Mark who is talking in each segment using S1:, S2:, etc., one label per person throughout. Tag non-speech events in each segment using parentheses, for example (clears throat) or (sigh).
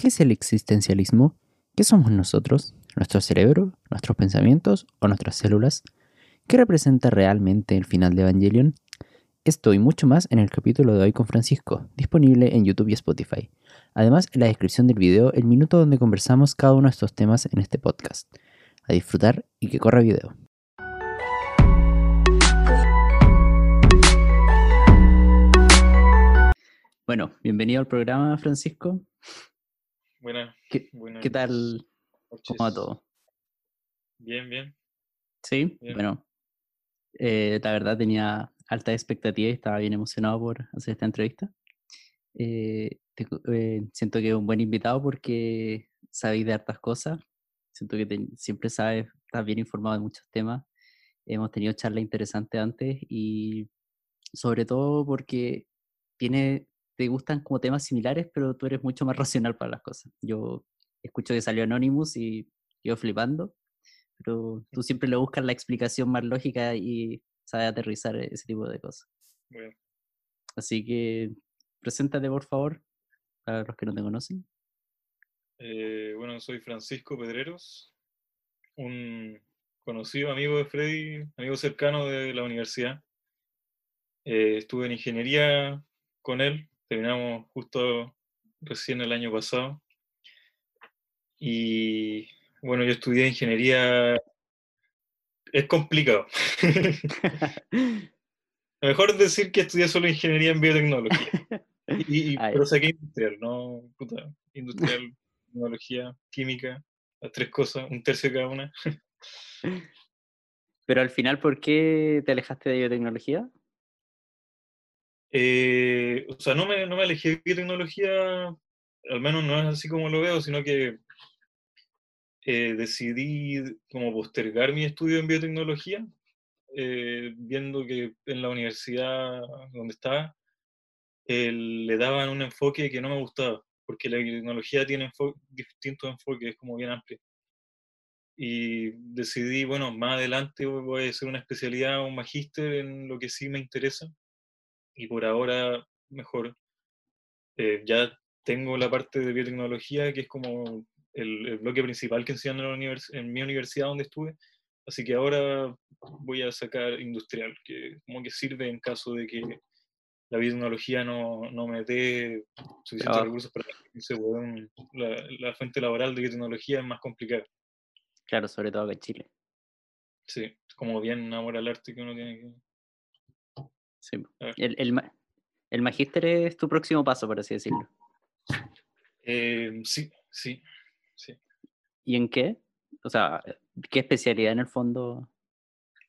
S1: ¿Qué es el existencialismo? ¿Qué somos nosotros? ¿Nuestro cerebro? ¿Nuestros pensamientos? ¿O nuestras células? ¿Qué representa realmente el final de Evangelion? Esto y mucho más en el capítulo de hoy con Francisco, disponible en YouTube y Spotify. Además, en la descripción del video, el minuto donde conversamos cada uno de estos temas en este podcast. A disfrutar y que corra video. Bueno, bienvenido al programa, Francisco.
S2: Buenas.
S1: ¿Qué,
S2: buenas
S1: qué tal?
S2: noches.
S1: ¿Cómo va todo?
S2: Bien, bien.
S1: Sí,
S2: Bien.
S1: bueno, eh, la verdad tenía altas expectativas y estaba bien emocionado por hacer esta entrevista. Eh, te eh, siento que es un buen invitado porque sabéis de hartas cosas. Siento que te- siempre sabes, estás bien informado de muchos temas. Hemos tenido charlas interesantes antes y sobre todo porque tiene, te gustan como temas similares, pero tú eres mucho más (laughs) racional para las cosas. Yo escucho que salió Anonymous y quedo flipando, pero tú siempre le buscas la explicación más lógica y sabes aterrizar ese tipo de cosas.
S2: Bueno,
S1: Así que preséntate, por favor, para los que no te conocen.
S2: eh, bueno, soy Francisco Pedreros, un conocido amigo de Freddy, amigo cercano de la universidad. Eh, estuve en ingeniería con él, terminamos justo recién el año pasado. Y bueno, yo estudié ingeniería. Es complicado. (laughs) Mejor decir que estudié solo ingeniería en biotecnología. Y, y- pero saqué industrial, ¿no? Puta, industrial, tecnología, química, las tres cosas, un tercio de cada una. (laughs)
S1: Pero al final, ¿por qué te alejaste de biotecnología?
S2: Eh, o sea, no me, no me alejé de biotecnología, al menos no es así como lo veo, sino que eh, decidí como postergar mi estudio en biotecnología, eh, viendo que en la universidad donde estaba le daban un enfoque que no me gustaba, porque la biotecnología tiene enfo- distintos enfoques, es como bien amplio. Y decidí, bueno, más adelante voy a hacer una especialidad, un magíster en lo que sí me interesa. Y por ahora, mejor, eh, ya tengo la parte de biotecnología, que es como el, el bloque principal que enseñan en, la en mi universidad donde estuve. Así que ahora voy a sacar industrial, que como que sirve en caso de que la biotecnología no, no me dé suficientes recursos para la, la fuente laboral de biotecnología es más complicada.
S1: Claro, sobre todo acá en Chile.
S2: Sí, como bien amor al arte que uno tiene que...
S1: Sí.
S2: ver.
S1: El, el, el magíster es tu próximo paso, por así decirlo.
S2: Eh, sí, sí, sí.
S1: ¿Y en qué? O sea, ¿qué especialidad en el fondo?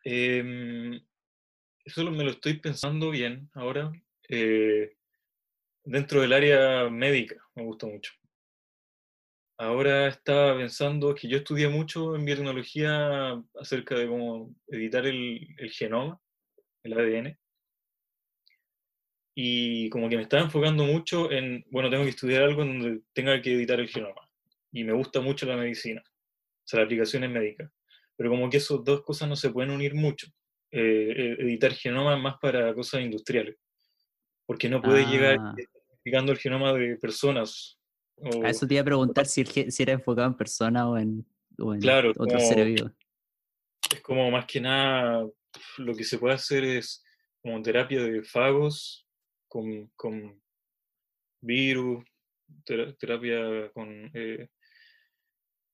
S2: Em, eso me lo estoy pensando bien ahora. eh, dentro del área médica, me gusta mucho. Ahora estaba pensando que yo estudié mucho en biotecnología acerca de cómo editar el, el genoma, el ADN, y como que me estaba enfocando mucho en, bueno, tengo que estudiar algo en donde tenga que editar el genoma, y me gusta mucho la medicina, o sea, las aplicaciones médicas, pero como que esas dos cosas no se pueden unir mucho. Eh, eh, editar genoma es más para cosas industriales, porque no puedes llegar
S1: Ah,
S2: identificando el genoma de personas. o-
S1: a eso te iba a preguntar si, el si era enfocado en persona o en, o en
S2: Claro,
S1: otro
S2: como-
S1: ser vivo.
S2: es como más que nada lo que se puede hacer es como terapia de fagos con, con virus, tera- terapia con eh,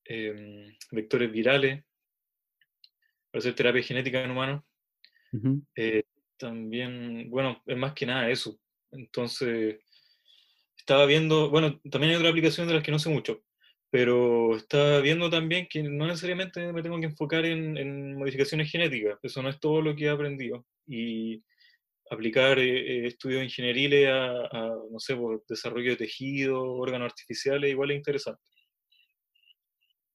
S2: em, vectores virales, para hacer terapia genética en humanos.
S1: Ujú.
S2: Eh, también, bueno, es más que nada eso. Entonces, estaba viendo, bueno, también hay otra aplicación de las que no sé mucho, pero estaba viendo también que no necesariamente me tengo que enfocar en, en modificaciones genéticas, eso no es todo lo que he aprendido. Y aplicar eh, eh, estudios ingenieriles a, a, no sé, por desarrollo de tejidos, órganos artificiales, igual es interesante.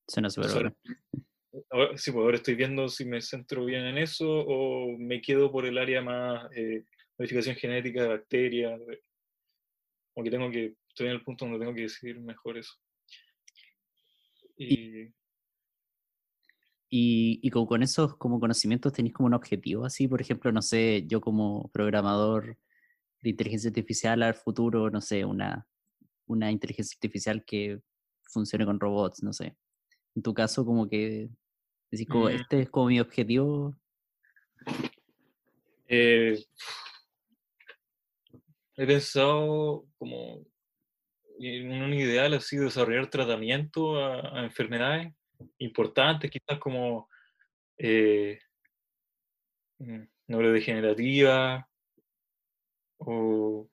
S1: Suena súper bueno. (laughs)
S2: Ahora, sí, pues ahora estoy viendo si me centro bien en eso o me quedo por el área más eh, modificación genética de bacterias. Como que tengo que, estoy en el punto donde tengo que decidir mejor eso. Y,
S1: Y, y con, con esos como conocimientos tenéis como un objetivo así, por ejemplo, no sé, yo como programador de inteligencia artificial al futuro, no sé, una, una inteligencia artificial que funcione con robots, no sé. En tu caso, como que decís, como,
S2: Mm.
S1: este es como mi objetivo.
S2: Eh, (sighs) he pensado como en un ideal así desarrollar tratamiento a, a enfermedades importantes, quizás como eh, mm, neurodegenerativa o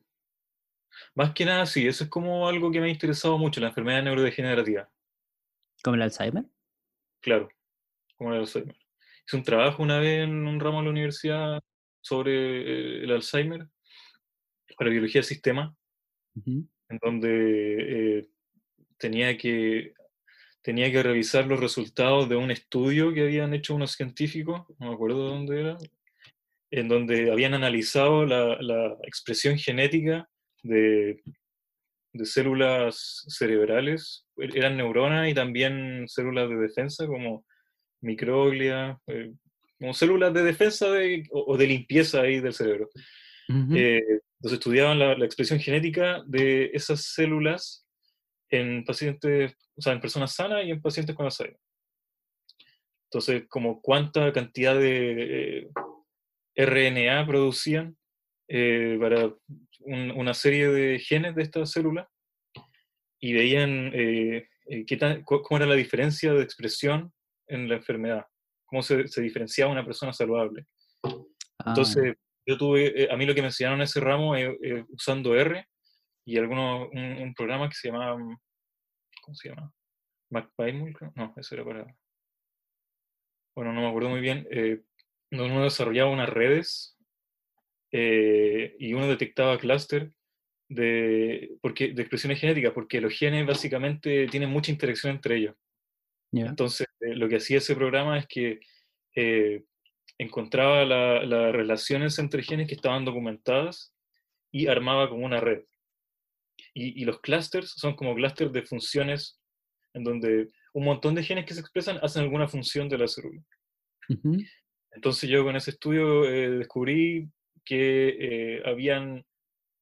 S2: más que nada sí, eso es como algo que me ha interesado mucho, la enfermedad neurodegenerativa,
S1: Como el Alzheimer.
S2: claro, como el Alzheimer. Hice un trabajo una vez en un ramo de la universidad sobre eh, el Alzheimer para biología del sistema. En donde eh, tenía, que, tenía que revisar los resultados de un estudio que habían hecho unos científicos, no me acuerdo de dónde era, en donde habían analizado la, la expresión genética de, de células cerebrales, er- eran neuronas y también células de defensa como microglia, eh, como células de defensa de- o, o de limpieza ahí del cerebro. Eh, entonces estudiaban la, la expresión genética de esas células en pacientes, o sea, en personas sanas y en pacientes con Alzheimer. Entonces, como cuánta cantidad de eh, RNA producían eh, para un- una serie de genes de estas células y veían eh, eh, qué tan- cómo era la diferencia de expresión en la enfermedad, cómo se, se diferenciaba una persona saludable.
S1: Ah,
S2: Entonces, yo tuve, eh, a mí lo que me enseñaron en ese ramo usando R y algunos, un, un programa que se llama, mm, ¿cómo se llama? Creo. no, eso era para, bueno, no me acuerdo muy bien, eh, donde uno desarrollaba unas redes eh, y uno detectaba clúster de, porque, de expresiones genéticas, porque los genes básicamente tienen mucha interacción entre ellos. Entonces, eh, lo que hacía ese programa es que eh, encontraba la- las relaciones entre genes que estaban documentadas y armaba como una red. Y, y los clusters son como clústeres de funciones en donde un montón de genes que se expresan hacen alguna función de la célula.
S1: Ujú.
S2: Entonces yo con ese estudio eh, descubrí que eh, habían,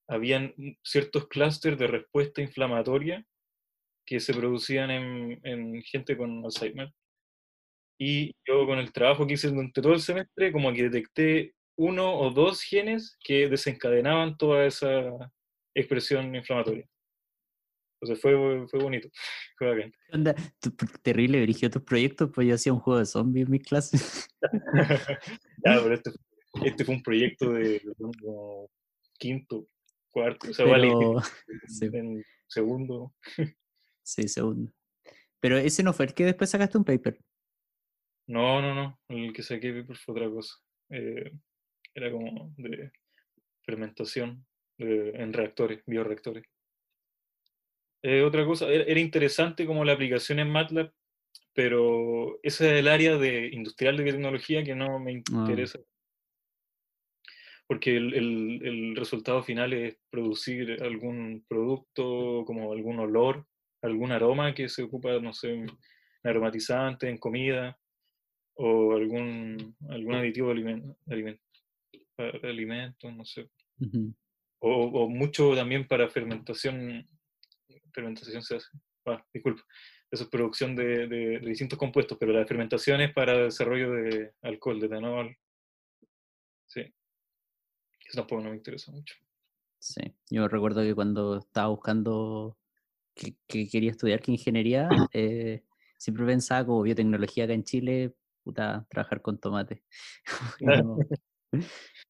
S2: habían ciertos clústeres de respuesta inflamatoria que se producían en, en gente con Alzheimer. Y yo con el trabajo que hice durante todo el semestre, como que detecté uno o dos genes que desencadenaban toda esa expresión inflamatoria. Entonces fue, fue bonito, fue.
S1: ¿Qué onda? Terrible, dirigió tus proyectos, pues yo hacía un juego de zombies en mis clases. (laughs)
S2: Ya, pero este, este fue un proyecto de como quinto, cuarto, o sea, vale,
S1: Pero, (laughs) sí,
S2: en segundo.
S1: sí, segundo. Pero ese no fue el que después sacaste un paper.
S2: No, no, no, el que saqué paper fue otra cosa. Eh, era como de fermentación de- en reactores, bioreactores. Eh, otra cosa, era, era interesante como la aplicación en MATLAB, pero ese es el área de industrial de biotecnología que no me
S1: Ah.
S2: interesa. Porque el, el- el resultado final es producir algún producto, como algún olor, algún aroma que se ocupa, no sé, en aromatizante, en comida, o algún, algún aditivo de alimen- alimen- para alimentos, no sé.
S1: Ujú.
S2: O, o mucho también para fermentación. Fermentación se hace. Ah, disculpa. Eso es producción de, de- de distintos compuestos, pero la fermentación es para desarrollo de alcohol, de etanol. Sí. Eso tampoco no me interesa mucho.
S1: Sí, yo recuerdo que cuando estaba buscando que, que quería estudiar que ingeniería, (coughs) eh, siempre pensaba como biotecnología acá en Chile, puta, trabajar con tomate. (laughs) No,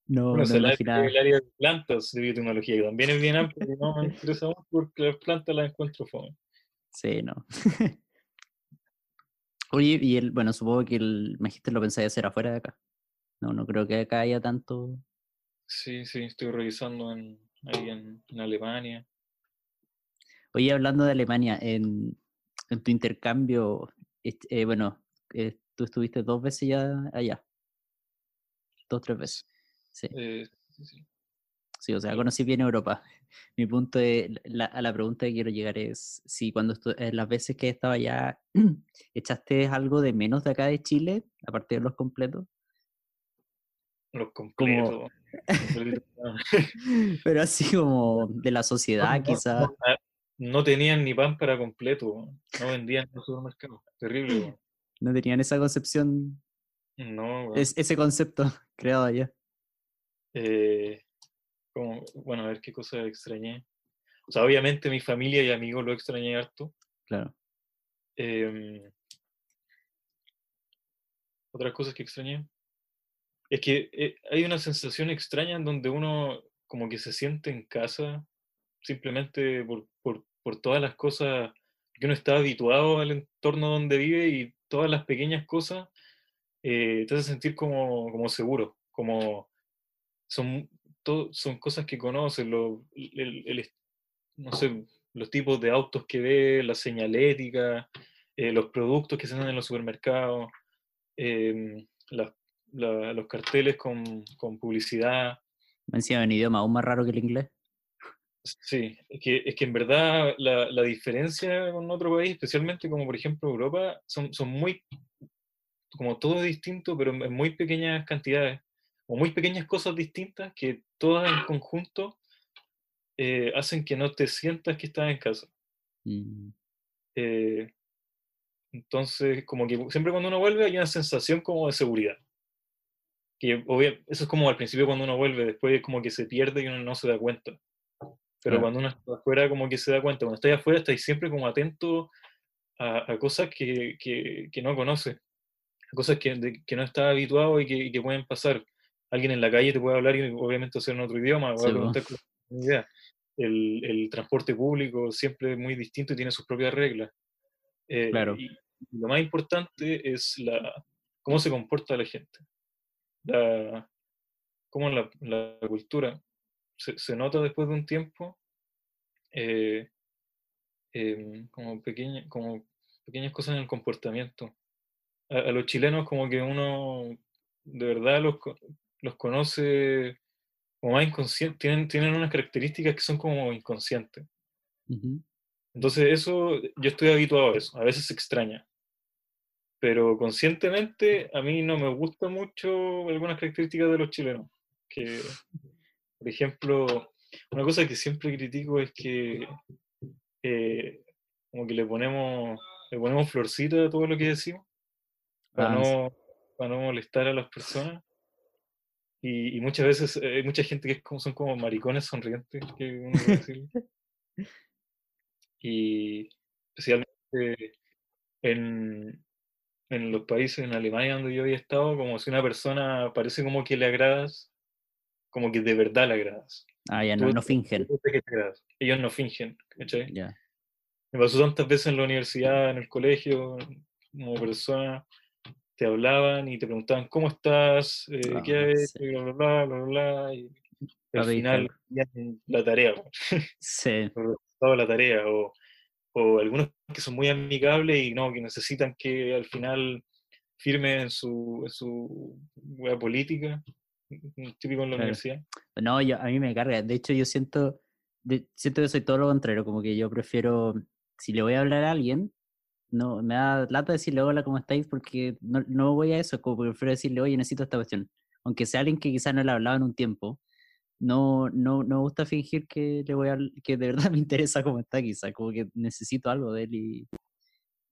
S1: no,
S2: Bueno,
S1: no
S2: el área,
S1: imaginaba.
S2: el área de plantas de biotecnología, que también es bien amplio, y no me interesa porque las plantas las encuentro fome.
S1: Sí, no. (laughs) Oye, y el, bueno, supongo que el magíster lo pensáis hacer afuera de acá. No, no creo que acá haya tanto.
S2: Sí, sí, estoy revisando en, ahí en, en Alemania.
S1: Oye, hablando de Alemania, en, en tu intercambio, eh, bueno, eh, tú estuviste dos veces ya allá. Dos, tres veces. Sí,
S2: Eh, sí, sí.
S1: sí, o sea, conocí bien Europa. (laughs) Mi punto es, la- a la pregunta que quiero llegar es si cuando las veces que estaba allá, (clears throat) ¿echaste algo de menos de acá de Chile, aparte de los completos?
S2: Los completos. (laughs) (laughs)
S1: pero así como de la sociedad,
S2: no,
S1: quizás.
S2: no, a- no tenían ni pan para completo, no vendían en los supermercados. Terrible,
S1: No tenían esa concepción,
S2: No,
S1: ese concepto creado allá.
S2: Eh, como, bueno, a ver qué cosa extrañé. O sea, obviamente mi familia y amigos lo extrañé harto.
S1: Claro.
S2: Em, otras cosas que extrañé. Es que eh, hay una sensación extraña en donde uno como que se siente en casa simplemente por, por, por todas las cosas que uno está habituado al entorno donde vive y todas las pequeñas cosas eh, te hace sentir como, como seguro, como son, son cosas que conoces, lo, el, no sé, los tipos de autos que ves, la señalética, eh, los productos que se dan en los supermercados, em, los carteles con, con publicidad.
S1: Me encima en idioma aún más raro que el inglés.
S2: Sí, es que, es que en verdad la, la, diferencia con otro país, especialmente como por ejemplo Europa, son, son muy, como todo distinto, pero en muy pequeñas cantidades, o muy pequeñas cosas distintas que todas en conjunto eh, hacen que no te sientas que estás en casa. Mm. Eh, entonces, como que siempre cuando uno vuelve hay una sensación como de seguridad. Que eso es como al principio cuando uno vuelve, después como que se pierde y uno no se da cuenta. Pero cuando uno está afuera, como que se da cuenta. Cuando estás afuera, estás siempre como atento a, cosas que, que, que, no conoce, a cosas que, que no está habituado y que, que, pueden pasar. Alguien en la calle te puede hablar y obviamente hacer en otro idioma, a preguntar idea. El, el, transporte público siempre es muy distinto y tiene sus propias reglas. Eh,
S1: claro.
S2: Y lo más importante es la, cómo se comporta la gente, la, cómo la, la cultura se, nota después de un tiempo eh, em, como, como pequeñas cosas en el comportamiento. A, los chilenos como que uno de verdad los, los conoce como más inconscientes, tienen, tienen unas características que son como inconscientes. Entonces eso, yo estoy habituado a eso, a veces se extraña. Pero conscientemente a mí no me gusta mucho algunas características de los chilenos, que por ejemplo, una cosa que siempre critico es que eh, como que le ponemos, le ponemos florcita a todo lo que decimos para, ah, no, para no molestar a las personas. Y, muchas veces hay mucha gente que es como, son como maricones sonrientes, que uno puede (laughs) decir. y especialmente en, en los países, en Alemania donde yo había estado, como si una persona parece como que le agradas, como que de verdad le agradas.
S1: Ah, ya no, no fingen.
S2: Ellos no fingen, ¿cachai? Me pasó tantas veces en la universidad, en el colegio, como persona, te hablaban y te preguntaban cómo estás, eh, qué ah, hay, bla, bla, bla, bla, bla, y al final la tarea. (laughs)
S1: Sí.
S2: la tarea, o, o algunos que son muy amigables y no, que necesitan que al final firme en su, en su política típico en la universidad.
S1: No, yo, a mí me carga. De hecho, yo siento, siento que soy todo lo contrario, como que yo prefiero, si le voy a hablar a alguien, no, me da lata decirle hola, ¿cómo estáis? Porque no, no voy a eso, como prefiero decirle, oye, necesito esta cuestión. Aunque sea alguien que quizás no le ha hablado en un tiempo, no, no, no me gusta fingir que le voy a que de verdad (laughs) me interesa cómo está, quizás, como que necesito algo de él y,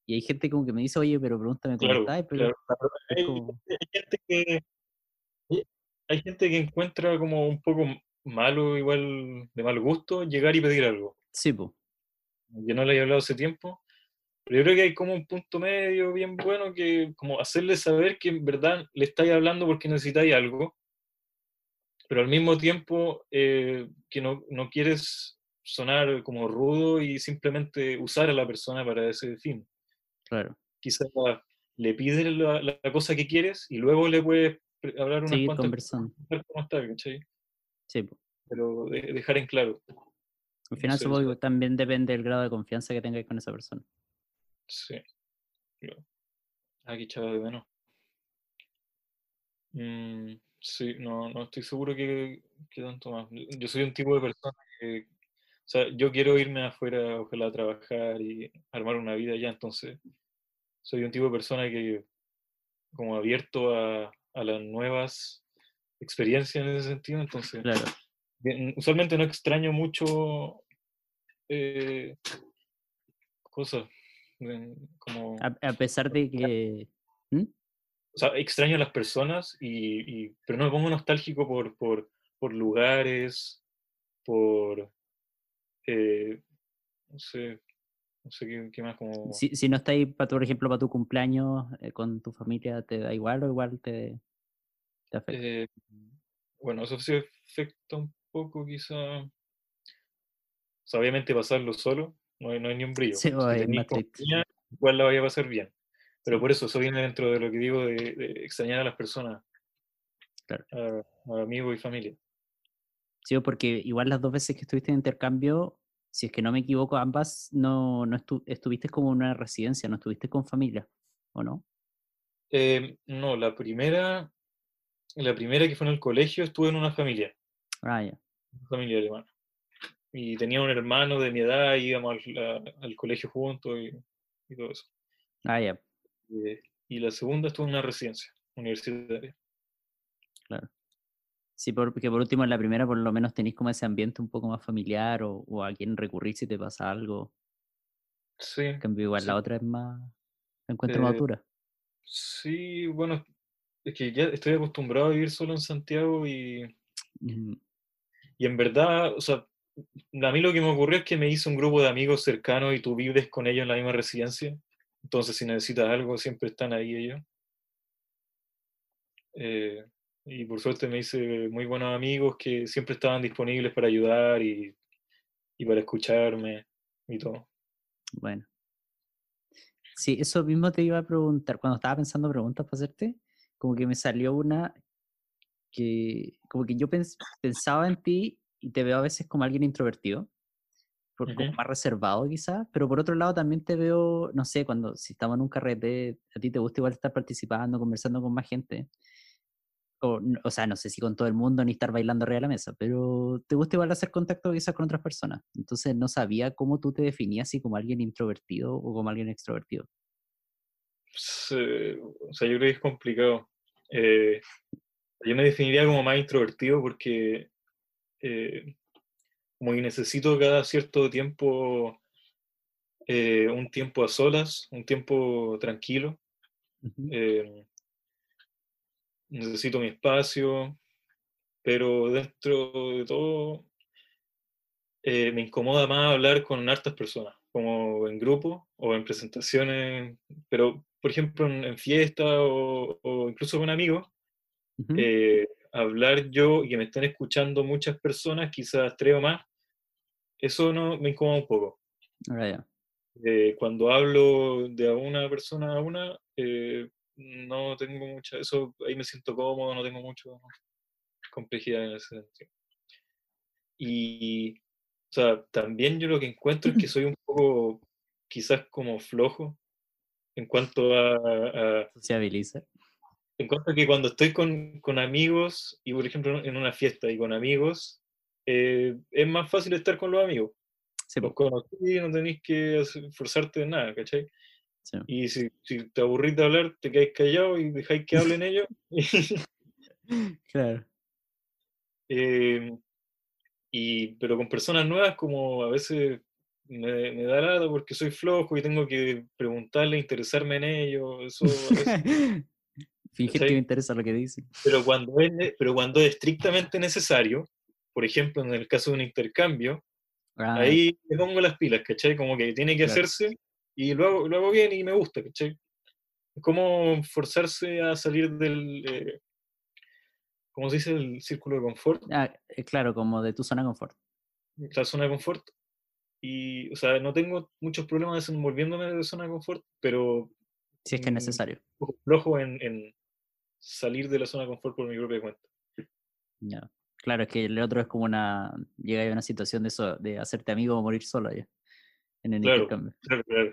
S1: y hay gente como que me dice, oye, pero pregúntame cómo está, pero
S2: hay, gente que hay gente que encuentra como un poco malo, igual de mal gusto, llegar y pedir algo.
S1: Sí, pues.
S2: Yo no le he hablado hace tiempo, pero yo creo que hay como un punto medio bien bueno que como hacerle saber que en verdad le estáis hablando porque necesitáis algo, pero al mismo tiempo eh, que no, no, quieres sonar como rudo y simplemente usar a la persona para ese fin.
S1: Claro.
S2: Quizás le pides la, la, cosa que quieres y luego le puedes hablar unas
S1: Seguir
S2: cuantas
S1: conversando.
S2: cómo está, ¿cachai?
S1: Sí.
S2: Pero dejar en claro.
S1: Al final supongo que también depende del grado de confianza que tengáis con esa persona.
S2: Sí. Aquí chaval de menos. Mm, sí, no, no estoy seguro que, que, tanto más. Yo soy un tipo de persona que, o sea, yo quiero irme afuera, ojalá a trabajar y armar una vida allá, entonces soy un tipo de persona que como abierto a, a las nuevas experiencias en ese sentido. Entonces,
S1: claro.
S2: usualmente no extraño mucho eh, cosas. Como,
S1: a, pesar de que...
S2: ¿Mm? O sea, extraño a las personas, y, pero no me pongo nostálgico por, por, por lugares, por... Eh, no sé, no sé qué, más como...
S1: Si, si no estáis, por ejemplo, para tu cumpleaños eh, con tu familia, ¿te da igual o igual te, te afecta?
S2: Eh, bueno, eso sí afecta un poco quizá. O sea, obviamente pasarlo solo, no hay, no hay ni un brillo.
S1: Sí,
S2: igual la vaya a pasar bien. Pero por eso, eso viene dentro de lo que digo de, extrañar a las personas,
S1: claro.
S2: a, amigos y familia.
S1: Sí, porque igual las dos veces que estuviste en intercambio, si es que no me equivoco, ambas no, no estuviste como en una residencia, no estuviste con familia, ¿o no?
S2: Eh, no, la primera, la primera que fue en el colegio estuve en una familia.
S1: Ah, ya.
S2: Una familia alemana. Y tenía un hermano de mi edad, íbamos al, colegio juntos y, todo eso.
S1: Ah, ya.
S2: Eh, y la segunda estuve en una residencia universitaria.
S1: Claro. Sí, porque por último en la primera por lo menos tenéis como ese ambiente un poco más familiar o, a quien recurrir si te pasa algo.
S2: Sí.
S1: En cambio, igual la otra es más. Encuentro más eh, dura.
S2: Sí, bueno, es que ya estoy acostumbrado a vivir solo en Santiago y. Y en verdad, o sea, a mí lo que me ocurrió es que me hice un grupo de amigos cercanos y tú vives con ellos en la misma residencia. Entonces, si necesitas algo, siempre están ahí ellos. Eh, y por suerte me hice muy buenos amigos que siempre estaban disponibles para ayudar y, para escucharme y todo.
S1: Bueno. Sí, eso mismo te iba a preguntar. Cuando estaba pensando preguntas para hacerte, como que me salió una que, como que yo pensaba en ti y te veo a veces como alguien introvertido, por, como más reservado quizás, pero por otro lado también te veo, no sé, cuando si estamos en un carrete, a ti te gusta igual estar participando, conversando con más gente o, sea, no sé si con todo el mundo ni estar bailando arriba de la mesa, pero te gusta igual hacer contacto quizás con otras personas. Entonces no sabía cómo tú te definías, si como alguien introvertido o como alguien extrovertido.
S2: o sea, yo creo que es complicado. Eh, yo me definiría como más introvertido porque eh, como que necesito cada cierto tiempo eh, un tiempo a solas, un tiempo tranquilo necesito mi espacio, pero dentro de todo eh, me incomoda más hablar con hartas personas, como en grupo o en presentaciones, pero por ejemplo en, fiestas o, incluso con amigos, eh, hablar yo y que me estén escuchando muchas personas, quizás tres o más, eso no me incomoda un poco.
S1: Ah,
S2: eh, cuando hablo de a una persona a una, no tengo mucha, eso ahí me siento cómodo, no tengo mucho complejidad en ese sentido. Y, o sea, también yo lo que encuentro es que soy un poco, quizás como flojo en cuanto a... a (laughs)
S1: Sociabiliza.
S2: En a que cuando estoy con, con, amigos, y por ejemplo en una fiesta y con amigos, eh, es más fácil estar con los amigos.
S1: Sí,
S2: los conocí, no tenéis que esforzarte de nada, ¿cachai? Y si, si, te aburrís de hablar, te quedáis callado y dejáis que hablen (laughs) ellos. (laughs)
S1: claro.
S2: Eh, y, pero con personas nuevas, como a veces me, me da lado porque soy flojo y tengo que preguntarle, interesarme en ellos. Eso, (laughs)
S1: Fingir que me interesa lo que dicen.
S2: Pero cuando, es, pero cuando es estrictamente necesario, por ejemplo, en el caso de un intercambio, ah. ahí me pongo las pilas, ¿cachai? Como que tiene que hacerse y lo hago, lo hago bien y me gusta, ¿cachai? Es como forzarse a salir del, eh, ¿cómo se dice? El círculo de confort.
S1: Ah, eh, claro, como de tu zona de confort.
S2: La zona de confort. Y, o sea, no tengo muchos problemas desenvolviéndome de zona de confort, pero...
S1: Si es que es necesario.
S2: Un poco flojo en, en salir de la zona de confort por mi propia cuenta.
S1: No. Claro, es que el otro es como una... Llega a una situación de eso, de hacerte amigo o morir solo ya
S2: claro, Claro, (laughs) claro,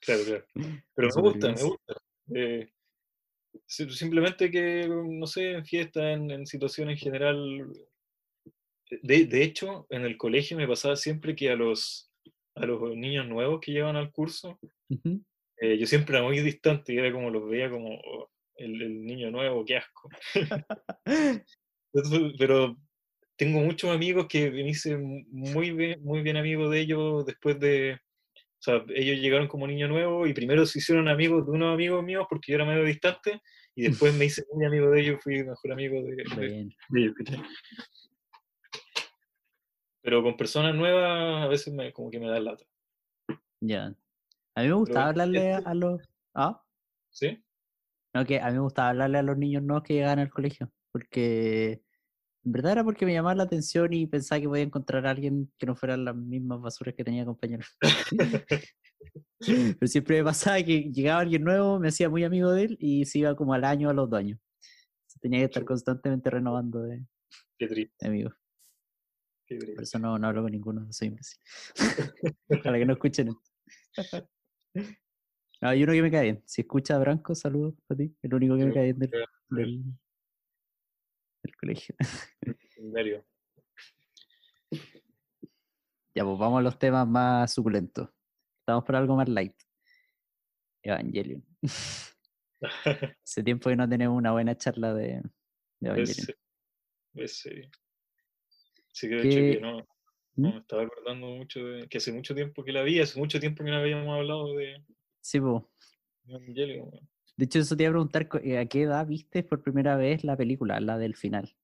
S2: claro, claro. (laughs) Pero me gusta, me gusta. Eh, simplemente que, no sé, en fiesta, en, situaciones en general. De, de, hecho, en el colegio me pasaba siempre que a los, a los niños nuevos que llevan al curso, eh, yo siempre era muy distante y era como los veía como oh, el, el, niño nuevo, qué asco. (laughs) pero tengo muchos amigos que me hice muy bien, muy bien amigo de ellos después de, o sea, ellos llegaron como niño nuevo y primero se hicieron amigos de unos amigos míos porque yo era medio distante y después me hice muy amigo de ellos, fui mejor amigo de, de, de ellos. Pero con personas nuevas a veces me, como que me da lata.
S1: Ya. A mí me gustaba hablarle a los... ¿Ah?
S2: ¿Sí?
S1: No, que a mí me gustaba hablarle a los niños nuevos que llegaban al colegio, porque en verdad era porque me llamaba la atención y pensaba que podía encontrar a alguien que no fuera las mismas basuras que tenía compañeros. (laughs) (laughs) Pero siempre me pasaba que llegaba alguien nuevo, me hacía muy amigo de él y se iba como al año a los dos años. tenía que estar constantemente renovando de,
S2: Qué triste.
S1: amigos.
S2: Qué
S1: Por eso no, no hablo con ninguno, soy imbécil. (laughs) Ojalá que no escuchen esto. No, hay uno que me cae bien. Si escucha a Branco, saludos a ti. El único que me cae bien del,
S2: ya,
S1: del, del colegio.
S2: Secundario. (laughs)
S1: Ya, pues vamos a los temas más suculentos. Estamos por algo más light. Evangelion. (laughs) (laughs) Hace tiempo que no tenemos una buena charla de, de Evangelion.
S2: Es, serio. Sí, que de hecho que
S1: ¿Qué-
S2: no,
S1: ¿Mm?
S2: no me estaba acordando mucho de que hace mucho tiempo que la vi, hace mucho tiempo que no habíamos hablado de
S1: Sí, pues. De hecho, eso te iba a preguntar, eh, ¿a qué edad viste por primera vez la película, la del final?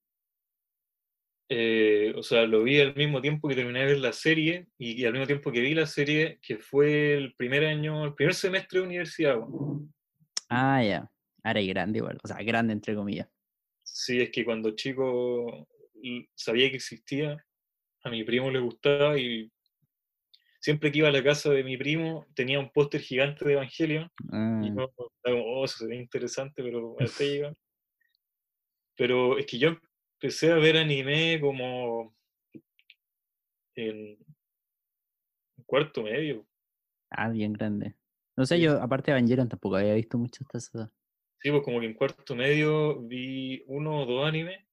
S2: Eh, o sea, lo vi al mismo tiempo que terminé de ver la serie y, y al mismo tiempo que vi la serie, que fue el primer año, el primer semestre de universidad. weón.
S1: Ah, ya. Ahora y grande igual. O sea, grande entre comillas.
S2: Sí, es que cuando chico sabía que existía, a mi primo le gustaba y siempre que iba a la casa de mi primo tenía un póster gigante de Evangelion
S1: Ah,
S2: y yo estaba como, oh, eso se ve interesante, pero (laughs) hasta llega. Pero es que yo empecé a ver anime como en cuarto medio.
S1: ah, bien grande. No sé,
S2: Sí.
S1: yo, aparte de Evangelion, tampoco había visto mucho hasta esa edad.
S2: Sí, pues como que en cuarto medio vi uno o dos animes.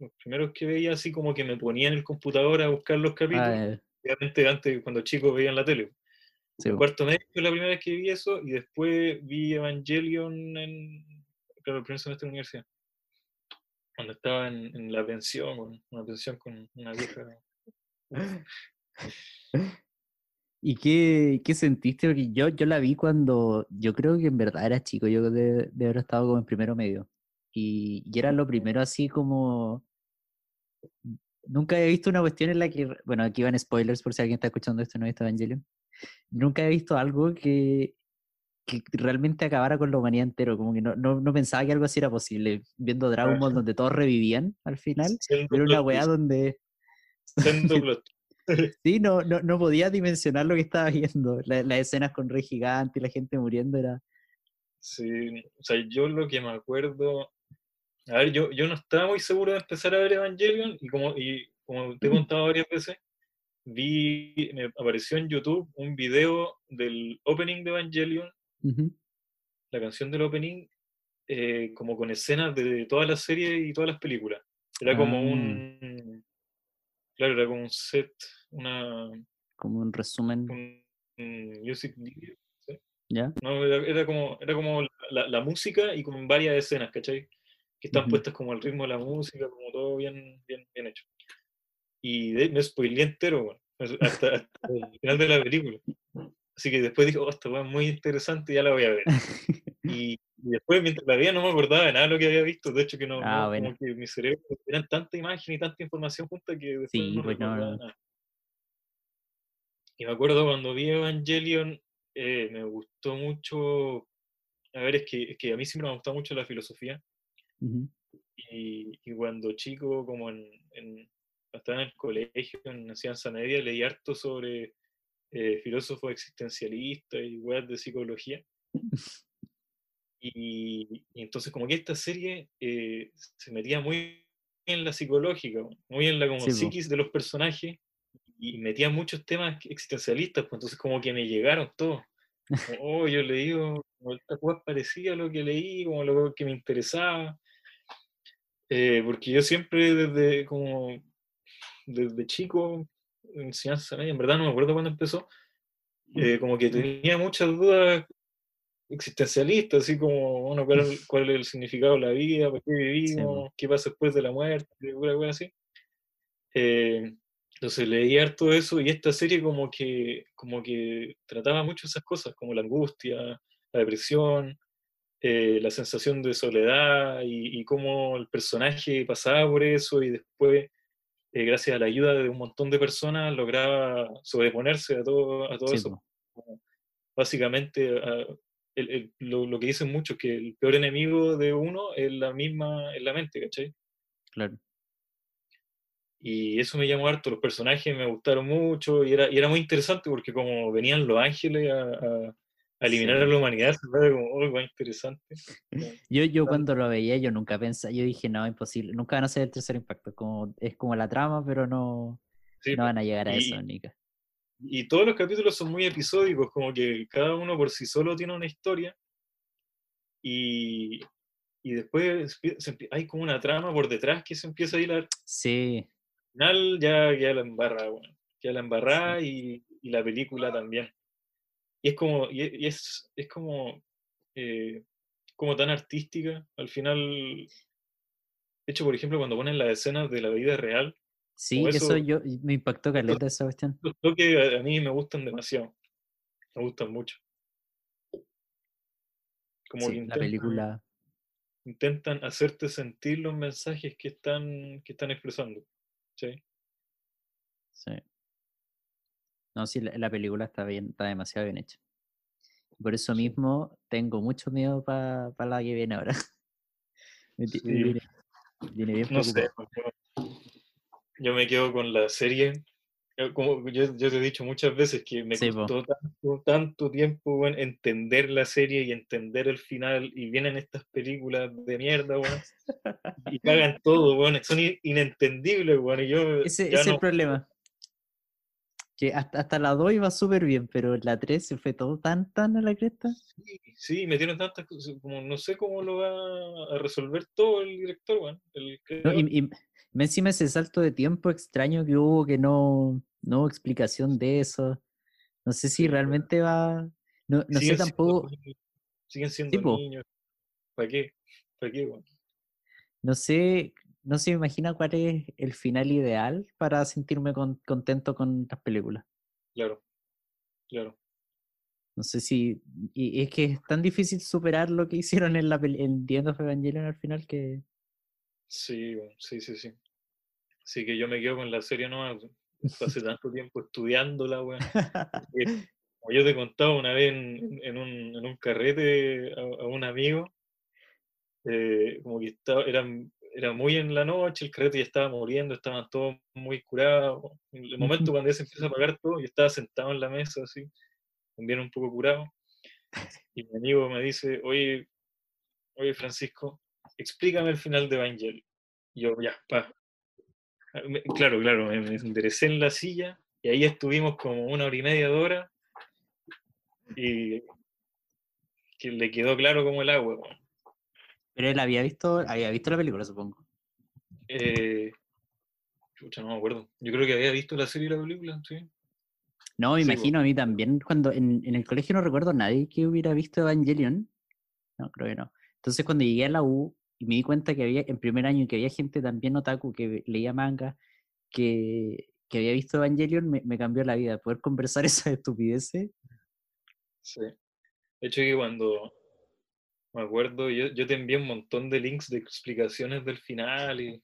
S2: Los primeros que veía así como que me ponía en el computador a buscar los capítulos.
S1: Ah, eh,
S2: Obviamente antes, cuando chicos veían la tele.
S1: sí,
S2: cuarto medio fue la primera vez que vi eso y después vi Evangelion en claro, el primer semestre de la universidad. Cuando estaba en, en la pensión, una pensión con una vieja. (laughs)
S1: ¿Y qué, qué sentiste? Porque yo, yo la vi cuando, yo creo que en verdad era chico, yo de, de haber estado como en primero medio. Y, y era lo primero así como... Nunca había visto una cuestión en la que, bueno, aquí van spoilers por si alguien está escuchando esto y no ha visto Evangelion. Nunca he visto algo que, que realmente acabara con la humanidad entero, como que no, no, no pensaba que algo así era posible. Viendo Dragon Ball donde todos revivían al final, era una weá donde... (laughs) Sí, no, no, no podía dimensionar lo que estaba viendo. La- las escenas con Rey Gigante y la gente muriendo era.
S2: Sí, o sea, yo lo que me acuerdo. A ver, yo, yo no estaba muy seguro de empezar a ver Evangelion y como, y como te he contado varias veces, vi, me apareció en YouTube un video del opening de Evangelion, la canción del opening, eh, como con escenas de toda la serie y todas las películas. Era como
S1: Ah.
S2: un. Claro, era como un set, una,
S1: Como un resumen,
S2: un, un music video.
S1: ¿ya?
S2: No, era, era como, era como la, la música y con varias escenas, ¿cachai? Que están
S1: Ujú.
S2: puestas como al ritmo de la música, como todo bien, bien, bien hecho. Y de, me spoileé entero, bueno, hasta, hasta el (laughs) final de la película. Así que después dije, oh, esta es muy interesante, ya la voy a ver. (laughs) Y, y después, mientras la veía, no me acordaba de nada de lo que había visto. De hecho, que no,
S1: Ah,
S2: no,
S1: bueno.
S2: como que mi cerebro eran tanta imagen y tanta información junta que después
S1: Sí,
S2: no
S1: pues no,
S2: recordaba
S1: no.
S2: nada. Y me acuerdo cuando vi Evangelion, eh, me gustó mucho. A ver, es que, es que a mí siempre me ha gustado mucho la filosofía. Y, y cuando chico, como en, en- estaba en el colegio, en enseñanza media, leí harto sobre eh, filósofos existencialistas y weas de psicología. Y, y entonces como que esta serie eh, se metía muy en la psicológica, muy en la como
S1: Sí, po.
S2: psiquis de los personajes y metía muchos temas existencialistas, pues entonces como que me llegaron todos. Como, oh, yo leí como esta cosa parecía a lo que leí, como lo que me interesaba. Eh, porque yo siempre desde como desde chico, enseñanza media, en verdad no me acuerdo cuándo empezó, eh, como que tenía muchas dudas existencialistas, así como, bueno, cuál, cuál es el significado de la vida, por qué vivimos, qué pasa después de la muerte, una cosa así. Eh, entonces leí harto eso y esta serie como que, como que trataba mucho esas cosas, como la angustia, la depresión, eh, la sensación de soledad y, cómo el personaje pasaba por eso y después, eh, gracias a la ayuda de un montón de personas, lograba sobreponerse a todo, a todo eso. Básicamente, lo, lo, que dicen muchos, que el peor enemigo de uno es la misma, en la mente, ¿cachai?
S1: Claro.
S2: Y eso me llamó harto, los personajes me gustaron mucho y era, y era muy interesante porque como venían los ángeles a, eliminar a la humanidad, se me como, oh, interesante.
S1: yo, yo cuando lo veía, yo nunca pensé, yo dije, no, imposible, nunca van a ser el tercer impacto, como, es como la trama, pero no, no van a llegar a eso, Nika.
S2: Y todos los capítulos son muy episódicos, como que cada uno por sí solo tiene una historia y, y después hay como una trama por detrás que se empieza a hilar.
S1: Sí,
S2: final ya queda la embarra, bueno, queda la embarrada y, y, la película también. Y es como, y es, es como, eh, como tan artística, al final, de hecho, por ejemplo, cuando ponen las escenas de la vida real.
S1: Sí, eso, yo, me impactó caleta esa cuestión.
S2: Lo que a mí me gustan demasiado, me gustan mucho.
S1: Como la película
S2: intentan hacerte sentir los mensajes que están, que están expresando. Sí.
S1: Sí. No, sí, la, película está bien, está demasiado bien hecha. Por eso mismo tengo mucho miedo para la que viene ahora. (laughs)
S2: viene, bien no sé, yo, me quedo con la serie. Como yo, te he dicho muchas veces que me costó tanto, tanto, tiempo entender la serie y entender el final y vienen estas películas de mierda, bueno, y (laughs) cagan todo, bueno, son inentendibles, bueno, y yo...
S1: Ese es el problema. Que hasta, hasta la 2 iba súper bien, pero la 3 se fue todo tan, tan a la cresta.
S2: Sí, sí, metieron tantas cosas, como no sé cómo lo va a resolver todo el director, bueno, el
S1: y, y, encima ese salto de tiempo extraño que hubo, que no, no hubo explicación de eso. No sé si realmente va... No, no sé tampoco...
S2: siguen siendo niños. ¿Para qué? ¿Para qué, bueno?
S1: No sé, no se me imagina cuál es el final ideal para sentirme contento con las películas.
S2: Claro, claro.
S1: No sé si. Y es que es tan difícil superar lo que (laughs) hicieron en la en The End of Evangelion al final que.
S2: Sí, sí, sí, sí. Sí, que yo me quedo con la serie no hace tanto tiempo estudiándola, weón. Como yo te contaba una vez en, un, en un, carrete a, un amigo, eh, como que estaba, eran era muy en la noche, el carrete ya estaba muriendo, estaban todos muy curados. En el momento cuando ya se empieza a apagar todo, yo estaba sentado en la mesa así, también un poco curado. Y mi amigo me dice, oye, oye Francisco, explícame el final de Evangel. Y yo, ya, pa. Claro, claro, me, enderecé en la silla y ahí estuvimos como una hora y media de hora y que le quedó claro como el agua.
S1: Pero él había visto, había visto la película, supongo.
S2: Eh, no me acuerdo. Yo creo que había visto la serie y la película, sí.
S1: No, me imagino a mí también, cuando en, el colegio no recuerdo a nadie que hubiera visto Evangelion. No, creo que no. Entonces cuando llegué a la U y me di cuenta que había, en primer año, que había gente también otaku que leía manga, que, que había visto Evangelion, me, me, cambió la vida. Poder conversar (laughs) esa estupideces.
S2: Sí. De hecho, que cuando, me acuerdo, yo, yo te envié un montón de links de explicaciones del final y,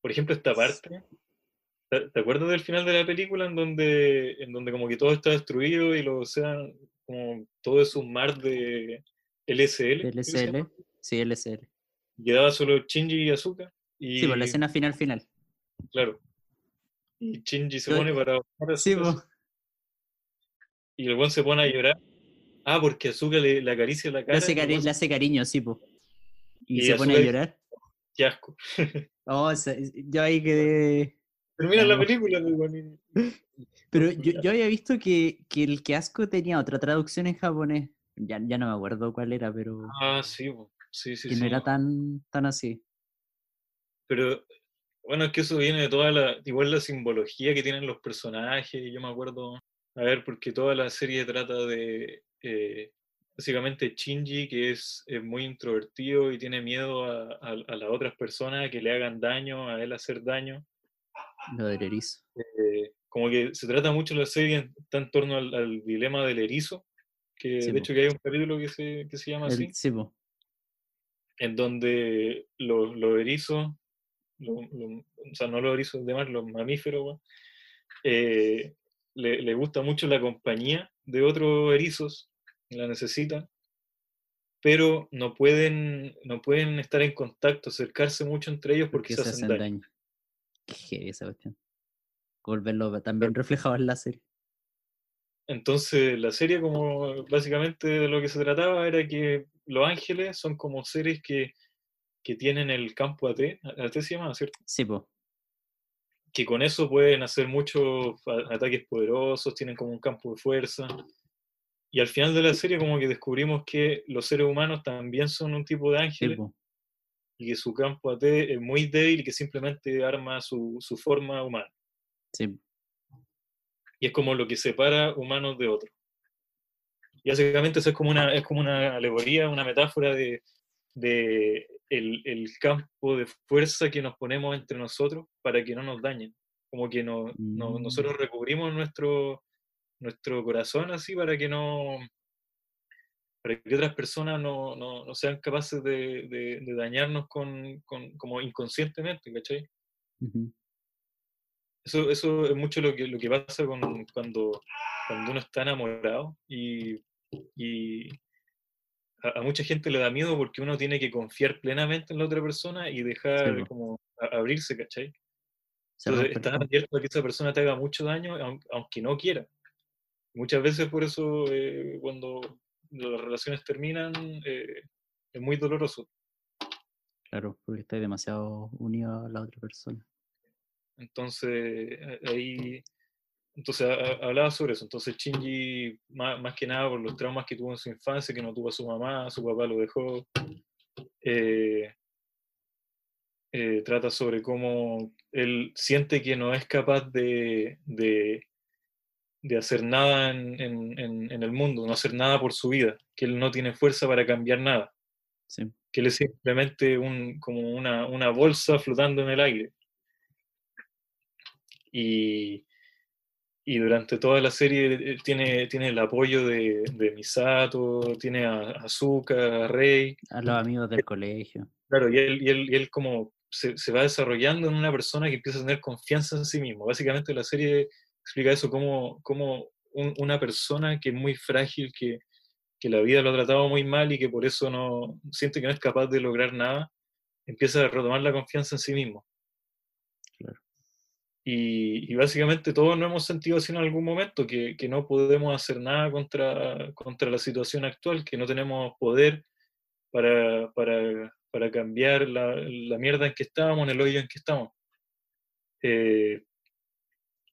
S2: por ejemplo, esta parte. ¿Te, acuerdas del final de la película en donde, en donde como que todo está destruido y lo sea como todo es un mar de LSL?
S1: LSL, sí, LSL.
S2: Quedaba solo Shinji y Azuka. Y,
S1: sí, pues la escena final final.
S2: Claro. Y Shinji se pone para...
S1: sí,
S2: Y el buen se pone a llorar Ah, porque Azuka le, le acaricia la cara.
S1: Le hace, cariño, sí, po. Y, se pone a llorar.
S2: Qué asco. (laughs)
S1: oh, yo ahí quedé.
S2: Termina la película, (laughs)
S1: Pero yo, yo, había visto que, que, el que asco tenía otra traducción en japonés. Ya, ya no me acuerdo cuál era, pero.
S2: Ah, sí, sí, sí.
S1: Que no era tan, tan así.
S2: Pero bueno, es que eso viene de toda la, igual la simbología que tienen los personajes, yo me acuerdo, a ver, porque toda la serie trata de eh, básicamente Shinji, que es, muy introvertido y tiene miedo a, las otras personas que le hagan daño, a él hacer daño.
S1: Lo del erizo.
S2: Eh, como que se trata mucho la serie, está en torno al, dilema del erizo, que de hecho que hay un capítulo que se, que se llama así.
S1: Sí,
S2: En donde los, los erizos, o sea, no los erizos demás, los mamíferos, eh, le, le, gusta mucho la compañía de otros erizos, la necesitan, pero no pueden, no pueden estar en contacto, acercarse mucho entre ellos porque, se, hacen, daño.
S1: Qué esa cuestión. Volverlo también reflejado en la serie.
S2: Entonces, la serie, como básicamente de lo que se trataba, era que los ángeles son como seres que, que tienen el campo AT, AT se llama, ¿cierto?
S1: Sí, pues.
S2: Que con eso pueden hacer muchos ataques poderosos, tienen como un campo de fuerza. Y al final de la serie como que descubrimos que los seres humanos también son un tipo de ángeles y que su campo AT es muy débil y que simplemente arma su, su forma humana.
S1: Sí.
S2: Y es como lo que separa humanos de otros. Y básicamente eso es como una, es como una alegoría, una metáfora de, de el, el, campo de fuerza que nos ponemos entre nosotros para que no nos dañen. Como que no, no, nosotros mm. recubrimos nuestro, nuestro corazón así para que no para que otras personas no, no, no sean capaces de, de, dañarnos con, con, como inconscientemente, ¿cachai? eso, eso es mucho lo que, lo que pasa con, cuando, cuando uno está enamorado y, y a, mucha gente le da miedo porque uno tiene que confiar plenamente en la otra persona y dejar como abrirse, ¿cachai? Entonces, estás abierto a que esa persona te haga mucho daño aunque no quiera. Muchas veces por eso eh, cuando las relaciones terminan eh, es muy doloroso.
S1: Claro, porque estás demasiado unido a la otra persona.
S2: Entonces, ahí, entonces hablaba sobre eso. Entonces, Shinji, más, que nada por los traumas que tuvo en su infancia, que no tuvo a su mamá, su papá lo dejó, eh, trata sobre cómo él siente que no es capaz de, de hacer nada en, en, en, el mundo, no hacer nada por su vida, que él no tiene fuerza para cambiar nada. Que él es simplemente un, como una, una, bolsa flotando en el aire. Y, y durante toda la serie tiene, tiene el apoyo de, de Misato, tiene a Azuka, a Rey.
S1: A los amigos del colegio.
S2: Claro, y él, y él, y él como se, se, va desarrollando en una persona que empieza a tener confianza en sí mismo. Básicamente la serie explica eso, como, como una persona que es muy frágil, que, que, la vida lo ha tratado muy mal y que por eso no siente que no es capaz de lograr nada, empieza a retomar la confianza en sí mismo. Y, y, básicamente todos nos hemos sentido así en algún momento, que, que, no podemos hacer nada contra, contra la situación actual, que no tenemos poder para, para, para cambiar la, la, mierda en que estamos, en el hoyo en que estamos. Eh,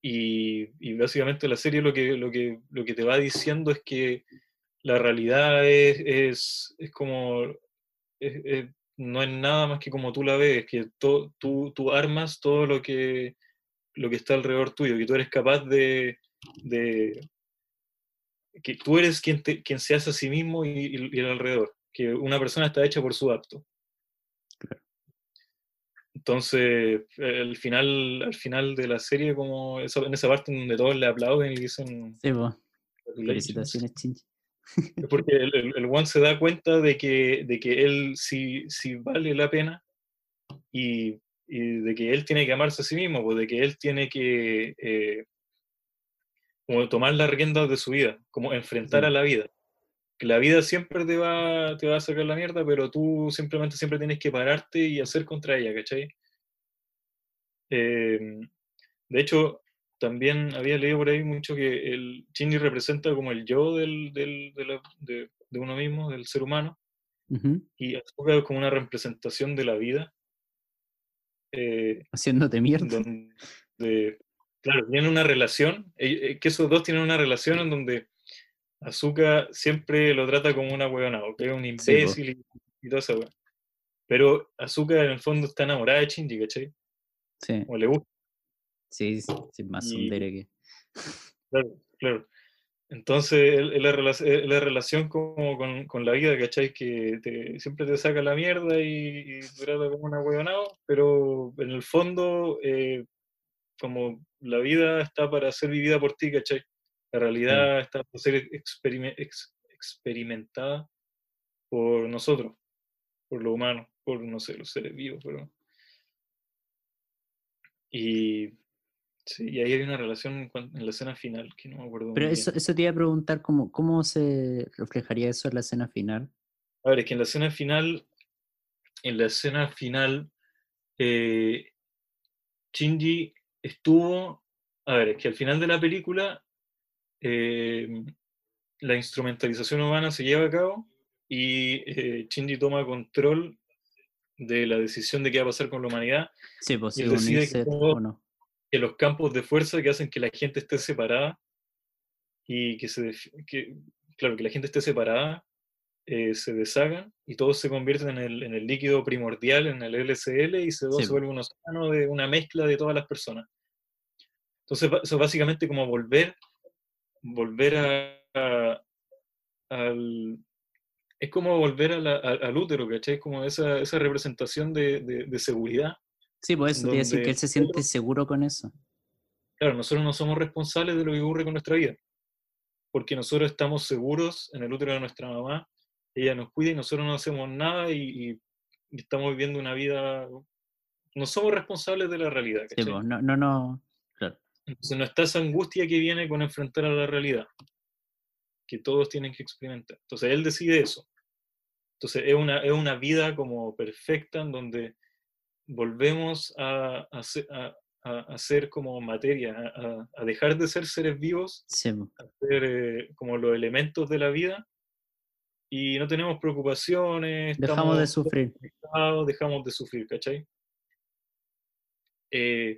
S2: y, básicamente la serie lo que, lo, que, lo que te va diciendo es que la realidad es, es, es como, no es nada más que como tú la ves, que tú, tú armas todo lo que, lo que está alrededor tuyo, que tú eres capaz de, de que tú eres quien, quien se hace a sí mismo y, y, el alrededor, que una persona está hecha por su acto. Entonces, al final, al final de la serie, como en esa parte donde todos le aplauden y dicen...
S1: Sí. Felicitaciones, Chinchi.
S2: Porque el, el, One se da cuenta de que, de que él sí, sí vale la pena y, y, de que él tiene que amarse a sí mismo, pues de que él tiene que eh, como tomar las riendas de su vida, como enfrentar a la vida que la vida siempre te va, te va a sacar la mierda, pero tú simplemente siempre tienes que pararte y hacer contra ella, ¿cachai? Em, de hecho, también había leído por ahí mucho que el Shinji representa como el yo del, del, de, de, de, uno mismo, del ser humano, y es como una representación de la vida.
S1: Eh, Haciéndote mierda.
S2: Donde, claro, tienen una relación, eh, eh, que esos dos tienen una relación en donde Azuka siempre lo trata como una huevona, que es un imbécil y, y, toda esa Pero Azuka en el fondo está enamorada de Shinji, ¿cachai?
S1: Sí.
S2: O le gusta.
S1: Sí, sí, más un que.
S2: Claro, claro. Entonces, es la, la, relación como con, con, la vida, ¿cachai? Que te, siempre te saca la mierda y, y trata como una huevonao, pero en el fondo eh, como la vida está para ser vivida por ti, ¿cachai? La realidad está para ser experimentada por nosotros, por lo humano, por, no sé, los seres vivos, pero... Y, sí, y ahí hay una relación en la escena final que no me acuerdo.
S1: Pero eso, eso te iba a preguntar, ¿cómo, ¿cómo se reflejaría eso en la escena final?
S2: A ver, es que en la escena final, en la escena final, eh, Shinji estuvo, a ver, es que al final de la película eh, la instrumentalización humana se lleva a cabo y eh, Shinji toma control de la decisión de qué va a pasar con la humanidad.
S1: Sí, pues
S2: y él decide que, que, los campos de fuerza que hacen que la gente esté separada y que se que, claro, que la gente esté separada eh, se deshagan y todos se convierten en el, en el, líquido primordial, en el LCL, y se, se vuelve un océano de una mezcla de todas las personas. Entonces, eso es básicamente como volver, volver a, al... Es como volver a al útero, ¿cachai? Es como esa, esa representación de, de, seguridad.
S1: Sí, pues eso, decir que él se siente seguro con eso.
S2: Claro, nosotros no somos responsables de lo que ocurre con nuestra vida, porque nosotros estamos seguros en el útero de nuestra mamá ella nos cuida y nosotros no hacemos nada y, estamos viviendo una vida, no somos responsables de la realidad.
S1: Sí, no, no, no, claro.
S2: Entonces no está esa angustia que viene con enfrentar a la realidad, que todos tienen que experimentar. Entonces él decide eso. Entonces es una, es una vida como perfecta en donde volvemos a, a, a, ser como materia, a, dejar de ser seres vivos,
S1: sí.
S2: a ser eh, como los elementos de la vida y no tenemos preocupaciones.
S1: Dejamos de sufrir.
S2: Dejamos de sufrir, ¿cachai? Eh,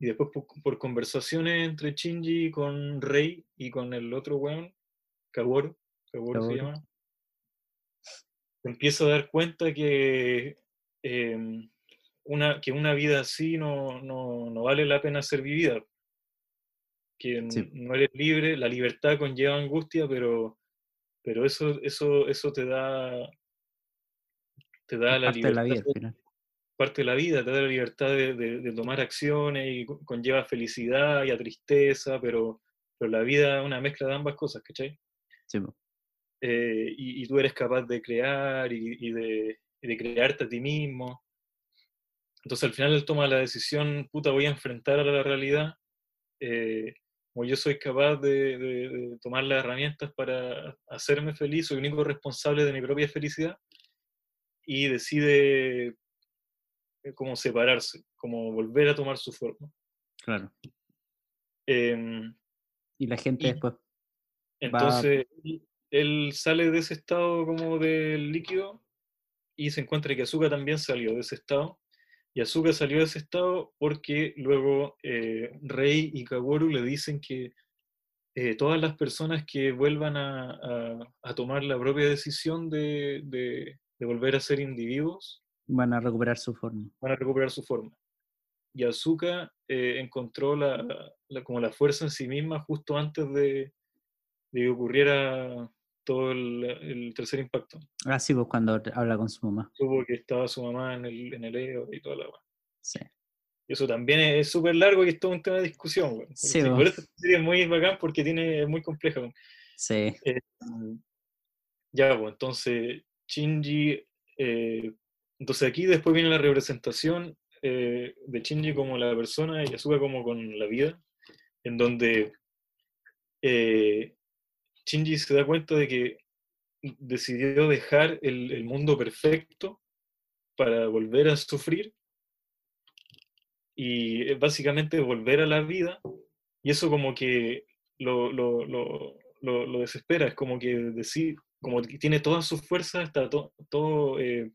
S2: y después por, conversaciones entre Shinji con Rey y con el otro weón, Kaworu, Kaworu, se llama, empiezo a dar cuenta que, em, una, que una vida así no, no, no, vale la pena ser vivida. Que no eres libre, la libertad conlleva angustia, pero pero eso, eso, eso te da, te da la
S1: parte
S2: libertad.
S1: De la vida,
S2: parte de la vida, te da la libertad de, de, tomar acciones y conlleva felicidad y a tristeza, pero, pero la vida es una mezcla de ambas cosas, ¿cachai?
S1: Sí.
S2: Eh, y, y, tú eres capaz de crear y, y, de, de, crearte a ti mismo. Entonces al final él toma la decisión, puta, voy a enfrentar a la realidad. Eh, como yo soy capaz de, tomar las herramientas para hacerme feliz, soy el único responsable de mi propia felicidad, y decide eh, como separarse, como volver a tomar su forma.
S1: Claro.
S2: Em,
S1: y la gente después.
S2: Entonces, él sale de ese estado como del líquido y se encuentra que Azuka también salió de ese estado y Azuka salió de ese estado porque luego eh, Rey y Kaworu le dicen que eh, todas las personas que vuelvan a, tomar la propia decisión de, volver a ser individuos
S1: van a recuperar su forma.
S2: Van a recuperar su forma. Y Azuka eh, encontró la, como la fuerza en sí misma justo antes de, de que ocurriera todo el, tercer impacto.
S1: Ah, sí, pues cuando habla con su mamá.
S2: Supo que estaba su mamá en el, en el EO y toda la
S1: Sí.
S2: Y eso también es súper largo y es todo un tema de discusión, güey.
S1: Sí,
S2: por eso es muy bacán porque tiene, es muy compleja,
S1: Sí.
S2: Eh, ya, pues, entonces, Shinji, eh, entonces aquí después viene la representación eh, de Shinji como la persona y Asuka como con la vida, en donde Shinji se da cuenta de que decidió dejar el, mundo perfecto para volver a sufrir y básicamente volver a la vida y eso como que lo, desespera, es como que decir, como que tiene todas sus fuerzas, está todo, eh,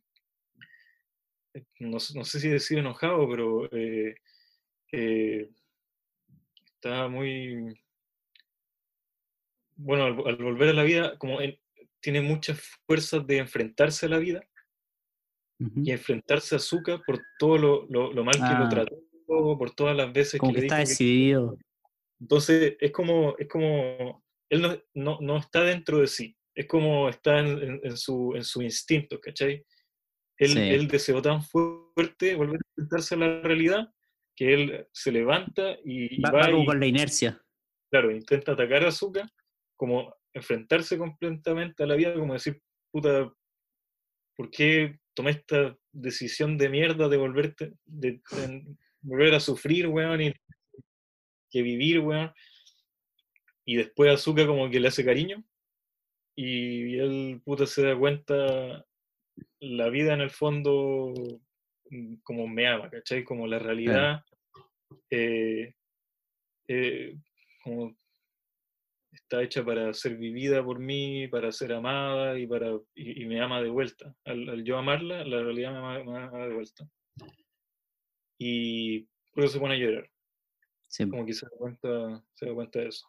S2: no, sé si decir enojado, pero eh, eh, está muy bueno, al, volver a la vida, como tiene muchas fuerzas de enfrentarse a la vida y enfrentarse a Zuka por todo lo, lo, mal que lo ah. trató, por todas las veces
S1: que,
S2: le
S1: está decidido.
S2: Entonces, es como, es como, él no, no, no está dentro de sí, es como está en, en, su, en su instinto, ¿cachai? Él, él, deseó tan fuerte volver a enfrentarse a la realidad que él se levanta y, y
S1: Va,
S2: va,
S1: como
S2: y,
S1: con la inercia.
S2: claro, intenta atacar a Azuka, como enfrentarse completamente a la vida, como decir, puta, ¿por qué tomé esta decisión de mierda de volverte, de, de volver a sufrir, weón, y que vivir, weón? Y después Azuka como que le hace cariño, y él, puta, se da cuenta, la vida en el fondo mm, como me ama, ¿cachai? Como la realidad, eh, eh, como está hecha para ser vivida por mí, para ser amada y, para, y, y me ama de vuelta. Al, al yo amarla, la realidad me ama, me ama de vuelta. Y por eso se pone a llorar,
S1: Sí,
S2: como que se da cuenta, se da cuenta de eso.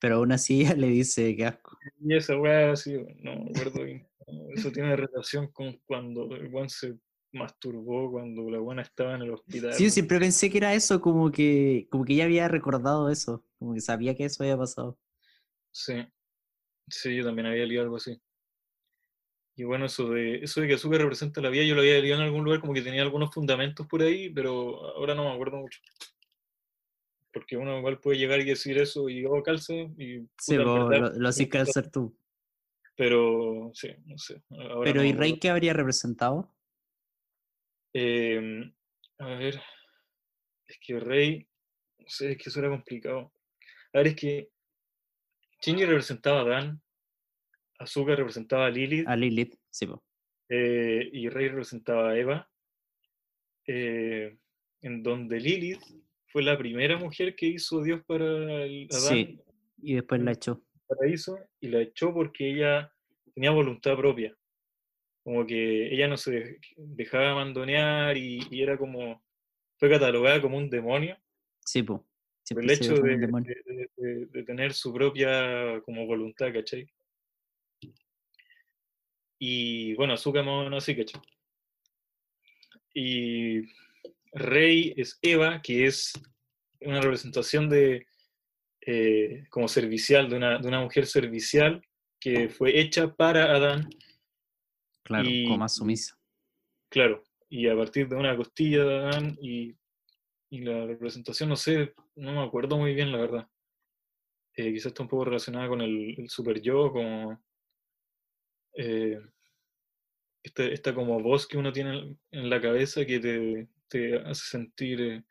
S1: pero aún así ella (laughs) le dice que asco.
S2: Y esa weá, sí, no me acuerdo bien. Eso tiene relación con cuando el weón se masturbó, cuando la buena estaba en el hospital.
S1: Sí, yo siempre pensé que era eso, como que, como que ella había recordado eso, como que sabía que eso había pasado.
S2: Sí, sí, yo también había leído algo así. Y bueno, eso de, eso de que Azúcar representa la vida, yo lo había leído en algún lugar, como que tenía algunos fundamentos por ahí, pero ahora no me acuerdo mucho. Porque uno igual puede llegar y decir eso y oh, calce, y
S1: Sí,
S2: puta, en
S1: vos
S2: verdad,
S1: lo, lo hacís calzar tú.
S2: pero sí, no sé. ahora
S1: Pero
S2: no
S1: ¿y Rey qué habría representado?
S2: Em, a ver, es que Rey, no sé, es que eso era complicado. A ver, es que Shinji representaba a Dan, Azúcar representaba a Lilith,
S1: A Lilith, sí, po.
S2: eh, y Rey representaba a Eva, eh, en donde Lilith fue la primera mujer que hizo Dios para Adán
S1: Sí, y después la echó.
S2: paraíso y la echó porque ella tenía voluntad propia. Como que ella no se dej- dejaba abandonar y, y era como, fue catalogada como un demonio
S1: Sí, po. Siempre
S2: el hecho de, tener su propia como voluntad, ¿cachai? Y bueno, Azúcar más o menos así, ¿cachai? Y Rey es Eva, que es una representación de eh, como servicial, de una, de una mujer servicial que fue hecha para Adán,
S1: Claro,
S2: y-
S1: como más sumisa.
S2: claro, y a partir de una costilla de Adán y, y la representación, no sé, no me acuerdo muy bien, la verdad. Eh, quizás está un poco relacionada con el, el super yo, como eh, este- esta como voz que uno tiene en- la cabeza que te, te hace sentir eh,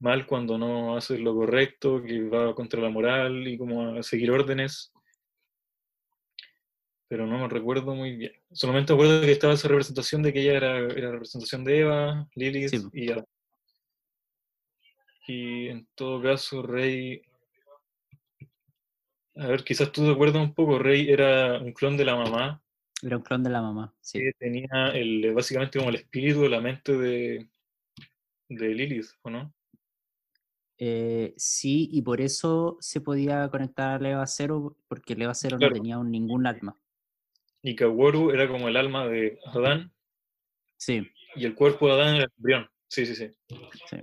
S2: mal cuando no haces lo correcto, que va contra la moral y como a seguir órdenes. Pero no me recuerdo muy bien. Solamente me acuerdo que estaba esa representación de que ella era, era representación de Eva, Lilith
S1: Sí,
S2: y Adán. Y en todo caso, Rey. A ver, quizás tú te acuerdas un poco, Rey era un clon de la mamá,
S1: Era un clon de la mamá, sí.
S2: que tenía el, básicamente como el espíritu de la mente de, de Lilith, ¿o no?
S1: Eh, sí, y por eso se podía conectar al EVA 0, porque el EVA 0
S2: Claro.
S1: no tenía un- ningún alma.
S2: Y Kaworu era como el alma de Adán,
S1: Sí,
S2: y el cuerpo de Adán era el embrión. Sí, sí, sí.
S1: sí.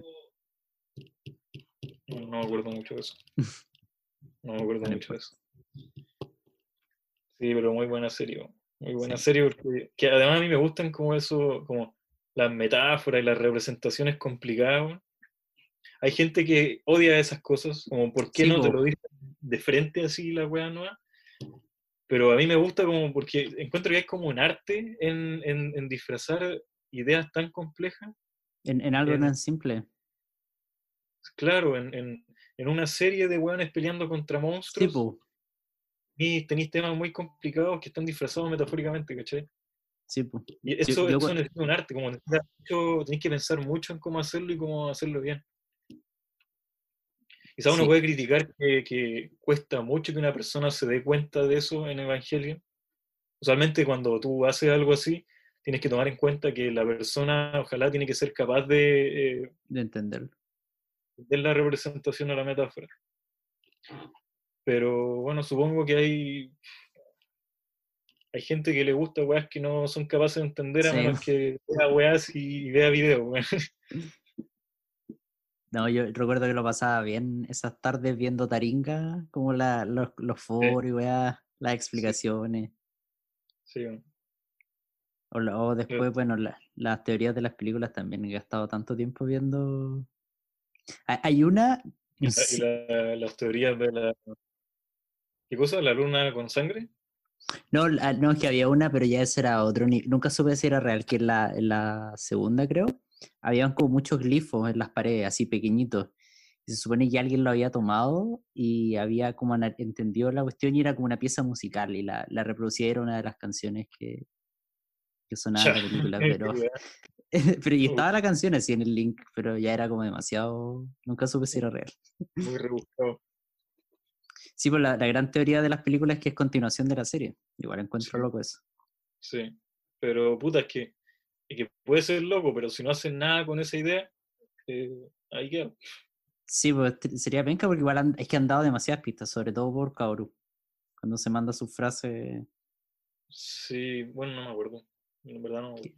S2: No, no me acuerdo mucho de eso. No me acuerdo mucho de eso. Sí, pero muy buena serie. Muy buena
S1: Sí.
S2: serie porque que además a mí me gustan como eso, como las metáforas y las representaciones complicadas. Hay gente que odia esas cosas, como por qué
S1: Sí,
S2: no te lo dicen de frente así la weá nueva. Pero a mí me gusta como porque encuentro que hay como un arte en, en- en disfrazar ideas tan complejas.
S1: En, en algo
S2: En-
S1: tan simple.
S2: Claro, en, en- en una serie de weones peleando contra monstruos.
S1: po.
S2: y tenéis temas muy complicados que están disfrazados metafóricamente, ¿cachai?
S1: Sí, po.
S2: Y eso,
S1: yo
S2: eso necesita un arte, como tenéis que pensar mucho en cómo hacerlo y cómo hacerlo bien. Quizás uno
S1: Sí.
S2: puede criticar que, que cuesta mucho que una persona se dé cuenta de eso en Evangelion. Usualmente cuando tú haces algo así, tienes que tomar en cuenta que la persona ojalá tiene que ser capaz de eh,
S1: de entenderlo.
S2: De la representación a la metáfora. Pero bueno, supongo que hay hay gente que le gusta weas que no son capaces de entender a
S1: Sí.
S2: menos que vea weas y, vea videos. weón.
S1: No, yo recuerdo que lo pasaba bien esas tardes viendo Taringa, como la, los, los foros y weá, las explicaciones.
S2: Sí.
S1: O, o después, bueno, la- las teorías de las películas también. He gastado tanto tiempo viendo Hay una... (laughs)
S2: Y, las teorías de la... ¿Qué cosa? ¿La luna con sangre?
S1: No, no, es que había una, pero ya ese era otro. Nunca supe si era real, que en la, en la segunda, creo, habían como muchos glifos en las paredes, así pequeñiñitos. Y se supone que alguien lo había tomado y había como entendido la cuestión y era como una pieza musical y la, la reproducía era una de las canciones que, que sonaba en la película, (laughs) pero, (laughs) pero y estaba la canción así en el link, pero ya era como demasiado, nunca supe si era real.
S2: Muy rebuscado.
S1: Sí, pues la, la, gran teoría de las películas es que es continuación de la serie. Igual encuentro loco eso.
S2: Sí, pero puta, es que, es que puede ser loco, pero si no hacen nada con esa idea, eh, ahí queda.
S1: Sí, pues sería penca porque igual es que han dado demasiadas pistas, sobre todo por Kaoru. Cuando se manda su frase.
S2: Sí, bueno, no me acuerdo. En verdad no.
S1: Que,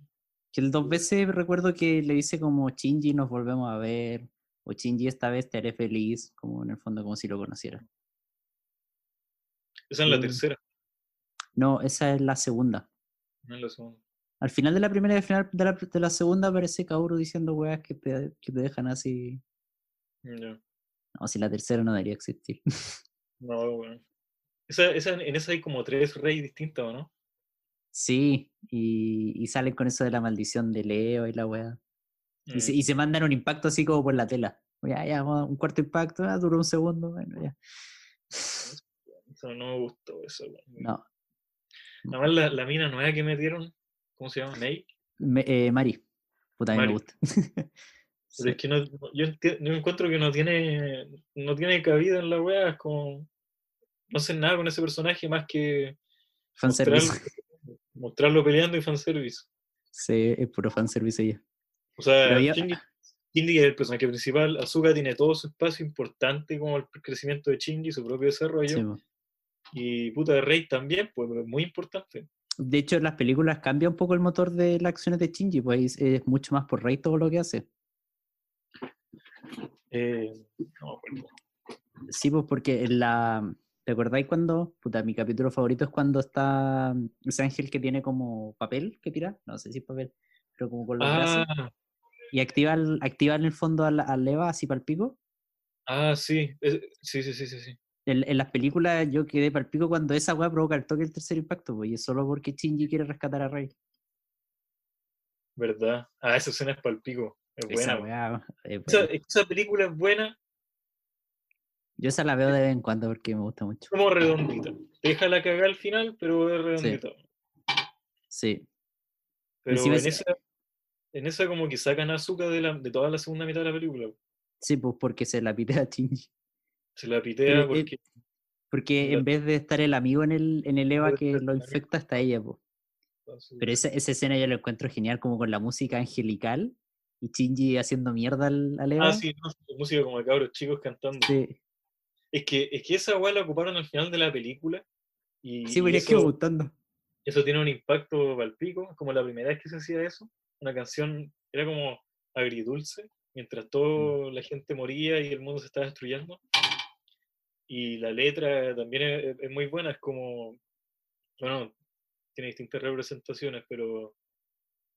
S1: que el dos veces recuerdo que le dice como Shinji nos volvemos a ver. O Shinji esta vez te haré feliz, como en el fondo como si lo conociera.
S2: Esa es la tercera.
S1: No, esa es la segunda.
S2: No es la segunda.
S1: Al final de la primera y al final de la, de la segunda aparece Kaoru diciendo weas que te, que te dejan así no, si la tercera no debería existir.
S2: No, bueno. Esa, esa, en esa hay como tres reyes distintos, ¿no?
S1: Sí, y, y, salen con eso de la maldición de Leo y la weá. Y, se, mm. y, se, mandan un impacto así como por la tela. Ya, ya, un cuarto impacto, ah, duró un segundo, bueno, ya.
S2: Eso no me gustó, eso.
S1: No.
S2: Además, la, la mina nueva que metieron, ¿cómo se llama? ¿May?
S1: eh, Mari. Puta, a mí me gusta. (laughs)
S2: Pero es que no, yo, encuentro que no tiene, no tiene cabida en la wea, es como. No hacen nada con ese personaje más que.
S1: Fanservice. (laughs)
S2: mostrarlo peleando y fanservice.
S1: Sí, es puro fanservice ella.
S2: O sea, Shinji, es el personaje principal. Azuka tiene todo su espacio importante como el crecimiento de Shinji, su propio desarrollo. y puta Rey también, pues muy importante.
S1: De hecho, en las películas cambia un poco el motor de las acciones de Shinji, pues es mucho más por Rey todo lo que hace.
S2: Eh,
S1: sí, pues porque en la. ¿Te acordáis cuando? Puta, mi capítulo favorito es cuando está ese ángel que tiene como papel que tira. No sé si es papel, pero como con los brazos. Ah. Y activa, activa en el fondo al, al leva así para el pico.
S2: Ah, sí. sí, sí, sí, sí.
S1: En, las películas yo quedé para el pico cuando esa weá provoca el toque del tercer impacto, pues, y es solo porque Shinji quiere rescatar a Rey.
S2: ¿Verdad? Ah, esa escena es para el pico. Es buena. Esa, película es buena.
S1: Yo esa la veo de vez en cuando porque me gusta mucho.
S2: Como redondita. deja la cagada al final, pero es redondita.
S1: Sí.
S2: Pero en, esa, en esa como que sacan azúcar de, la, de toda la segunda mitad de la película.
S1: Sí, pues porque se la pitea a Shinji.
S2: Se la pitea porque...
S1: porque en vez de estar el amigo en el, en el Eva que lo infecta, está ella, pues. Pero esa, esa escena yo la encuentro genial, como con la música angelical y Shinji haciendo mierda al, al Eva.
S2: Ah, sí, no, música como de cabros chicos cantando.
S1: Sí.
S2: Es que, es que esa weá la ocuparon al final de la película. Y,
S1: sí, me quedó gustando.
S2: Eso tiene un impacto palpico, como la primera vez que se hacía eso. Una canción era como agridulce, mientras toda mm. la gente moría y el mundo se estaba destruyendo. Y la letra también es, es muy buena, es como, bueno, tiene distintas representaciones, pero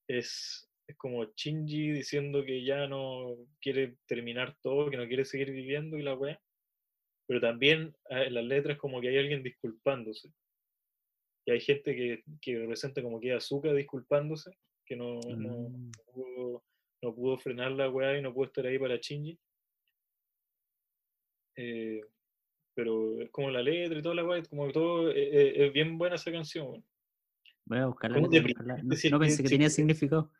S2: es, es como Shinji diciendo que ya no quiere terminar todo, que no quiere seguir viviendo y la weá. Pero también ah, en las letras como que hay alguien disculpándose. Y hay gente que, que representa como que Azuka disculpándose, que no, no, mm. pudo, no, pudo, frenar la weá y no pudo estar ahí para Shinji. Eh, pero es como la letra y toda la weá, como que todo, eh, eh, es, bien buena esa canción.
S1: Voy a buscarla. No, pensé que tenía significado.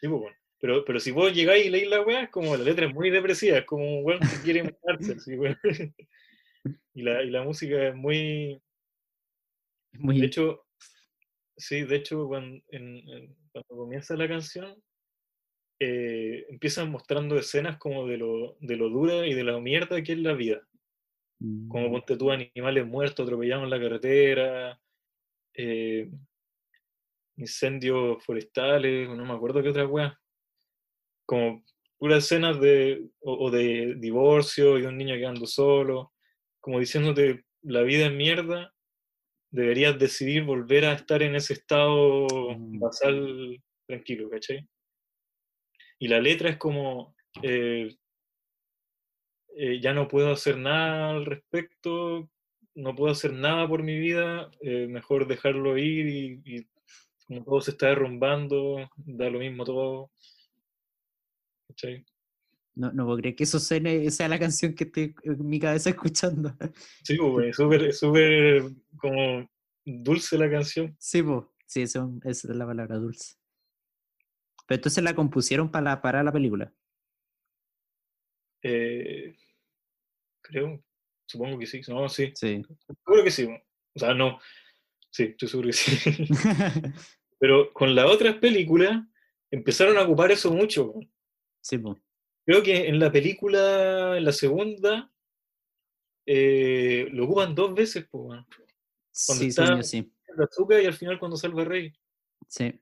S2: Sí, pues, bueno. Pero, pero si vos llegáis y leís la weá, es como la letra es muy depresiva, es como un weón que quiere matarse. ¿sí, (laughs) y, la, y la música es muy.
S1: muy...
S2: De hecho, sí, de hecho, cuando, en, cuando comienza la canción, eh, empiezan mostrando escenas como de lo, de lo dura y de la mierda que es la vida. Como mm. ponte tú animales muertos atropellados en la carretera, eh, incendios forestales, no me acuerdo qué otra weá. Como puras escenas de, o, de divorcio y de un niño quedando solo, como diciéndote, la vida es mierda, deberías decidir volver a estar en ese estado mm. basal tranquilo, ¿cachai? Y la letra es como, eh, eh, ya no puedo hacer nada al respecto, no puedo hacer nada por mi vida, eh, mejor dejarlo ir y, y como todo se está derrumbando, da lo mismo todo. ¿Cachai?
S1: No, no puedo creer que eso suene- sea la canción que estoy en mi cabeza escuchando. (laughs)
S2: Sí, pues, súper, súper como dulce la canción.
S1: Sí, pues. Sí, esa es la palabra dulce. Pero entonces la compusieron para la, para la película.
S2: Eh, creo, supongo que sí. No, sí,
S1: Sí.
S2: seguro que sí. O sea, no, sí, estoy seguro que sí. (laughs) Pero con las otras películas empezaron a ocupar eso mucho. güey.
S1: sí, pues.
S2: Creo que en la película, en la segunda, eh, lo ocupan dos veces, pues, güey. Cuando
S1: Sí,
S2: está-
S1: sí.
S2: de azúcar y al final cuando salva rey.
S1: Sí.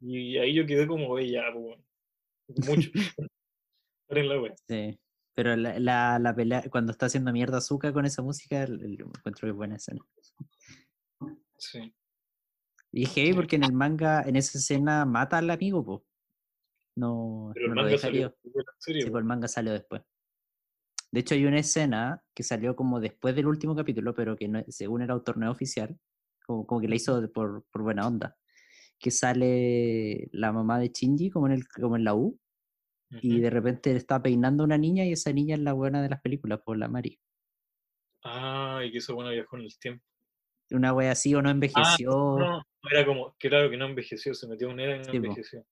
S2: Y ahí yo quedé como, "Oye, ya, pues, bueno, mucho. (laughs) La wea.
S1: Sí. Pero la, la, la pelea, cuando está haciendo mierda Azúcar con esa música, el- el- encuentro que buena escena.
S2: Sí.
S1: Y es heavy porque en el manga, en esa escena, mata al amigo, pues. No,
S2: Pero el
S1: no lo
S2: manga salió serie,
S1: Sí, pues el manga salió después. De hecho, hay una escena que salió como después del último capítulo, pero que no, según era un torneo oficial, como, como que la hizo por, por buena onda. Que sale la mamá de Shinji como en, el, como en la U, y de repente está peinando a una niña, y esa niña es la buena de las películas, por la Mari.
S2: Ah, y que eso bueno viajó en el tiempo.
S1: Una wea así o no
S2: Ah,
S1: envejeció,
S2: no, era como, claro que no envejeció, se metió una era y no
S1: Sí, po.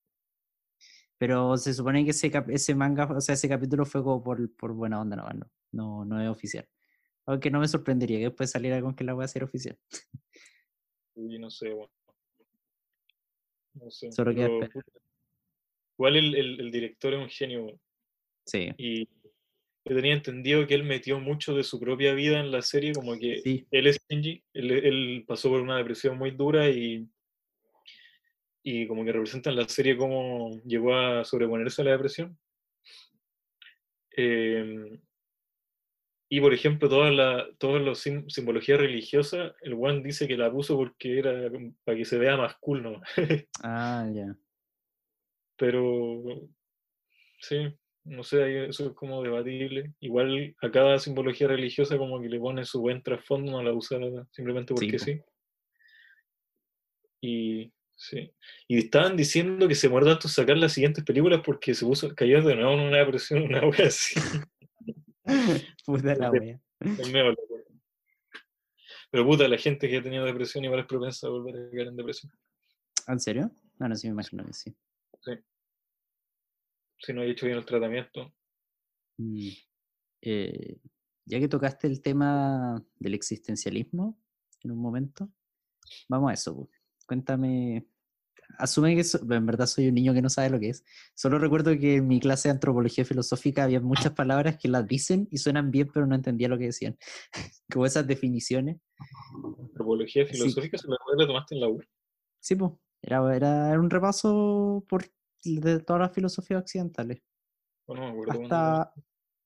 S1: Pero se supone que ese, ese manga, o sea, ese capítulo fue como por, por buena onda, no, no, no, no es oficial. Aunque no me sorprendería que después saliera con que la wea sea oficial.
S2: Y no sé, bueno. No sé.
S1: Solo
S2: pero, puta, Igual el, el- el director es un genio.
S1: Sí,
S2: y yo tenía entendido que él metió mucho de su propia vida en la serie, como que
S1: sí,
S2: él es Shinji, él, él pasó por una depresión muy dura y, y como que representa en la serie cómo llegó a sobreponerse a la depresión. Eh, y por ejemplo, toda la, toda la sim- simbología religiosa, el One dice que la puso porque era para que se vea más cool, ¿no? (laughs)
S1: ah, ya.
S2: Pero sí, no sé, eso es como debatible. Igual a cada simbología religiosa como que le pone su buen trasfondo, no la usa simplemente
S1: Sí,
S2: porque
S1: po.
S2: sí. Y sí. Y estaban diciendo que se muerde tanto sacar las siguientes películas porque se puso, cayó de nuevo en una depresión, una wea así. (laughs)
S1: Puta la wea.
S2: Pero puta, la gente que ha tenido depresión igual es propensa a volver a caer en depresión.
S1: ¿Ah, ¿En serio? Ah, no, sí me imagino que sí.
S2: Si no hay hecho bien el tratamiento.
S1: Mm, eh, ya que tocaste el tema del existencialismo en un momento, vamos a eso. po. Cuéntame, asume que so- en verdad soy un niño que no sabe lo que es. Solo recuerdo que en mi clase de antropología filosófica había muchas palabras que las dicen y suenan bien, pero no entendía lo que decían. (laughs) Como esas definiciones.
S2: Antropología
S1: Sí.
S2: filosófica, ¿se la, la tomaste en la U?
S1: Sí, pues, era, era era un repaso por de todas las filosofías occidentales.
S2: O no me acuerdo
S1: hasta,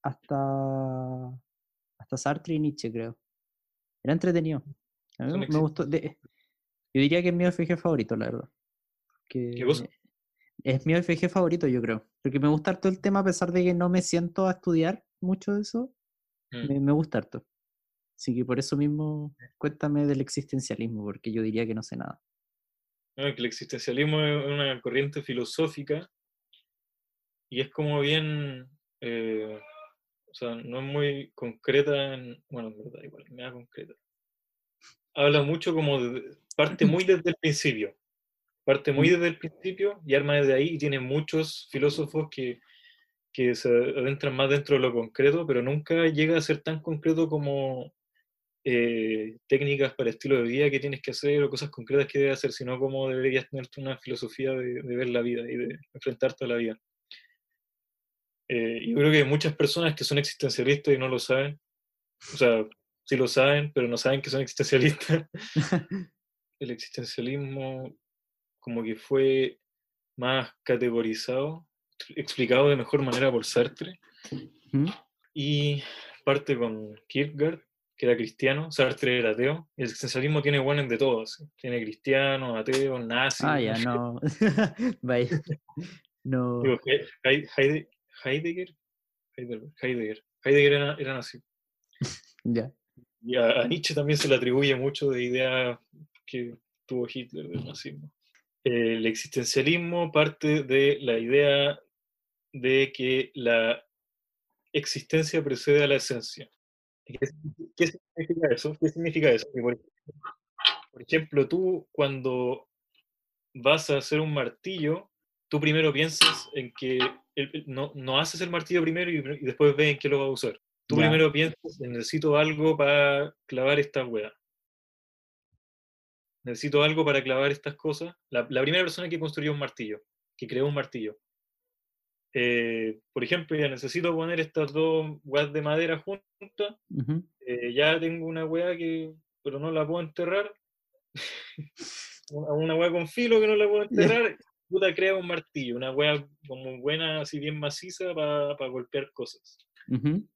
S1: hasta, hasta Sartre y Nietzsche, creo. Era entretenido. A mí me me gustó. de- yo diría que es mi OFG favorito, la verdad.
S2: ¿Qué cosa?
S1: Que es mi OFG favorito, yo creo. Porque me gusta harto el tema, a pesar de que no me siento a estudiar mucho de eso,
S2: Mm.
S1: me, me gusta harto. Así que por eso mismo, cuéntame del existencialismo, porque yo diría que no sé nada.
S2: Que el existencialismo es una corriente filosófica y es como bien, eh, o sea, no es muy concreta, en, bueno, en verdad igual, me da concreta. Habla mucho como, de- parte muy desde el principio, parte muy
S1: Mm.
S2: desde el principio y arma desde ahí y tiene muchos filósofos que, que se adentran más dentro de lo concreto, pero nunca llega a ser tan concreto como eh, técnicas para estilo de vida que tienes que hacer o cosas concretas que debes hacer, sino como deberías tener una filosofía de, de ver la vida y de enfrentarte a la vida. Eh, yo creo que hay muchas personas que son existencialistas y no lo saben. O sea, sí lo saben, pero no saben que son existencialistas. (laughs) El existencialismo como que fue más categorizado, explicado de mejor manera por Sartre.
S1: ¿Mm?
S2: Y parte con Kierkegaard, que era cristiano, Sartre era ateo, el existencialismo tiene buenos de todos, tiene cristianos, ateos, nazis,
S1: Ah, ya, no. (laughs) Vaya. No.
S2: digo, He- He- Heide- Heidegger, Heidelberg, Heidegger, Heidegger era, era nazi. (laughs)
S1: Ya.
S2: Y a, a Nietzsche también se le atribuye mucho de idea que tuvo Hitler del nazismo. El existencialismo parte de la idea de que la existencia precede a la esencia. ¿Qué, qué significa eso? ¿Qué significa eso? Que por, por ejemplo, tú cuando vas a hacer un martillo, tú primero piensas en que el- no, no haces el martillo primero y, y después ves en qué lo vas a usar. Tú primero piensas, necesito algo para clavar esta weá. Necesito algo para clavar estas cosas. La, la primera persona que construyó un martillo, que creó un martillo. Eh, por ejemplo, ya necesito poner estas dos weas de madera juntas. Eh, ya tengo una wea que, pero no la puedo enterrar. (laughs) una, wea con filo que no la puedo enterrar. Puta, crea un martillo, una wea como buena, así bien maciza para golpear cosas.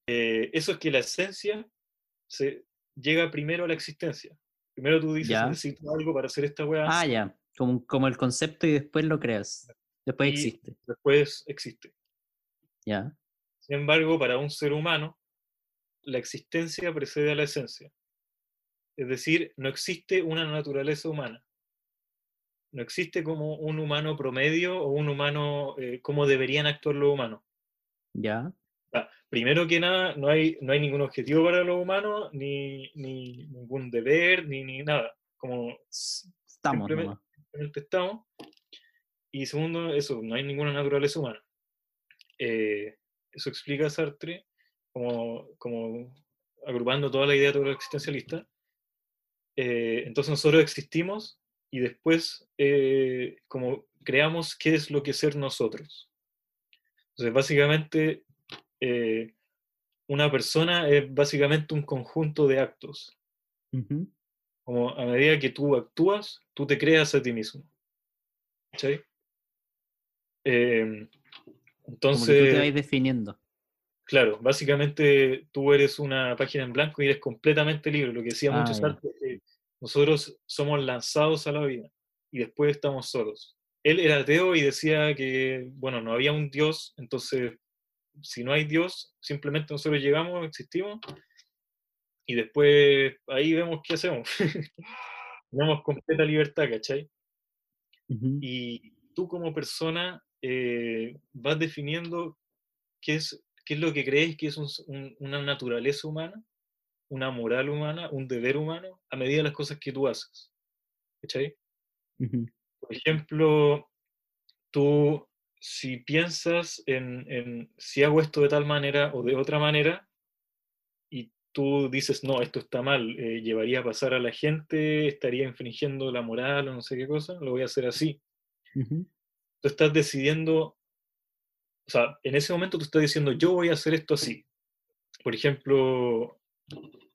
S2: Eh, eso es que la esencia se llega primero a la existencia. Primero tú dices,
S1: Ya.
S2: necesito algo para hacer esta weá,
S1: Ah, ya. Como, como el concepto y después lo creas. Después
S2: Y-
S1: existe.
S2: después existe.
S1: Ya.
S2: Sin embargo, para un ser humano, la existencia precede a la esencia. Es decir, no existe una naturaleza humana. No existe como un humano promedio o un humano eh, como deberían actuar los humanos.
S1: Ya.
S2: Sea, primero que nada, no hay, no hay ningún objetivo para los humanos, ni, ni ningún deber, ni, ni nada. Como
S1: Estamos
S2: Simplemente- simplemente estamos. Y segundo, eso, no hay ninguna naturaleza humana. Eh, eso explica Sartre, como, como agrupando toda la idea de todo lo existencialista. Eh, entonces nosotros existimos y después eh, como creamos qué es lo que ser nosotros. Entonces básicamente eh, una persona es básicamente un conjunto de actos. Como a medida que tú actúas, tú te creas a ti mismo. ¿Cachai? Em,
S1: Como que tú te
S2: entonces,
S1: vas definiendo.
S2: claro, básicamente tú eres una página en blanco y eres completamente libre. Lo que decía
S1: Ah,
S2: mucho
S1: ya.
S2: Sartre es que nosotros somos lanzados a la vida y después estamos solos. Él era ateo y decía que, bueno, no había un Dios, entonces, si no hay Dios, simplemente nosotros llegamos, existimos y después ahí vemos qué hacemos. (laughs) Tenemos completa libertad, ¿cachai?
S1: Ujú.
S2: y tú como persona eh, vas definiendo qué es, qué es lo que crees que es un- un- una naturaleza humana, una moral humana, un deber humano, a medida de las cosas que tú haces. ¿Cachai?
S1: Ujú.
S2: Por ejemplo, tú si piensas en, en si hago esto de tal manera o de otra manera, y tú dices, no, esto está mal, eh, llevaría a pasar a la gente, estaría infringiendo la moral o no sé qué cosa, lo voy a hacer así.
S1: Ujú.
S2: tú estás decidiendo, o sea, en ese momento tú estás diciendo, yo voy a hacer esto así. Por ejemplo,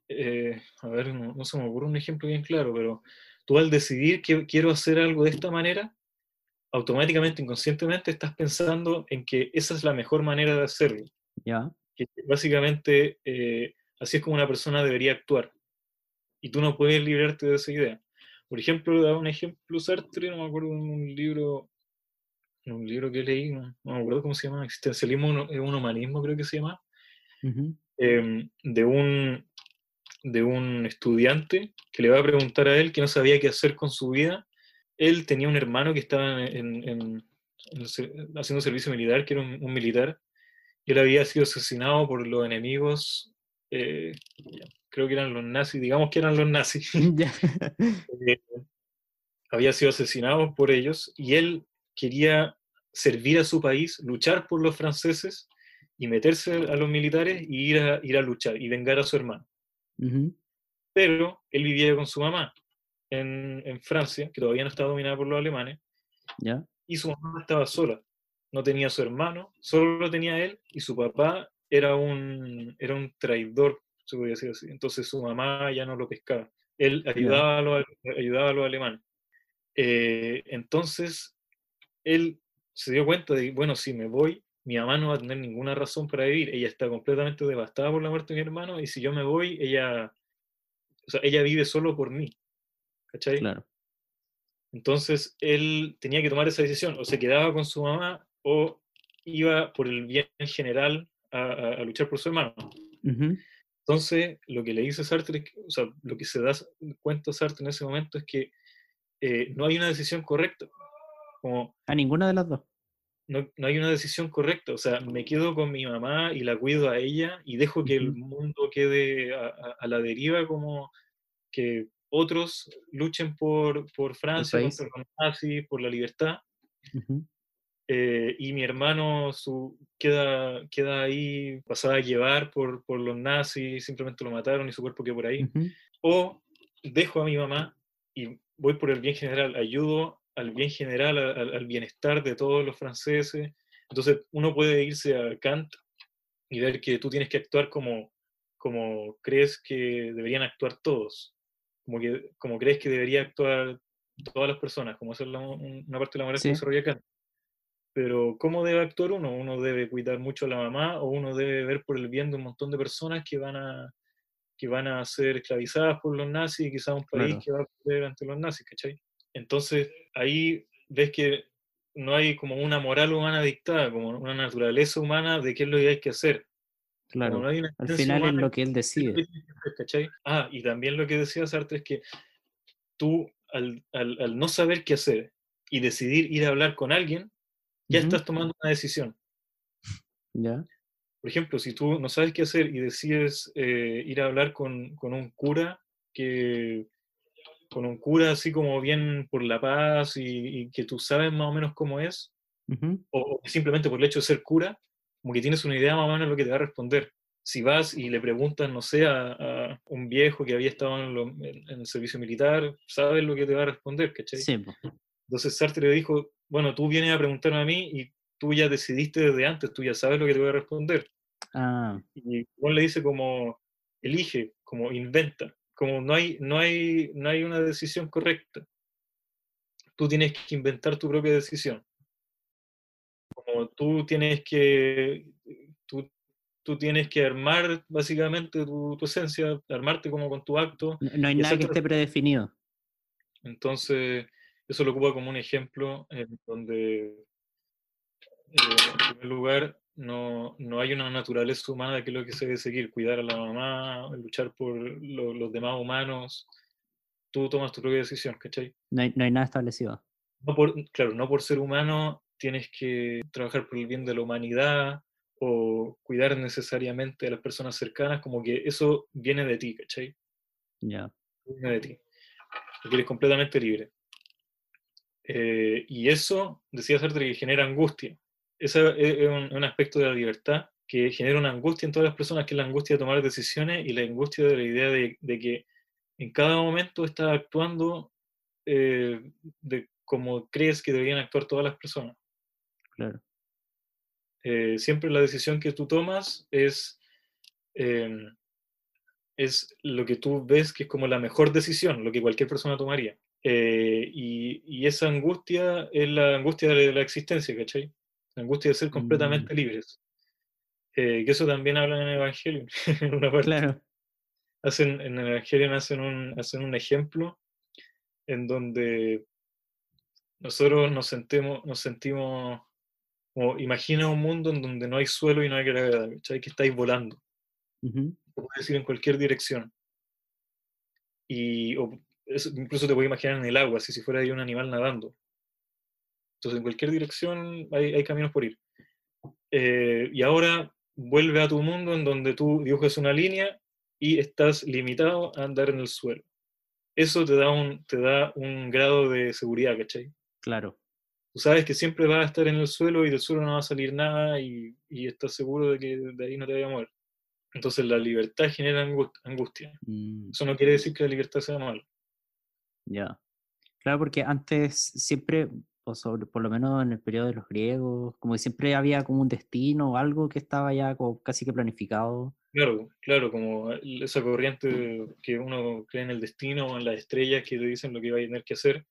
S2: eh, a ver, no, no se me ocurre un ejemplo bien claro, pero tú al decidir que quiero hacer algo de esta manera, automáticamente, inconscientemente, estás pensando en que esa es la mejor manera de hacerlo.
S1: Ya.
S2: Que básicamente, eh, así es como una persona debería actuar. Y tú no puedes librarte de esa idea. Por ejemplo, da un ejemplo Sartre, no me acuerdo en un libro, en un libro que leí, no, no me acuerdo cómo se llama, Existencialismo, un, un humanismo creo que se llama,
S1: Ujú.
S2: eh, de, un, de un estudiante que le va a preguntar a él que no sabía qué hacer con su vida. Él tenía un hermano que estaba en, en- haciendo servicio militar, que era un, un militar, y él había sido asesinado por los enemigos, eh, creo que eran los nazis, digamos que eran los nazis. (laughs) Eh, había sido asesinado por ellos y él quería servir a su país, luchar por los franceses y meterse a los militares y ir a, ir a luchar y vengar a su hermano. Pero él vivía con su mamá en, en Francia, que todavía no estaba dominada por los alemanes,
S1: Ya.
S2: y su mamá estaba sola. No tenía a su hermano, solo lo tenía él, y su papá era un, era un traidor, se podría decir así. Entonces su mamá ya no lo pescaba. Él ayudaba, a, los, ayudaba a los alemanes. Eh, entonces, él se dio cuenta de, bueno, si me voy, mi mamá no va a tener ninguna razón para vivir. Ella está completamente devastada por la muerte de mi hermano, y si yo me voy, ella, o sea, ella vive solo por mí. ¿Cachai?
S1: Claro.
S2: Entonces él tenía que tomar esa decisión, o se quedaba con su mamá o iba por el bien general a, luchar por su hermano.
S1: Ujú.
S2: Entonces, lo que le dice Sartre, o sea, lo que se da cuenta Sartre en ese momento es que eh, no hay una decisión correcta. Como
S1: A ninguna de las dos.
S2: no, no hay una decisión correcta. O sea, me quedo con mi mamá y la cuido a ella y dejo que el
S1: Ujú.
S2: mundo quede a, a- a la deriva, como que otros luchen por, por Francia, contra los nazis, por la libertad.
S1: Ujú.
S2: eh, y mi hermano su, queda, queda ahí, pasada a llevar por, por los nazis, simplemente lo mataron y su cuerpo quedó por ahí.
S1: Ujú.
S2: O dejo a mi mamá y voy por el bien general, ayudo al bien general, al, al bienestar de todos los franceses. Entonces uno puede irse a Kant y ver que tú tienes que actuar como, como crees que deberían actuar todos, como, que, como crees que debería actuar todas las personas, como esa es la- un- una parte de la moral
S1: Sí.
S2: que desarrolla Kant. Pero ¿cómo debe actuar uno? Uno debe cuidar mucho a la mamá o uno debe ver por el bien de un montón de personas que van a, que van a ser esclavizadas por los nazis y quizás un país
S1: Claro.
S2: que va a perder ante los nazis, ¿cachai? Entonces ahí ves que no hay como una moral humana dictada, como una naturaleza humana de qué es lo que hay que hacer.
S1: Claro.
S2: no hay una
S1: Al final es
S2: humana
S1: lo que él
S2: ¿qué es lo
S1: decide.
S2: que que hacer, ¿cachai? Ah, y también lo que decía Sartre es que tú, al, al- al no saber qué hacer y decidir ir a hablar con alguien, ya
S1: Ujú.
S2: estás tomando una decisión.
S1: ¿Ya?
S2: Por ejemplo, si tú no sabes qué hacer y decides eh, ir a hablar con, con un cura que con un cura así como bien por la paz y, y que tú sabes más o menos cómo es,
S1: Ujú.
S2: o, o simplemente por el hecho de ser cura, como que tienes una idea más o menos de lo que te va a responder. Si vas y le preguntas, no sé, a, a un viejo que había estado en, lo- en- el servicio militar, sabes lo que te va a responder, ¿cachai?
S1: Sí.
S2: Entonces Sartre le dijo, bueno, tú vienes a preguntarme a mí y tú ya decidiste desde antes, tú ya sabes lo que te voy a responder.
S1: Ah,
S2: Y Juan le dice como, elige, como inventa, como no hay, no hay, no hay una decisión correcta. Tú tienes que inventar tu propia decisión. Como tú tienes que, tú, tú tienes que armar básicamente tu, tu esencia, armarte como con tu acto.
S1: no, no hay nada que esté predefinido.
S2: Entonces, eso lo ocupa como un ejemplo en donde, eh, en primer lugar, no, no hay una naturaleza humana que es lo que se debe seguir, cuidar a la mamá, luchar por lo- los demás humanos. Tú tomas tu propia decisión, ¿cachai?
S1: No hay, no hay nada establecido.
S2: No por, claro, no por ser humano tienes que trabajar por el bien de la humanidad o cuidar necesariamente a las personas cercanas, como que eso viene de ti, ¿cachai?
S1: Ya.
S2: viene de ti, porque eres completamente libre. Eh, y eso, decía Sartre, que genera angustia. Ese es es un, un aspecto de la libertad que genera una angustia en todas las personas, que es la angustia de tomar decisiones y la angustia de la idea de, de que en cada momento estás actuando eh, de como crees que deberían actuar todas las personas.
S1: Claro.
S2: Eh, siempre la decisión que tú tomas es, eh, es lo que tú ves que es como la mejor decisión, lo que cualquier persona tomaría. Eh, y, y esa angustia es la angustia de la existencia, ¿cachai? La angustia de ser completamente libres. Eh, que eso también hablan en el Evangelio, (laughs) en una parte.
S1: Claro.
S2: Hacen, en el Evangelio hacen un, hacen un ejemplo en donde nosotros nos sentimos, nos sentimos como, imagina un mundo en donde no hay suelo y no hay gravedad, ¿cachai? Que estáis volando,
S1: Ujú.
S2: puedes ir en cualquier dirección. Y o eso incluso te puedes imaginar en el agua, así si fuera ahí un animal nadando. Entonces, en cualquier dirección hay, hay caminos por ir. Eh, y ahora vuelve a tu mundo en donde tú dibujas una línea y estás limitado a andar en el suelo. Eso te da un, te da un grado de seguridad, ¿cachai?
S1: Claro.
S2: Tú sabes que siempre vas a estar en el suelo y del suelo no va a salir nada y, y estás seguro de que de ahí no te vaya a mover. Entonces la libertad genera angu- angustia.
S1: Mm,
S2: Eso no quiere decir que la libertad sea mala.
S1: ya. Claro, porque antes siempre, o sobre, por lo menos en el periodo de los griegos, como que siempre había como un destino o algo que estaba ya como casi que planificado.
S2: Claro, claro, como esa corriente que uno cree en el destino o en las estrellas que te dicen lo que va a tener que hacer.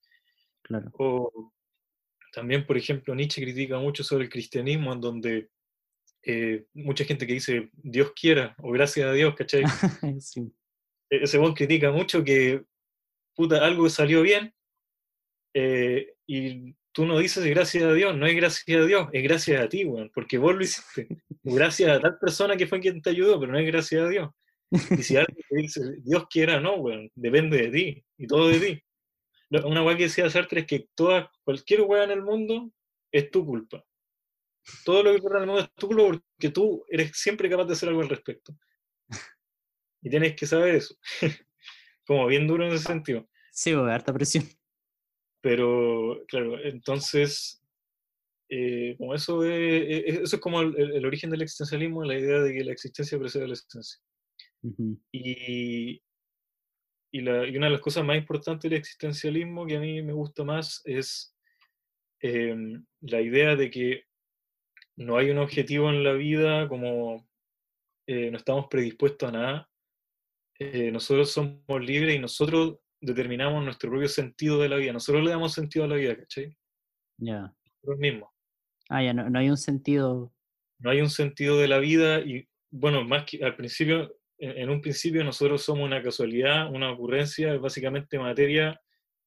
S1: Claro.
S2: O también, por ejemplo, Nietzsche critica mucho sobre el cristianismo, en donde eh, mucha gente que dice Dios quiera o gracias a Dios, ¿cachai? (laughs)
S1: Sí.
S2: E- Ese vos critica mucho que puta, algo salió bien eh, y tú no dices gracias a Dios, no es gracias a Dios, es gracias a ti, weón, porque vos lo hiciste. gracias a tal persona que fue quien te ayudó, pero no es gracias a Dios. Y si alguien te dice, Dios quiera, no, weón, depende de ti y todo de ti. Una weá que decía Sartre es que toda, cualquier weá en el mundo es tu culpa. Todo lo que ocurre en el mundo es tu culpa porque tú eres siempre capaz de hacer algo al respecto. Y tienes que saber eso. (laughs) Como bien duro en ese sentido.
S1: Sí, a harta presión.
S2: Pero, claro, entonces, eh, como eso, es, eso es como el, origen del existencialismo, la idea de que la existencia precede a la existencia. y, y, la, y, una de las cosas más importantes del existencialismo que a mí me gusta más es em, la idea de que no hay un objetivo en la vida como eh, no estamos predispuestos a nada. Eh, nosotros somos libres y nosotros determinamos nuestro propio sentido de la vida. Nosotros le damos sentido a la vida, ¿cachai?
S1: Ya.
S2: Nosotros mismos.
S1: Ah, ya, no, hay un sentido.
S2: No hay un sentido de la vida y, bueno, más que al principio, en, un principio nosotros somos una casualidad, una ocurrencia, básicamente materia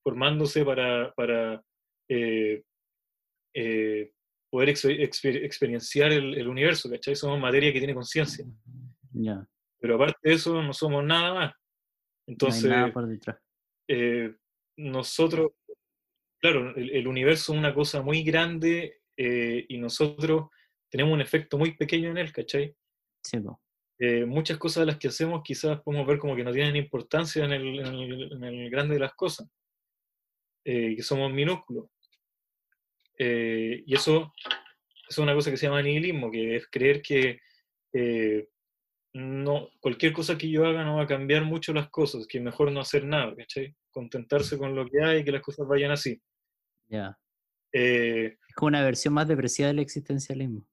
S2: formándose para, para eh, eh, poder experienciar el, universo, ¿cachai? Somos materia que tiene conciencia.
S1: Ya.
S2: Pero aparte de eso, no somos nada más. Entonces, eh, nosotros, claro, el, universo es una cosa muy grande y nosotros tenemos un efecto muy pequeño en él, ¿cachai?
S1: Sí,
S2: eh, muchas cosas de las que hacemos quizás podemos ver como que no tienen importancia en el, grande de las cosas, que somos minúsculos. y eso, es una cosa que se llama nihilismo, que es creer que no, cualquier cosa que yo haga no va a cambiar mucho las cosas, que mejor no hacer nada, ¿cachai? Contentarse con lo que hay y que las cosas vayan así.
S1: Ya.
S2: Eh,
S1: es como una versión más depresiva del existencialismo.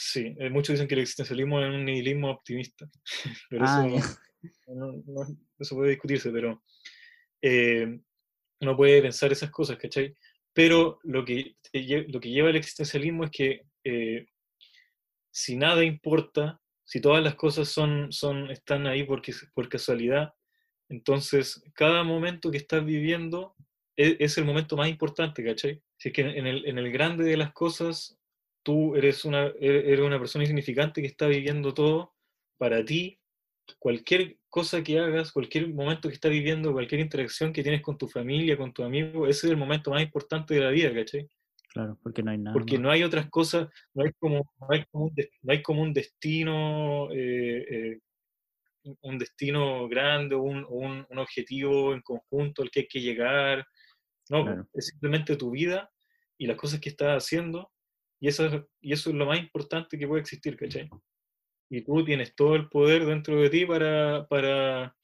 S2: Sí, eh, muchos dicen que el existencialismo es un nihilismo optimista, (laughs) pero ah, eso, eso, puede discutirse, pero eh, uno puede pensar esas cosas, ¿cachai? Pero lo que, lo que lleva el existencialismo es que si nada importa, si todas las cosas son, son, están ahí porque, por casualidad, entonces cada momento que estás viviendo e, es, el momento más importante, ¿cachai? Si es que en el, en el, grande de las cosas, tú eres una, e, eres una persona insignificante que está viviendo todo para ti, cualquier cosa que hagas, cualquier momento que estás viviendo, cualquier interacción que tienes con tu familia, con tu amigo, ese es el momento más importante de la vida, ¿cachai?
S1: Claro, porque no hay nada.
S2: Porque no hay otras cosas, no hay como, no hay como, un, no hay como un destino, eh, eh, un destino grande, un, un, un, objetivo en conjunto al que hay que llegar. No, es simplemente tu vida y las cosas que estás haciendo, y eso, y eso es lo más importante que puede existir, ¿cachai? Y tú tienes todo el poder dentro de ti para, para,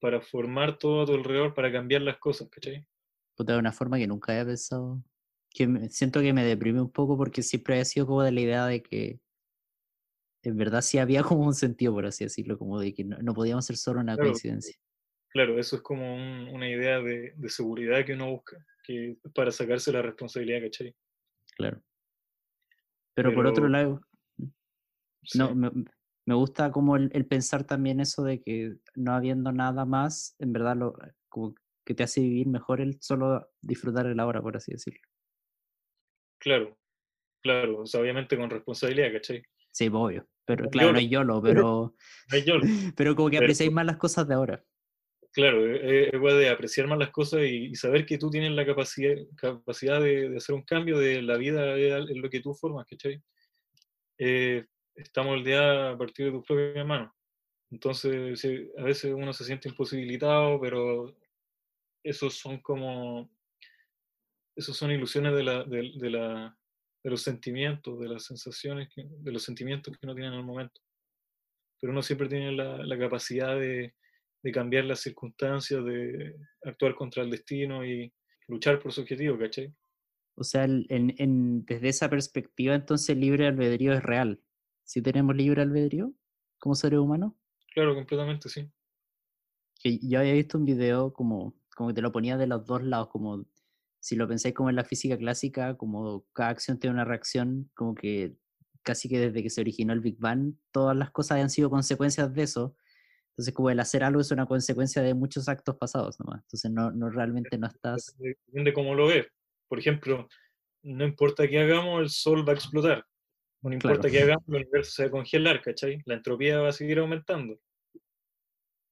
S2: para formar todo a tu alrededor, para cambiar las cosas, ¿cachai?
S1: De una forma que nunca había pensado que siento que me deprime un poco porque siempre ha sido como de la idea de que en verdad sí había (laughs) como un sentido, por así decirlo, como de que no, podíamos ser solo una coincidencia.
S2: Claro, eso es como una idea de, seguridad que uno busca, que para sacarse la responsabilidad, ¿cachai?
S1: Claro. Pero, por otro lado, no, me, gusta como el, pensar también eso de que no habiendo nada más, en verdad lo, como que te hace vivir mejor el solo disfrutar el ahora, por así decirlo.
S2: Claro, claro, o sea, obviamente con responsabilidad, ¿cachai?
S1: Sí, pues, obvio. Pero claro, no hay YOLO, (laughs) pero. (laughs) Pero como que apreciáis más las cosas de ahora.
S2: Claro, es igual de apreciar más las cosas y, saber que tú tienes la capacidad, de, hacer un cambio de la vida en lo que tú formas, ¿cachai? Eh, estamos el día a partir de tus propias manos. Entonces, a veces uno se siente imposibilitado, pero esos son como esos son ilusiones de, los sentimientos, de las sensaciones, de los sentimientos que uno tiene en el momento. Pero uno siempre tiene la capacidad de, de, cambiar las circunstancias, de actuar contra el destino y luchar por su objetivo, ¿cachai?
S1: O sea, en, en, desde esa perspectiva, entonces el libre albedrío es real. ¿Si tenemos libre albedrío como seres humanos?
S2: Claro, completamente, sí.
S1: Que yo había visto un video como, como que te lo ponía de los dos lados, como si lo pensáis como en la física clásica, como cada acción tiene una reacción, como que casi que desde que se originó el Big Bang, todas las cosas han sido consecuencias de eso. Entonces, como el hacer algo es una consecuencia de muchos actos pasados nomás. Entonces, no, no realmente no estás...
S2: Depende cómo lo ves. Por ejemplo, no importa qué hagamos, el sol va a explotar. No importa que hagamos, el universo se va a congelar, ¿cachai? La entropía va a seguir aumentando.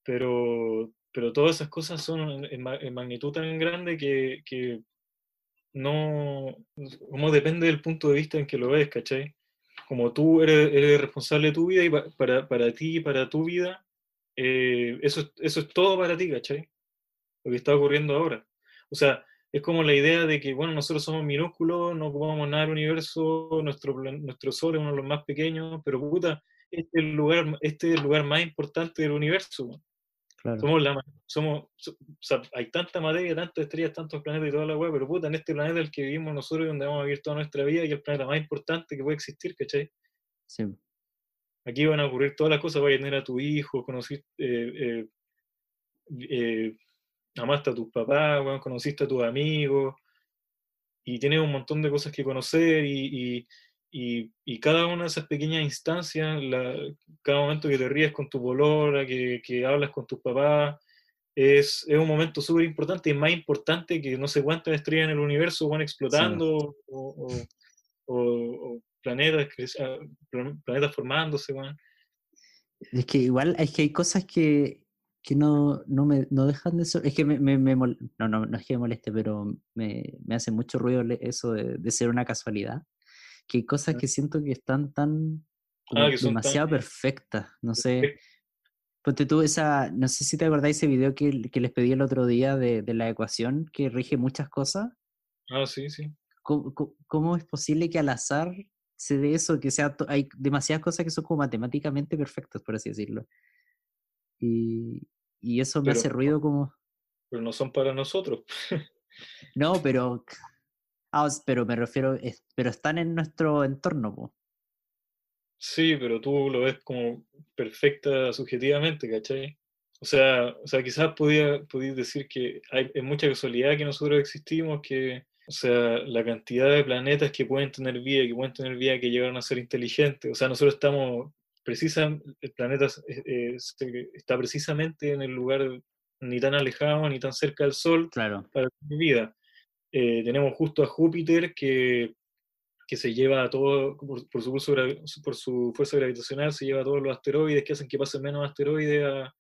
S2: Pero, pero todas esas cosas son en, magnitud tan grande que, que, no, como depende del punto de vista en que lo ves, ¿cachai? Como tú eres, eres responsable de tu vida y para, para ti y para tu vida, eh, eso, eso es todo para ti, ¿cachai? Lo que está ocurriendo ahora. O sea, es como la idea de que, bueno, nosotros somos minúsculos, no ocupamos nada del universo, nuestro, nuestro Sol es uno de los más pequeños, pero puta, este es el lugar, este es el lugar más importante del universo. Somos la, somos, hay tanta materia, tantas estrellas, tantos planetas y toda la weá, pero puta, en este planeta el que vivimos nosotros y donde vamos a vivir toda nuestra vida y el planeta más importante que puede existir, ¿cachai? Sí. Aquí van a ocurrir todas las cosas, vas a tener a tu hijo, conociste, eh, eh, eh, amaste a tus papás, conociste a tus amigos, y tienes un montón de cosas que conocer y, y y, y, cada una de esas pequeñas instancias, la, cada momento que te ríes con tu bolora, que, que hablas con tus papás, es, es un momento súper importante y más importante que no sé cuántas estrellas en el universo van explotando o, o, planetas, ah, planetas formándose.
S1: Es que igual es que hay cosas que, que no, no, me no dejan de ser. Es que me, me, me no, no, no es que me moleste, pero me, me hace mucho ruido eso de, de ser una casualidad que hay cosas que siento que están tan ah, demasiado perfectas, no sé. Ponte tú esa, no sé si te acordáis ese video que, que les pedí el otro día de, de, la ecuación que rige muchas cosas.
S2: Ah, sí, sí.
S1: ¿Cómo, ¿Cómo, es posible que al azar se dé eso? Que sea hay demasiadas cosas que son como matemáticamente perfectas, por así decirlo. Y, y eso me hace ruido como...
S2: Pero no son para nosotros. (laughs)
S1: no, pero Ah, pero me refiero, pero están en nuestro entorno,
S2: Sí, pero tú lo ves como perfecta subjetivamente, ¿cachai? O sea, o sea quizás podía, decir que hay, mucha casualidad que nosotros existimos, que, o sea, la cantidad de planetas que pueden tener vida, que pueden tener vida, que llegaron a ser inteligentes. O sea, nosotros estamos, precisamente, el planeta eh, está precisamente en el lugar ni tan alejado ni tan cerca del Sol
S1: claro.
S2: para tener vida. Eh, tenemos justo a Júpiter que, que se lleva todo, por, su por, su fuerza gravitacional, se lleva a todos los asteroides que hacen que pasen menos asteroides a,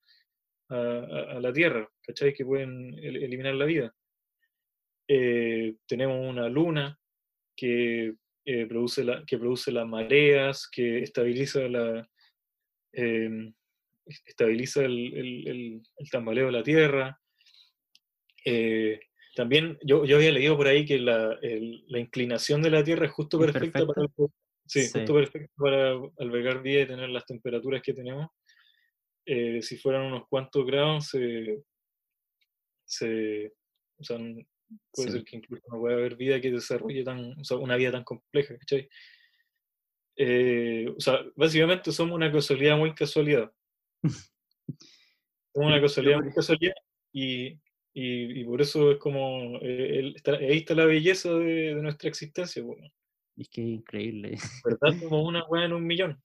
S2: a, la Tierra, ¿cachai? Que pueden eliminar la vida. Eh, tenemos una luna que, eh, produce la, que produce las mareas, que estabiliza la, em, estabiliza el, el, el, el, tambaleo de la Tierra. También yo, yo había leído por ahí que la, la inclinación de la Tierra es justo perfecta, para, sí, Justo perfecta para albergar vida y tener las temperaturas que tenemos. Eh, si fueran unos cuantos grados, se, se o sea, puede ser que incluso no pueda haber vida que desarrolle tan, o sea, una vida tan compleja, ¿cachai? Eh, o sea, básicamente somos una casualidad muy casualidad. (laughs) somos una casualidad muy casualidad y, y, por eso es como, eh, ahí está la belleza de, nuestra existencia.
S1: Es que es increíble.
S2: ¿Verdad? Como una weá en un millón.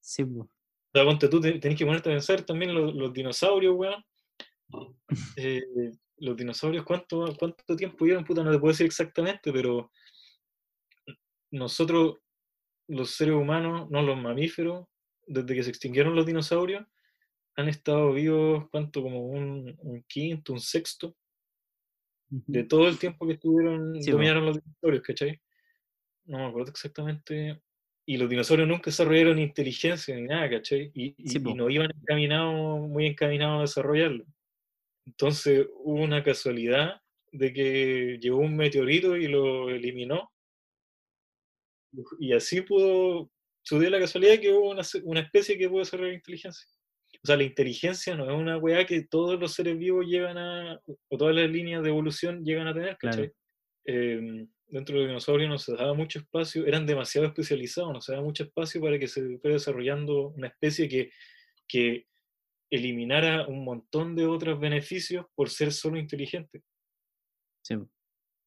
S1: Sí, pues.
S2: O sea, tú, tenés que ponerte a pensar también los, dinosaurios, weón. (laughs) Eh, los dinosaurios, ¿cuánto, ¿cuánto tiempo llevan? Puta, no te puedo decir exactamente, pero nosotros, los seres humanos, no los mamíferos, desde que se extinguieron los dinosaurios, han estado vivos, ¿cuánto? Como un, quinto, un sexto de todo el tiempo que estuvieron, dominaron los dinosaurios, ¿cachai? No me acuerdo exactamente. Y los dinosaurios nunca desarrollaron inteligencia ni nada, ¿cachai? Y, no iban encaminados, muy encaminados a desarrollarlo. Entonces hubo una casualidad de que llegó un meteorito y lo eliminó. Y así pudo, sucedió la casualidad que hubo una, una especie que pudo desarrollar inteligencia. O sea, la inteligencia no es una weá que todos los seres vivos llegan a, o todas las líneas de evolución llegan a tener, ¿cachai? Em, dentro de los dinosaurios no se daba mucho espacio, eran demasiado especializados, no se daba mucho espacio para que se fuera desarrollando una especie que, que eliminara un montón de otros beneficios por ser solo inteligente. Sí. Los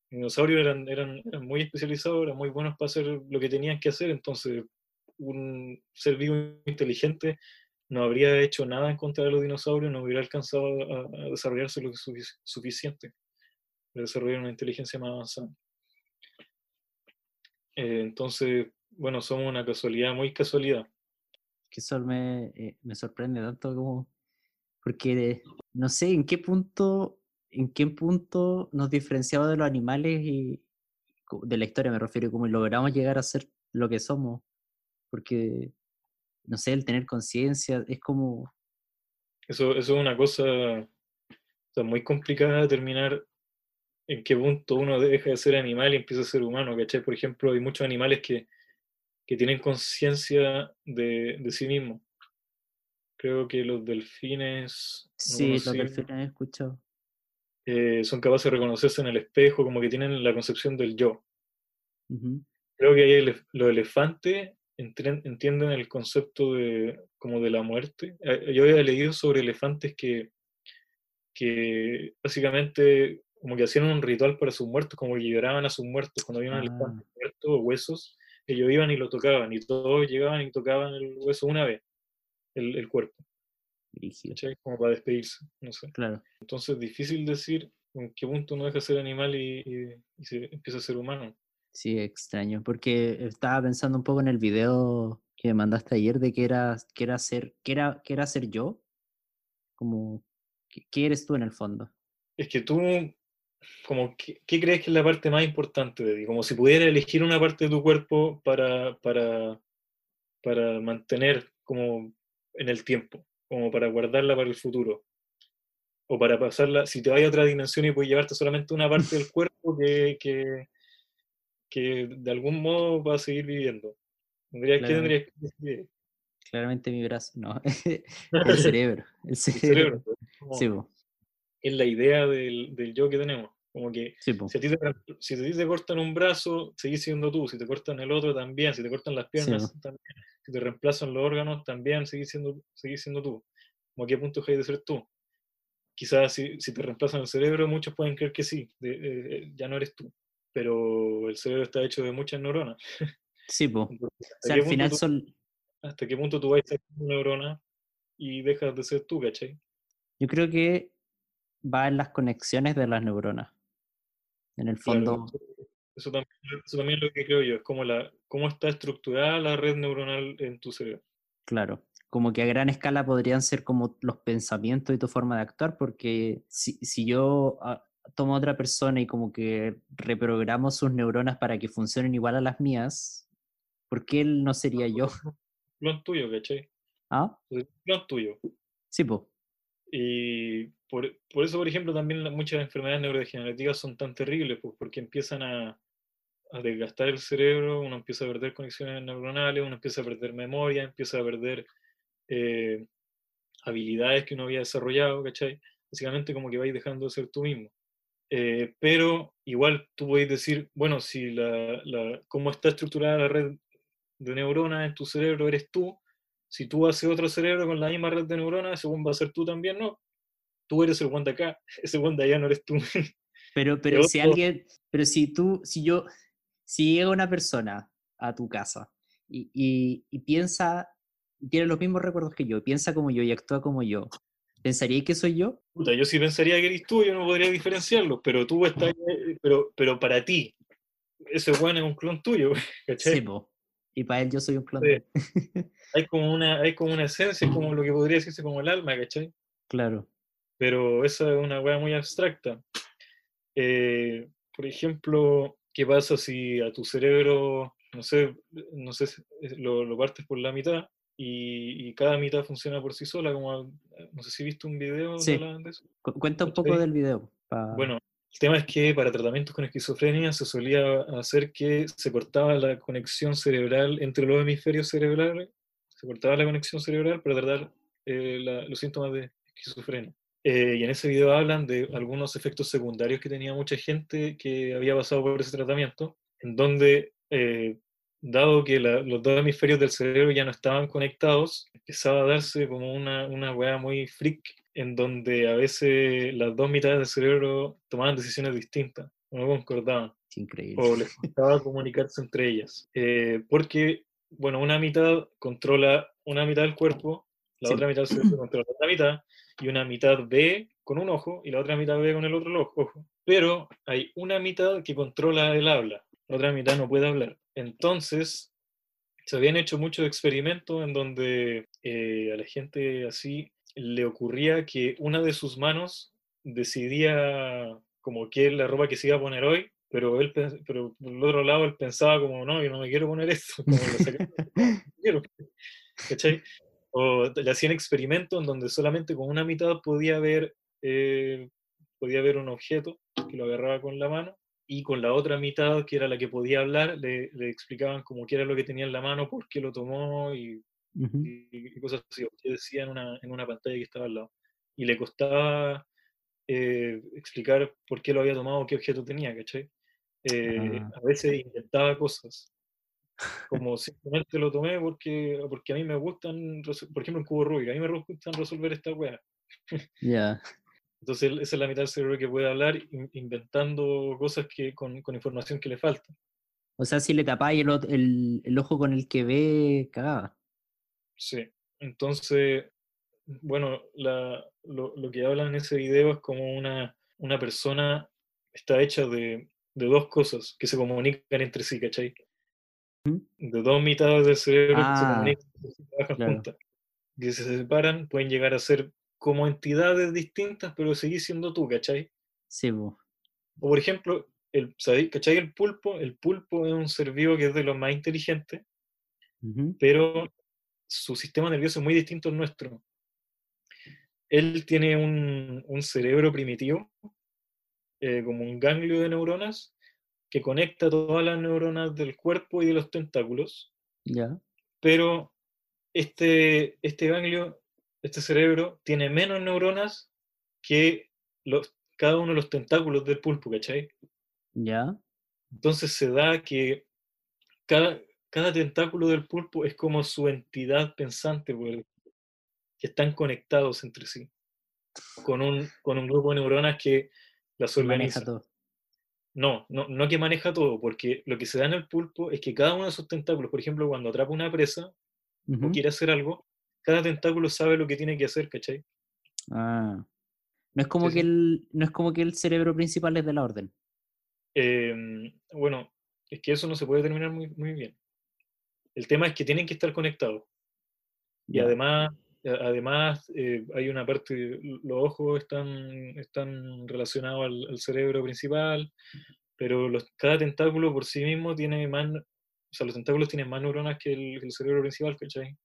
S2: dinosaurios eran, eran, eran muy especializados, eran muy buenos para hacer lo que tenían que hacer, entonces un ser vivo inteligente no habría hecho nada en contra de los dinosaurios, no hubiera alcanzado a, desarrollarse lo suficiente para desarrollar una inteligencia más avanzada. Eh, entonces, bueno, somos una casualidad, muy casualidad.
S1: Que eso me, eh, me sorprende tanto como, porque no sé en qué punto, en qué punto nos diferenciamos de los animales y de la historia me refiero, como logramos llegar a ser lo que somos, porque, no sé, el tener conciencia es como...
S2: Eso, eso es una cosa muy complicada de determinar en qué punto uno deja de ser animal y empieza a ser humano, ¿cachai? Por ejemplo, hay muchos animales que, que tienen conciencia de, de, sí mismos. Creo que los delfines...
S1: Sí, los delfines he escuchado.
S2: Eh, son capaces de reconocerse en el espejo, como que tienen la concepción del yo. Creo que los elefantes entienden el concepto de, como de la muerte. Eh, yo había leído sobre elefantes que, que básicamente como que hacían un ritual para sus muertos, como que lloraban a sus muertos cuando había un elefante ah. muerto o huesos, ellos iban y lo tocaban y todos llegaban y tocaban el hueso una vez, el, el cuerpo. Como para despedirse, no sé.
S1: Claro.
S2: Entonces es difícil decir en qué punto uno deja de ser animal y, y, se empieza a ser humano.
S1: Sí, extraño, porque estaba pensando un poco en el video que me mandaste ayer de que era, que era ser, que era, que era ser yo, como, ¿qué, eres tú en el fondo?
S2: Es que tú, como, ¿qué, crees que es la parte más importante de ti? Como si pudiera elegir una parte de tu cuerpo para, para, para mantener como en el tiempo como para guardarla para el futuro. O para pasarla, si te vas a otra dimensión y puedes llevarte solamente una parte del (laughs) cuerpo que, que, que de algún modo va a seguir viviendo. ¿Qué tendrías que decidir?
S1: Claramente mi brazo, no. (laughs) (laughs) el cerebro. El cerebro.
S2: sí, es la idea del, del, yo que tenemos. Como que si, a ti te, si a ti te cortan un brazo, seguís siendo tú. Si te cortan el otro, también. Si te cortan las piernas, también si te reemplazan los órganos, también seguís siendo, seguís siendo tú. ¿Cómo a qué punto hay de ser tú? Quizás si, si, te reemplazan el cerebro, muchos pueden creer que sí, ya no eres tú, pero el cerebro está hecho de muchas neuronas.
S1: Sí, pues. (laughs) o sea, al final son...
S2: ¿Hasta qué punto tú vas a ser una neurona y dejas de ser tú, cachai?
S1: Yo creo que va en las conexiones de las neuronas. En el fondo,
S2: eso también, es lo que creo yo, es como la, cómo está estructurada la red neuronal en tu cerebro.
S1: Claro, como que a gran escala podrían ser como los pensamientos y tu forma de actuar, porque si, si yo ah, tomo a otra persona y como que reprogramo sus neuronas para que funcionen igual a las mías, ¿por qué él no sería yo?
S2: Clon tuyo, ¿cachai?
S1: ¿Ah?
S2: Clon tuyo.
S1: Sí, pues.
S2: Y por, por, eso, por ejemplo, también muchas enfermedades neurodegenerativas son tan terribles, pues, porque empiezan a, a desgastar el cerebro, uno empieza a perder conexiones neuronales, uno empieza a perder memoria, empieza a perder eh, habilidades que uno había desarrollado, ¿cachai? Básicamente como que vais dejando de ser tú mismo. Eh, pero igual tú podéis decir, bueno, si la, la, cómo está estructurada la red de neuronas en tu cerebro eres tú, si tú haces otro cerebro con la misma red de neuronas, ese va a ser tú también, ¿no? Tú eres el one de acá, (laughs) ese one de allá no eres tú.
S1: Pero, (laughs) pero si alguien, pero si tú, si yo, si llega una persona a tu casa y, y, piensa, tiene los mismos recuerdos que yo, piensa como yo y actúa como yo, ¿pensaría que soy yo?
S2: Puta, yo sí pensaría que eres tú, yo no podría diferenciarlo, pero tú estás, pero, pero para ti, ese bueno es un clon tuyo, (laughs) ¿cachai? Sí,
S1: y para él yo soy un clon.
S2: Hay, como una, hay como una esencia, como lo que podría decirse como el alma, ¿cachai?
S1: Claro.
S2: Pero esa es una weá muy abstracta. Eh, por ejemplo, ¿Qué pasa si a tu cerebro, no sé, no sé lo, lo partes por la mitad y, cada mitad funciona por sí sola? Como, no sé si viste un video
S1: sí. de eso. Cuenta un poco del video.
S2: Bueno, el tema es que para tratamientos con esquizofrenia se solía hacer que se cortaba la conexión cerebral entre los hemisferios cerebrales, se cortaba la conexión cerebral para tratar eh, los síntomas de esquizofrenia. Eh, y en ese video hablan de algunos efectos secundarios que tenía mucha gente que había pasado por ese tratamiento, en donde, eh, dado que los dos hemisferios del cerebro ya no estaban conectados, empezaba a darse como una, una weá muy freak, en donde a veces las dos mitades del cerebro tomaban decisiones distintas, no concordaban.
S1: Increíble.
S2: O les costaba comunicarse entre ellas. Eh, porque, bueno, una mitad controla una mitad del cuerpo, la otra mitad cerebro controla la otra mitad, y una mitad ve con un ojo y la otra mitad ve con el otro ojo. Pero hay una mitad que controla el habla, la otra mitad no puede hablar. Entonces, se habían hecho muchos experimentos en donde eh, a la gente así le ocurría que una de sus manos decidía como qué es la ropa que se iba a poner hoy, pero él pero por el otro lado él pensaba como, no, yo no me quiero poner esto, como (laughs) quiero, ¿cachai? O le hacían experimentos en donde solamente con una mitad podía ver, eh, podía ver un objeto que lo agarraba con la mano y con la otra mitad, que era la que podía hablar, le, le explicaban como qué era lo que tenía en la mano, por qué lo tomó y, y, cosas así, que decía en una, en una pantalla que estaba al lado. Y le costaba eh, explicar por qué lo había tomado, qué objeto tenía, ¿cachai? Eh, ah. A veces inventaba cosas, como simplemente lo tomé porque, porque a mí me gustan, por ejemplo, en cubo Rubik, a mí me gustan resolver esta weá. (laughs)
S1: Ya.
S2: Entonces, esa es la mitad del cerebro que puede hablar inventando cosas que, con, con información que le falta.
S1: O sea, si le tapáis el, el, el, ojo con el que ve, cagaba.
S2: Sí. Entonces, bueno, la, lo, lo, que hablan en ese video es como una, una persona está hecha de, de, dos cosas que se comunican entre sí, ¿cachai? De dos mitades del cerebro que se ah, comunican, se trabajan juntas. Que se separan, pueden llegar a ser como entidades distintas, pero seguís siendo tú, ¿cachai?
S1: Sí,
S2: O por ejemplo, el, ¿cachai? El pulpo, el pulpo es un ser vivo que es de los más inteligentes, pero su sistema nervioso es muy distinto al nuestro. Él tiene un, un cerebro primitivo, eh, como un ganglio de neuronas, que conecta todas las neuronas del cuerpo y de los tentáculos.
S1: Ya.
S2: Pero este, este ganglio este cerebro tiene menos neuronas que los, cada uno de los tentáculos del pulpo, ¿cachai?
S1: Ya.
S2: Entonces se da que cada, cada tentáculo del pulpo es como su entidad pensante, que están conectados entre sí, con un, con un grupo de neuronas que las organiza.
S1: Maneja todo.
S2: No, no, no que maneja todo, porque lo que se da en el pulpo es que cada uno de esos tentáculos, por ejemplo, cuando atrapa una presa o quiere hacer algo, cada tentáculo sabe lo que tiene que hacer, ¿cachai?
S1: Ah. No es como, que, El, no es como que el cerebro principal es de la orden.
S2: Em, bueno, es que eso no se puede determinar muy, muy bien. El tema es que tienen que estar conectados. Y además, además eh, hay una parte, los ojos están, están relacionados al, cerebro principal, pero los, cada tentáculo por sí mismo tiene más, o sea, los tentáculos tienen más neuronas que el, que el cerebro principal, ¿cachai?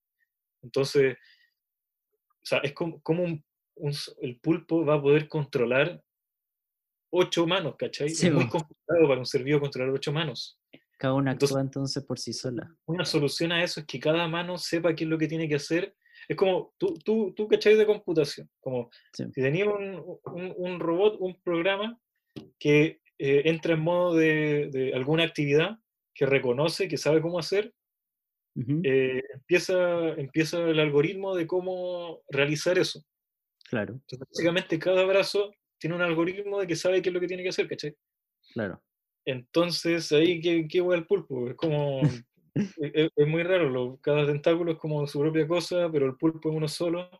S2: Entonces, o sea, es como, el pulpo va a poder controlar ocho manos, ¿cachai? es muy complicado para un ser vivo controlar ocho manos.
S1: Cada una actúa entonces, por sí sola.
S2: Una solución a eso es que cada mano sepa qué es lo que tiene que hacer. Es como, tú, tú, tú ¿cachai? De computación. Como si tenías un, robot, un programa que eh, entra en modo de, de, alguna actividad, que reconoce, que sabe cómo hacer, eh, empieza, empieza el algoritmo de cómo realizar eso.
S1: Claro.
S2: Entonces, básicamente cada brazo tiene un algoritmo de que sabe qué es lo que tiene que hacer, ¿cachai?
S1: Claro.
S2: Entonces, ahí, ¿qué, qué el pulpo? Es como, es, muy raro, cada tentáculo es como su propia cosa, pero el pulpo es uno solo.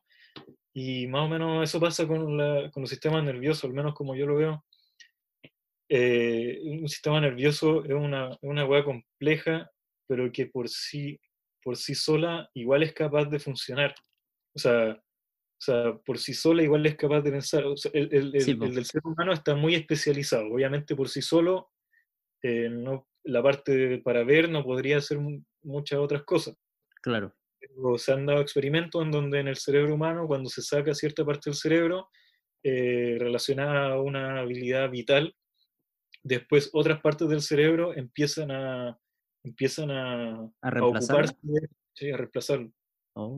S2: Y más o menos eso pasa con, la, con los sistemas nerviosos, al menos como yo lo veo. Eh, un sistema nervioso es una, una hueá compleja pero que por sí, por sí sola igual es capaz de funcionar. O sea, o sea, por sí sola igual es capaz de pensar. el, el, del ser humano está muy especializado. Obviamente por sí solo, eh, no, la parte para ver no podría hacer muchas otras cosas.
S1: Claro.
S2: Pero se han dado experimentos en donde en el cerebro humano, cuando se saca cierta parte del cerebro eh, relacionada a una habilidad vital, después otras partes del cerebro empiezan a, empiezan a,
S1: a,
S2: a ocuparse, sí, a reemplazarlo.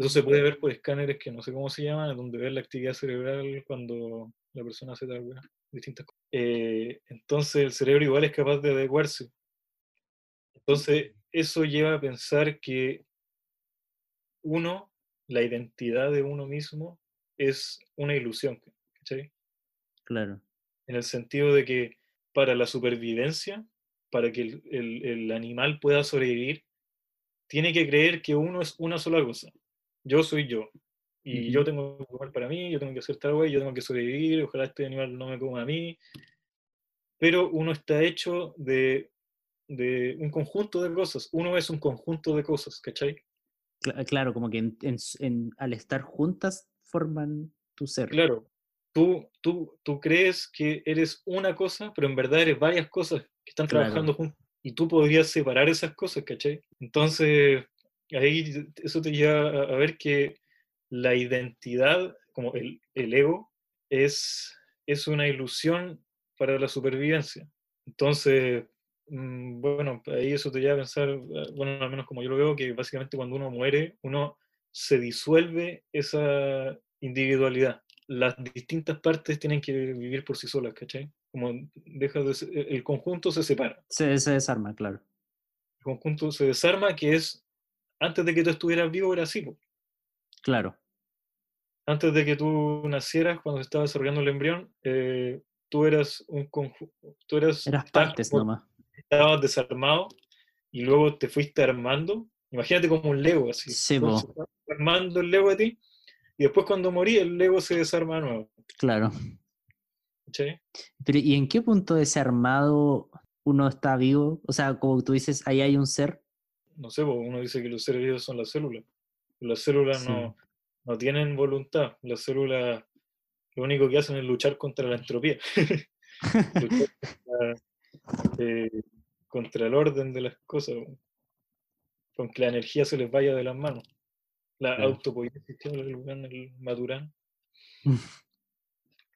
S2: Eso se puede oh. ver por escáneres que no sé cómo se llaman, donde ven la actividad cerebral cuando la persona hace tal distintas cosas. Eh, entonces el cerebro igual es capaz de adecuarse. Entonces eso lleva a pensar que uno, la identidad de uno mismo, es una ilusión. ¿cachai?
S1: Claro.
S2: En el sentido de que para la supervivencia para que el, animal pueda sobrevivir, tiene que creer que uno es una sola cosa. Yo soy yo. Y yo tengo que comer para mí, yo tengo que hacer tal yo tengo que sobrevivir, ojalá este animal no me coma a mí. Pero uno está hecho de de un conjunto de cosas. Uno es un conjunto de cosas, ¿cachai?
S1: Claro, como que al estar juntas forman tu ser.
S2: Claro, tú, tú, tú crees que eres una cosa, pero en verdad eres varias cosas que están trabajando juntas. Y tú podrías separar esas cosas, ¿cachai? Entonces, ahí eso te lleva a, ver que la identidad, como el, el ego, es, es una ilusión para la supervivencia. Entonces, bueno, ahí eso te lleva a pensar, ah, bueno, al menos como yo lo veo, que básicamente cuando uno muere, uno se disuelve esa individualidad. Las distintas partes tienen que vivir por sí solas, ¿cachai? Como deja de el conjunto se separa.
S1: Se, se desarma, claro.
S2: El conjunto se desarma, que es, antes de que tú estuvieras vivo era así.
S1: Claro.
S2: Antes de que tú nacieras, cuando se estaba desarrollando el embrión, eh, tú eras un conjunto, tú eras...
S1: Eras partes nomás.
S2: Estabas desarmado y luego te fuiste armando. Imagínate como un Lego, así.
S1: Sí,
S2: armando el Lego de ti y después cuando morí el Lego se desarma de nuevo.
S1: Claro. Pero ¿y en qué punto de ese armado uno está vivo? O sea, como tú dices, ahí hay un ser.
S2: No sé, uno dice que los seres vivos son las células. Las células no, no tienen voluntad. Las células lo único que hacen es luchar contra la entropía. (laughs) (laughs) Eh, contra, el orden de las cosas. Con que la energía se les vaya de las manos. La claro. autopoiesis, el Maturán. (laughs)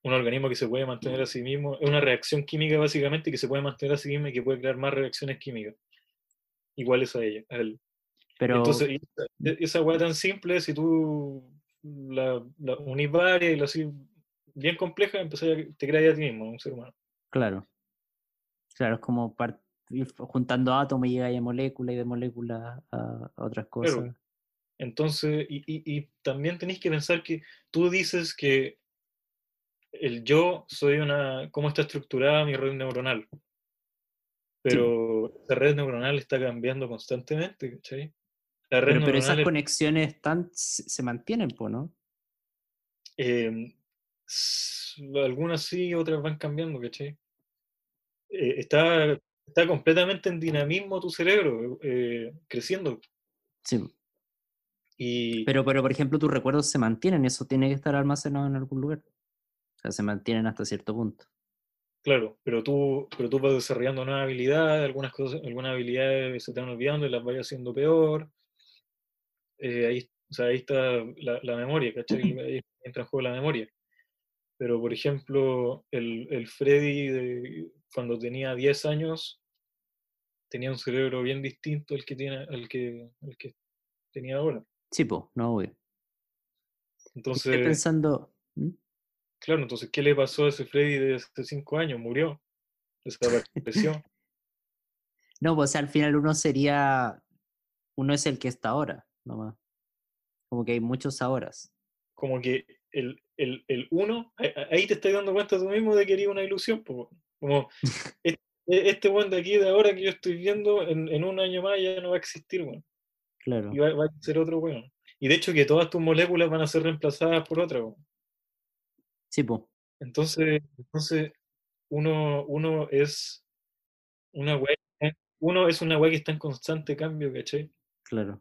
S2: un organismo que se puede mantener a sí mismo, es una reacción química básicamente que se puede mantener a sí mismo y que puede crear más reacciones químicas iguales a ella, a él. Pero... Entonces, esa hueá tan simple, si tú la, la unís varias y la así bien compleja, empezás te creas a ti mismo, un ser humano.
S1: Claro. Claro, es como juntando átomos y llega a molécula y de molécula a, otras cosas.
S2: Entonces, y, y, también tenéis que pensar que tú dices que el yo soy una, cómo está estructurada mi red neuronal. Pero la red neuronal está cambiando constantemente, ¿cachai?
S1: pero, esas conexiones se mantienen, ¿no?
S2: Em, algunas sí, otras van cambiando, ¿cachai? Eh, está, está completamente en dinamismo tu cerebro, eh, creciendo.
S1: Sí. Y... Pero, pero, por ejemplo, tus recuerdos se mantienen, eso tiene que estar almacenado en algún lugar. O sea, se mantienen hasta cierto punto.
S2: Claro, pero tú, pero tú vas desarrollando nuevas habilidades, algunas cosas, algunas habilidades se te van olvidando y las vas haciendo peor. Eh, ahí, o sea, ahí está la, la memoria, ¿cachai? (clears throat) Ahí entra en juego la memoria. Pero, por ejemplo, el, el Freddy de, cuando tenía 10 años tenía un cerebro bien distinto al que, tiene, al que, al que tenía ahora.
S1: Sí, pues, no, obvio.
S2: Entonces,
S1: Estoy pensando... ¿Mm?
S2: Claro, entonces, ¿qué le pasó a ese Freddy de hace 5 años? Murió. Desapareció. (laughs)
S1: no, pues al final uno sería... Uno es el que está ahora, nomás. Como que hay muchos ahora.
S2: Como que el, el, el uno, ahí te estás dando cuenta tú mismo de que era una ilusión. Como (laughs) este, este de aquí, de ahora que yo estoy viendo, en, en, un año más ya no va a existir, bueno.
S1: Claro.
S2: Y va, va, a ser otro bueno. Y de hecho que todas tus moléculas van a ser reemplazadas por otra.
S1: Sí, pues.
S2: Entonces, entonces uno, uno es una web, uno es una web que está en constante cambio, ¿cachai?
S1: Claro.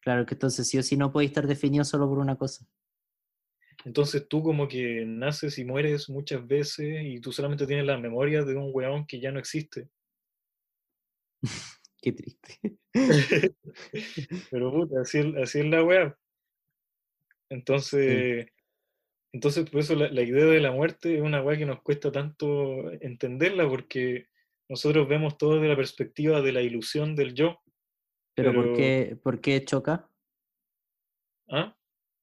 S1: Claro que entonces sí o sí no puede estar definido solo por una cosa.
S2: Entonces tú como que naces y mueres muchas veces y tú solamente tienes la memoria de un weón que ya no existe. (laughs)
S1: Qué triste. (laughs)
S2: Pero puta, así, así es la weá. Entonces, entonces por eso la, idea de la muerte es una weá que nos cuesta tanto entenderla porque nosotros vemos todo desde la perspectiva de la ilusión del yo.
S1: ¿Pero, ¿por, qué, por qué choca?
S2: ¿Ah?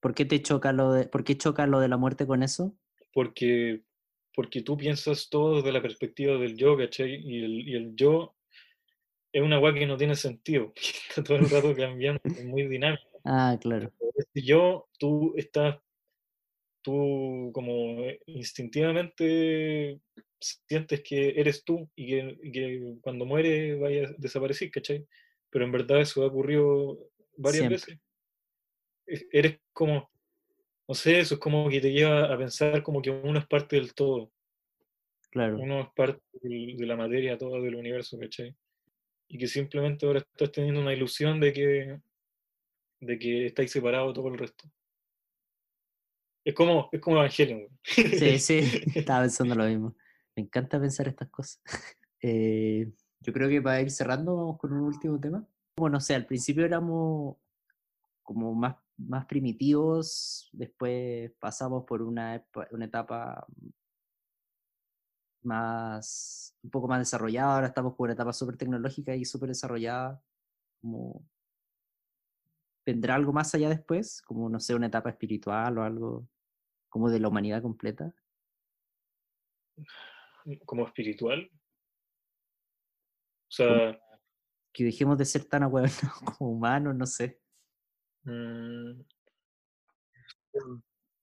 S1: ¿Por qué te choca lo de, por qué choca lo de la muerte con eso?
S2: Porque, porque tú piensas todo desde la perspectiva del yo, ¿cachai? Y el, y el yo es una weá que no tiene sentido, (laughs) está todo el rato cambiando, es muy dinámico.
S1: Ah, claro.
S2: Este yo, tú estás, tú como instintivamente sientes que eres tú y que, que cuando mueres vaya a desaparecer, ¿cachai? pero en verdad eso ha ocurrido varias veces. E-, eres como, no sé, eso es como que te lleva a pensar como que uno es parte del todo.
S1: Claro.
S2: Uno es parte del- de la materia toda del universo, ¿cachai? Y que simplemente ahora estás teniendo una ilusión de que, de que estáis separados todo el resto. Es como, es como Evangelion.
S1: Sí, sí, (laughs) estaba pensando lo mismo. Me encanta pensar estas cosas. (laughs) Eh, yo creo que para ir cerrando, vamos con un último tema. Bueno, o sea, al principio éramos como más, más primitivos, después pasamos por una, una etapa más, un poco más desarrollada, ahora estamos por una etapa súper tecnológica y súper desarrollada. Como, ¿Vendrá algo más allá después? Como, no sé, una etapa espiritual o algo como de la humanidad completa.
S2: como espiritual. O sea,
S1: que dejemos de ser tan ahueonados (laughs) como humanos, no sé.
S2: Mm,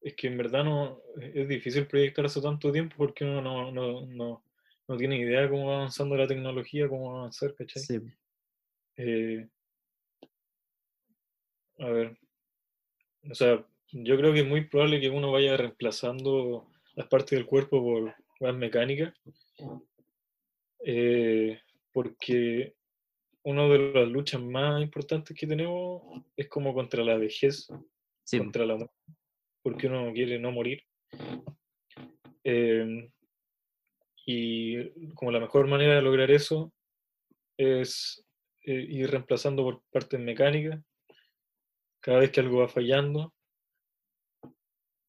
S2: es que en verdad no es difícil proyectar hace tanto tiempo porque uno no, no, no, no tiene idea de cómo va avanzando la tecnología, cómo va a avanzar, ¿cachai?
S1: Sí,
S2: Eh, a ver, o sea, yo creo que es muy probable que uno vaya reemplazando las partes del cuerpo por más mecánicas, eh, porque una de las luchas más importantes que tenemos es como contra la vejez,
S1: sí,
S2: contra la muerte, porque uno quiere no morir. Eh, y como la mejor manera de lograr eso es eh, ir reemplazando por partes mecánicas cada vez que algo va fallando.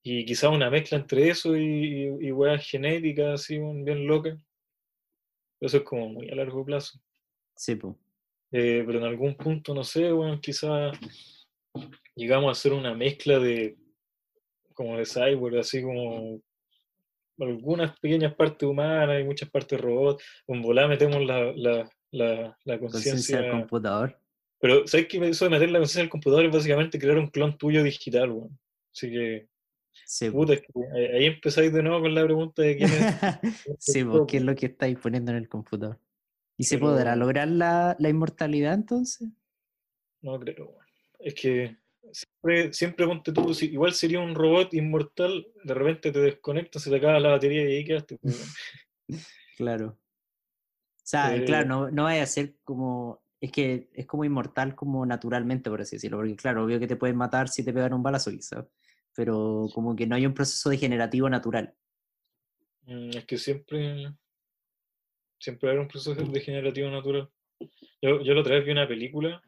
S2: Y quizá una mezcla entre eso y, y, y weas genéticas así bien locas. Eso es como muy a largo plazo.
S1: sí, po.
S2: Eh, pero en algún punto, no sé, bueno, quizá llegamos a hacer una mezcla de como de cyborg, así como algunas pequeñas partes humanas y muchas partes robots. Con volada metemos la, la, la, la
S1: conciencia del computador.
S2: Pero, ¿sabes qué? Eso de meter la conciencia del computador es básicamente crear un clon tuyo digital, weón. Así que,
S1: Sí, po.
S2: puta, es que ahí- empezáis de nuevo con la pregunta de quién es. (laughs)
S1: sí, po, ¿qué es lo que estáis poniendo en el computador? ¿Y se
S2: Pero-
S1: podrá lograr la, la inmortalidad entonces?
S2: No creo. Es que siempre, siempre ponte tú, si- igual sería un robot inmortal, de repente te desconectas, se te acaba la batería y ahí quedaste. pues. (laughs)
S1: Claro. O sea,
S2: Eh,
S1: claro, no, no vaya a ser como. Es que es como inmortal como naturalmente, por así decirlo. Porque, claro, obvio que te pueden matar si te pegan un balazo, quizás. Pero como que no hay un proceso degenerativo natural.
S2: Mm, Es que siempre, siempre hay un proceso degenerativo natural. Yo, yo la otra vez vi una película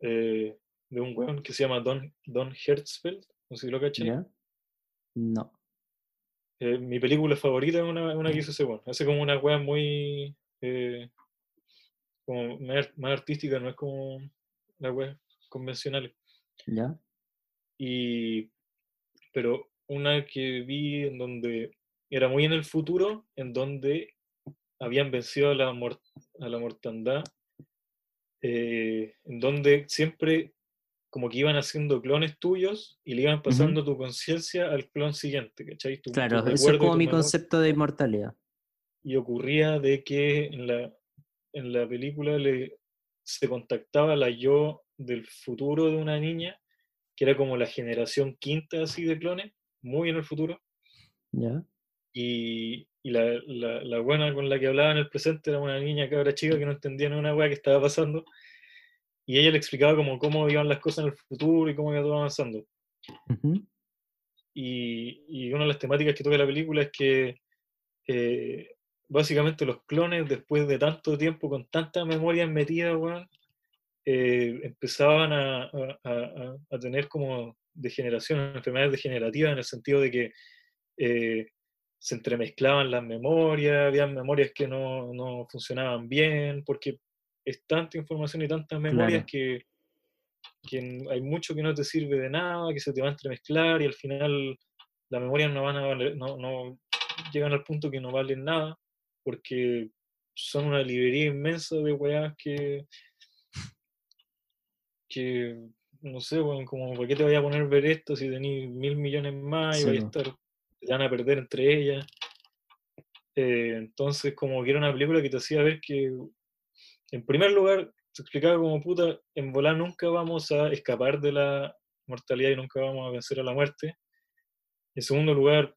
S2: eh, de un weón que se llama Don, Don Hertzfeld, no sé si lo cachai.
S1: ¿Ya? No.
S2: Eh, mi película favorita es una, una que hizo ese weón. Hace como una weá muy eh, como más, más artística, no es como las weas convencionales.
S1: ¿Ya?
S2: Y, pero una que vi en donde era muy en el futuro, en donde habían vencido a la, a la mortandad, eh, en donde siempre como que iban haciendo clones tuyos y le iban pasando tu conciencia al clon siguiente, ¿cachai? Tu- tu
S1: Claro, eso es como
S2: tu
S1: mi
S2: memoria.
S1: concepto de inmortalidad.
S2: y ocurría de que en la, en la película le, se contactaba la yo del futuro de una niña, que era como la generación quinta así de clones, muy en el futuro,
S1: ¿Ya?
S2: y, y la, la, la buena con la que hablaba en el presente era una niña cabra chica que no entendía ni una weá que estaba pasando, y ella le explicaba como cómo iban las cosas en el futuro y cómo iba todo avanzando.
S1: Ujú.
S2: Y, y una de las temáticas que toca la película es que eh, básicamente los clones, después de tanto tiempo, con tantas memorias metidas, weón, eh, empezaban a, a- a- a tener como degeneración, enfermedades degenerativas, en el sentido de que eh, se entremezclaban las memorias, había memorias que no, no funcionaban bien, porque es tanta información y tantas memorias
S1: Claro.
S2: que, que hay mucho que no te sirve de nada, que se te va a entremezclar y al final las memorias no van a valer- no, no llegan al punto que no valen nada, porque son una librería inmensa de weas que, que no sé, weón, como, ¿por qué te voy a poner a ver esto si tenéis mil millones más y
S1: Sí,
S2: vais a estar, van a perder entre ellas? Eh, entonces, como que era una película que te hacía ver que, en primer lugar, se explicaba como puta, en volar nunca vamos a escapar de la mortalidad y nunca vamos a vencer a la muerte. En segundo lugar,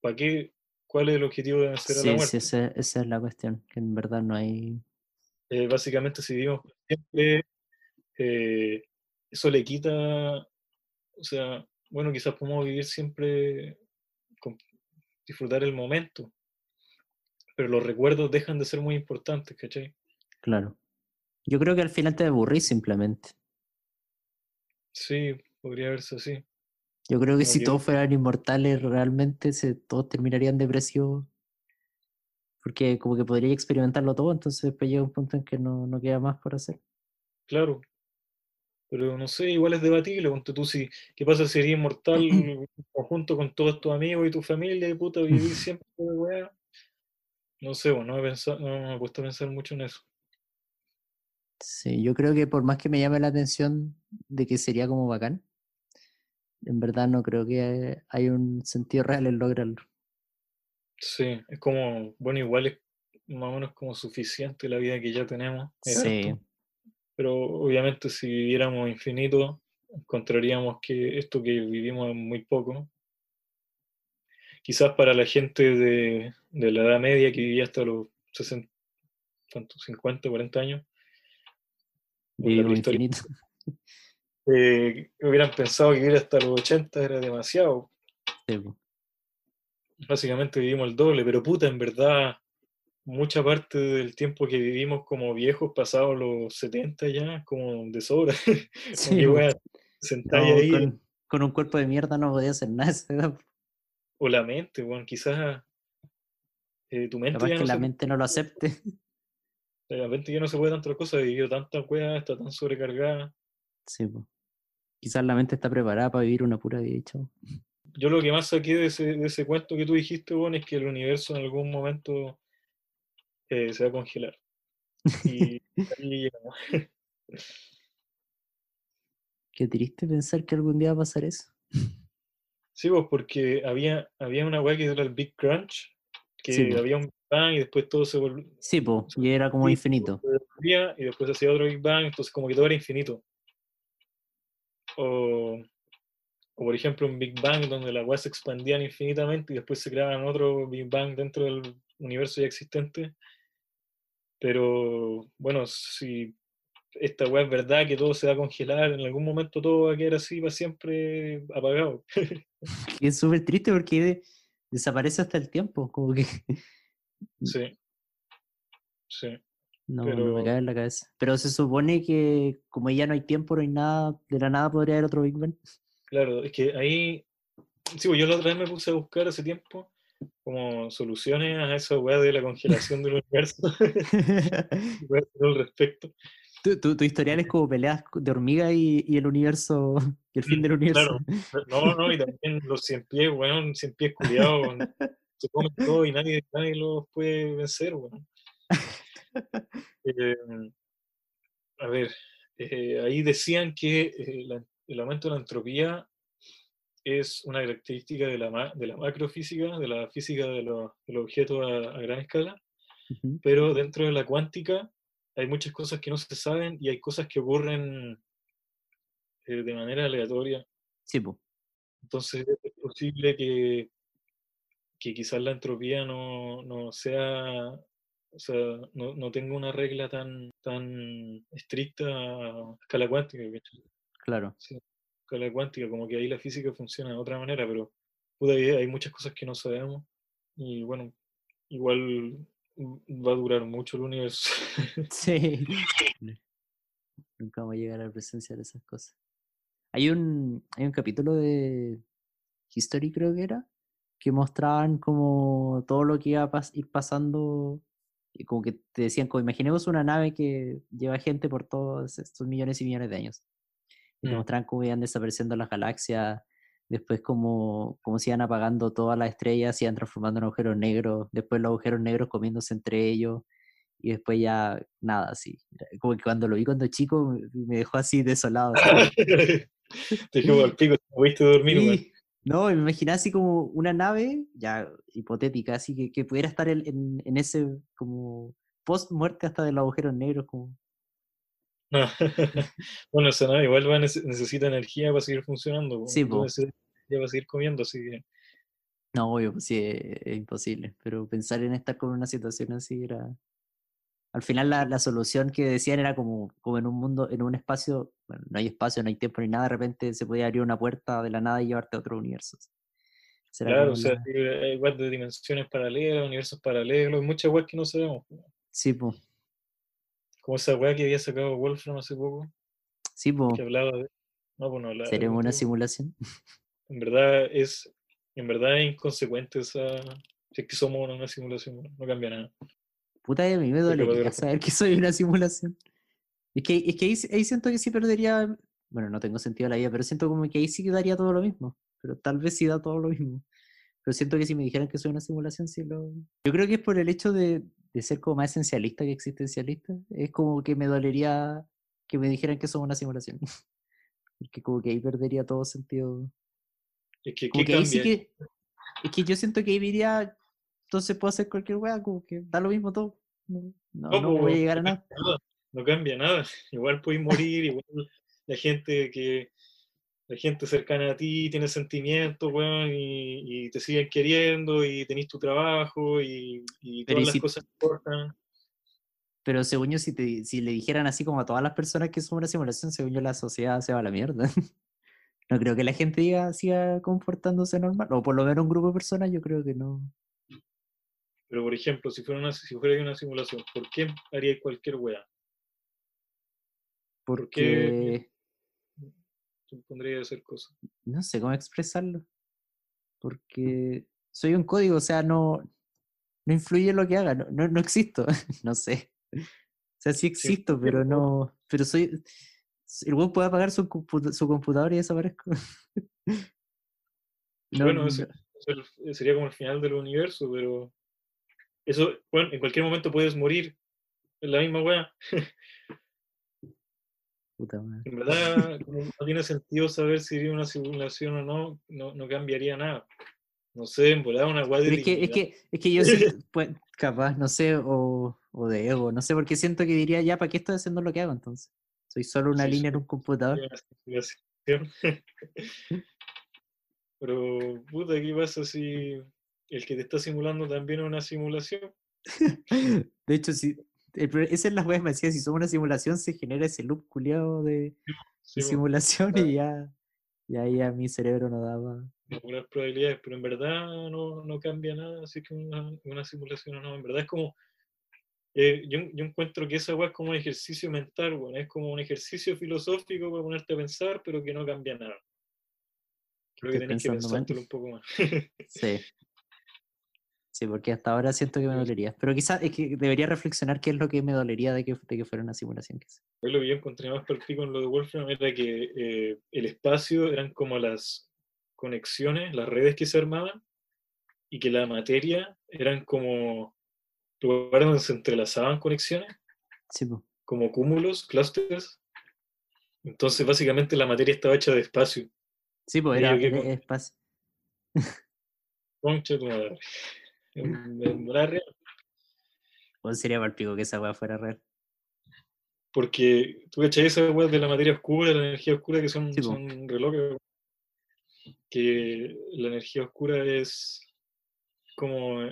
S2: ¿para qué cuál es el objetivo de vencer a la
S1: Sí,
S2: muerte.
S1: sí, esa, esa es la cuestión, que en verdad no hay...
S2: Eh, básicamente, si vivimos siempre, eh, eso le quita, o sea, bueno, quizás podemos vivir siempre, disfrutar el momento, pero los recuerdos dejan de ser muy importantes, ¿cachai?
S1: Claro. Yo creo que al final te aburrís simplemente.
S2: Sí, podría verse así.
S1: Yo creo que
S2: Como
S1: si todos fueran inmortales, realmente se, todos terminarían depresivos. Porque como que podría experimentarlo todo, entonces después llega un punto en que no, no queda más por hacer.
S2: Claro. Pero no sé, igual es debatible, ponte tú si, ¿qué pasa si eres inmortal (clears throat) en conjunto con todos tus amigos y tu familia y puta vivir siempre weá? No sé, bueno, no he pensado, no me he puesto a pensar mucho en eso.
S1: Sí, yo creo que por más que me llame la atención de que sería como bacán, en verdad no creo que hay un sentido real en lograrlo.
S2: Sí, es como, bueno, igual es más o menos como suficiente la vida que ya tenemos.
S1: Sí.
S2: Pero obviamente si viviéramos infinito, encontraríamos que esto que vivimos es muy poco. Quizás para la gente de, de la Edad Media que vivía hasta los 60, ¿cuánto? 50, 40 años,
S1: infinito. (laughs)
S2: eh, hubieran pensado que vivir hasta los 80 era demasiado.
S1: Sí.
S2: Básicamente vivimos el doble, pero puta, en verdad, mucha parte del tiempo que vivimos como viejos, pasados los 70 ya, como de sobra. (laughs) como
S1: Sí,
S2: que wea, sentáis
S1: No,
S2: ahí,
S1: con, con un cuerpo de mierda no podía hacer nada. a esa edad, po.
S2: o la mente, bueno, quizás eh, tu mente
S1: Capaz
S2: ya
S1: que
S2: no
S1: la mente no lo acepte. (laughs)
S2: la mente ya no se puede tantas cosas, vivió tanta wea, está tan sobrecargada.
S1: Sí, po. Quizás la mente está preparada para vivir una pura vida y chao.
S2: Yo lo que más saqué de ese, de ese cuento que tú dijiste, bueno, es que el universo en algún momento eh, se va a congelar. Y (laughs) ahí llegamos. (laughs)
S1: Qué triste pensar que algún día va a pasar eso.
S2: Sí, pues porque había, había una weá que era el Big Crunch, que
S1: Sí,
S2: había un Big Bang y después todo se volvía
S1: Sí, po, y era como infinito.
S2: y después hacía otro Big Bang, entonces como que todo era infinito. O, o por ejemplo un Big Bang donde las weas se expandían infinitamente y después se creaban otro Big Bang dentro del universo ya existente. Pero bueno, si esta weá es verdad que todo se va a congelar, en algún momento todo va a quedar así para siempre apagado. (laughs)
S1: Y es súper triste porque de- desaparece hasta el tiempo. Como que (laughs)
S2: Sí. Sí.
S1: no, no me
S2: Pero-
S1: cae en la cabeza. Pero se supone que como ya no hay tiempo, no hay nada, de la nada podría haber otro Big Bang.
S2: Claro, es que ahí, sí, pues yo la otra vez me puse a buscar hace tiempo como soluciones a esa weá de la congelación del universo, (laughs) al respecto.
S1: tu, tu- tu historial es como peleas de hormiga y, y el universo, (laughs) y el fin del universo.
S2: Claro. No, no, y también los cien pies, weón, cien pies culiados, (laughs) se comen todo y nadie, nadie los puede vencer, weón. Eh, a ver, eh, ahí decían que eh, la- el aumento de la entropía es una característica de la, de la macrofísica, de la física de los, de los objetos a, a gran escala,
S1: Ujú.
S2: pero dentro de la cuántica hay muchas cosas que no se saben y hay cosas que ocurren eh, de manera aleatoria.
S1: Sí, po.
S2: Entonces es posible que, que quizás la entropía no, no sea, o sea, no, no tenga una regla tan, tan estricta a escala cuántica.
S1: claro.
S2: Sí, escala cuántica, como que ahí la física funciona de otra manera, pero puta, hay, muchas cosas que no sabemos y bueno, igual va a durar mucho el universo. (laughs)
S1: Sí. Nunca vamos a llegar a la presencia de esas cosas. Hay un, hay un capítulo de History, creo que era, que mostraban como todo lo que iba a pas- ir pasando. Y como que te decían, como imaginemos una nave que lleva gente por todos estos millones y millones de años. Y te
S2: Mm.
S1: mostraban cómo iban desapareciendo las galaxias, después cómo, cómo se iban apagando todas las estrellas, se iban transformando en agujeros negros, después los agujeros negros comiéndose entre ellos, y después ya nada, así. Como que cuando lo vi cuando chico me- dejó así desolado. (laughs)
S2: Te dejé al pico, te pudiste dormir, weón.
S1: Sí. No, y me imaginaba así como una nave, ya hipotética, así que, que pudiera estar en, en, en ese como post muerte hasta de los agujeros negros, como (laughs)
S2: No. bueno, esa nave igual va necesita energía para seguir funcionando.
S1: Sí,
S2: necesitas energía para seguir comiendo, así que
S1: No, obvio, pues sí, es, es imposible, pero pensar en estar con una situación así era... Al final la, la solución que decían era como, como en un mundo, en un espacio, bueno, no hay espacio, no hay tiempo ni nada, de repente se podía abrir una puerta de la nada y llevarte a otro universo.
S2: Claro, o sea,
S1: la-
S2: hay web de dimensiones paralelas, universos paralelos, muchas webs que no sabemos.
S1: Sí, pues,
S2: Como esa web que había sacado Wolfram hace poco,
S1: sí, po,
S2: que hablaba de. No, pues no hablaba de
S1: seremos una simulación.
S2: En verdad es. En verdad es inconsecuente esa. Si es que somos una, simulación, no cambia nada.
S1: Puta, a mí me dolería saber que soy una simulación. Es que, es que ahí, ahí siento que sí perdería, bueno, no tengo sentido la vida, pero siento como que ahí sí daría todo lo mismo. Pero tal vez sí da todo lo mismo. Pero siento que si me dijeran que soy una simulación, sí lo... Yo creo que es por el hecho de, de ser como más esencialista que existencialista. Es como que me dolería que me dijeran que soy una simulación. (laughs) Porque como que ahí perdería todo sentido.
S2: Es que,
S1: Como
S2: ¿qué
S1: que sí. Es que yo siento que ahí diría, entonces puedo hacer cualquier weá, como que da lo mismo todo. No, no,
S2: No,
S1: no voy a
S2: pues,
S1: llegar a nada.
S2: nada, no cambia nada. (laughs) Igual puedes morir, igual la gente que la gente cercana a ti tiene sentimientos, weón, y, y te siguen queriendo, y tenés tu trabajo, y, todas
S1: ¿y
S2: las
S1: si-
S2: cosas importan.
S1: Pero según yo, si, te, si le dijeran así como a todas las personas que son una simulación, según yo la sociedad se va a la mierda. (laughs) No creo que la gente diga, siga comportándose normal. O por lo menos un grupo de personas, yo creo que no.
S2: Pero, por ejemplo, si fuera una, si fuera una simulación, ¿por qué haría cualquier weá? ¿Por qué? Tú pondrías a hacer cosas.
S1: no sé cómo expresarlo. (laughs) Porque soy un código, o sea, no, no influye en lo que haga, no, no, no existo, (laughs) no sé. O sea, sí existo, pero no. Pero soy. El weón puede apagar su, su computador y desaparezco. (laughs) No,
S2: bueno, eso, sería como el final del universo, pero eso, bueno, en cualquier momento puedes morir en la misma weá.
S1: Puta madre.
S2: En verdad, no tiene sentido saber si sería una simulación o no, no, no cambiaría nada. No sé, en volar una weá de
S1: es que, es que, es que yo siento, (laughs) pues, capaz, no sé, o, o de ego, no sé, porque siento que diría, ya, ¿para qué estoy haciendo lo que hago entonces? Soy solo una
S2: Sí,
S1: línea en
S2: sí.
S1: un computador. (laughs)
S2: Pero, puta, ¿qué pasa si el que te está simulando también es una simulación? (laughs)
S1: De hecho, si, esa es la wea que me decía, si somos una simulación, se genera ese loop culiado de,
S2: Sí,
S1: de simulación
S2: claro.
S1: y ya, y ahí a mi cerebro no daba.
S2: calcular probabilidades, pero en verdad no, no cambia nada, así que una, una simulación no, en verdad es como, eh, yo, yo encuentro que esa weá es como un ejercicio mental, weón, es como un ejercicio filosófico para ponerte a pensar, pero que no cambia nada. Creo que tenés que pensártelo un poco más. (laughs)
S1: Sí. Sí, porque hasta ahora siento que me dolería. Pero quizás es que debería reflexionar qué es lo que me dolería de que, de que fuera una simulación. quizá.
S2: Hoy lo que yo encontré más pico en lo de Wolfram era que eh, el espacio eran como las conexiones, las redes que se armaban, y que la materia eran como lugares donde se entrelazaban conexiones,
S1: Sí,
S2: como cúmulos, clusters. Entonces, básicamente, la materia estaba hecha de espacio.
S1: Sí, pues era,
S2: yo
S1: era espacio.
S2: Concha tu madre. En- en la real.
S1: O sería para pico que esa weá fuera real.
S2: Porque tú cachai esa web de la materia oscura, la energía oscura, que son,
S1: Sí, po.
S2: son relojes. Que la energía oscura es como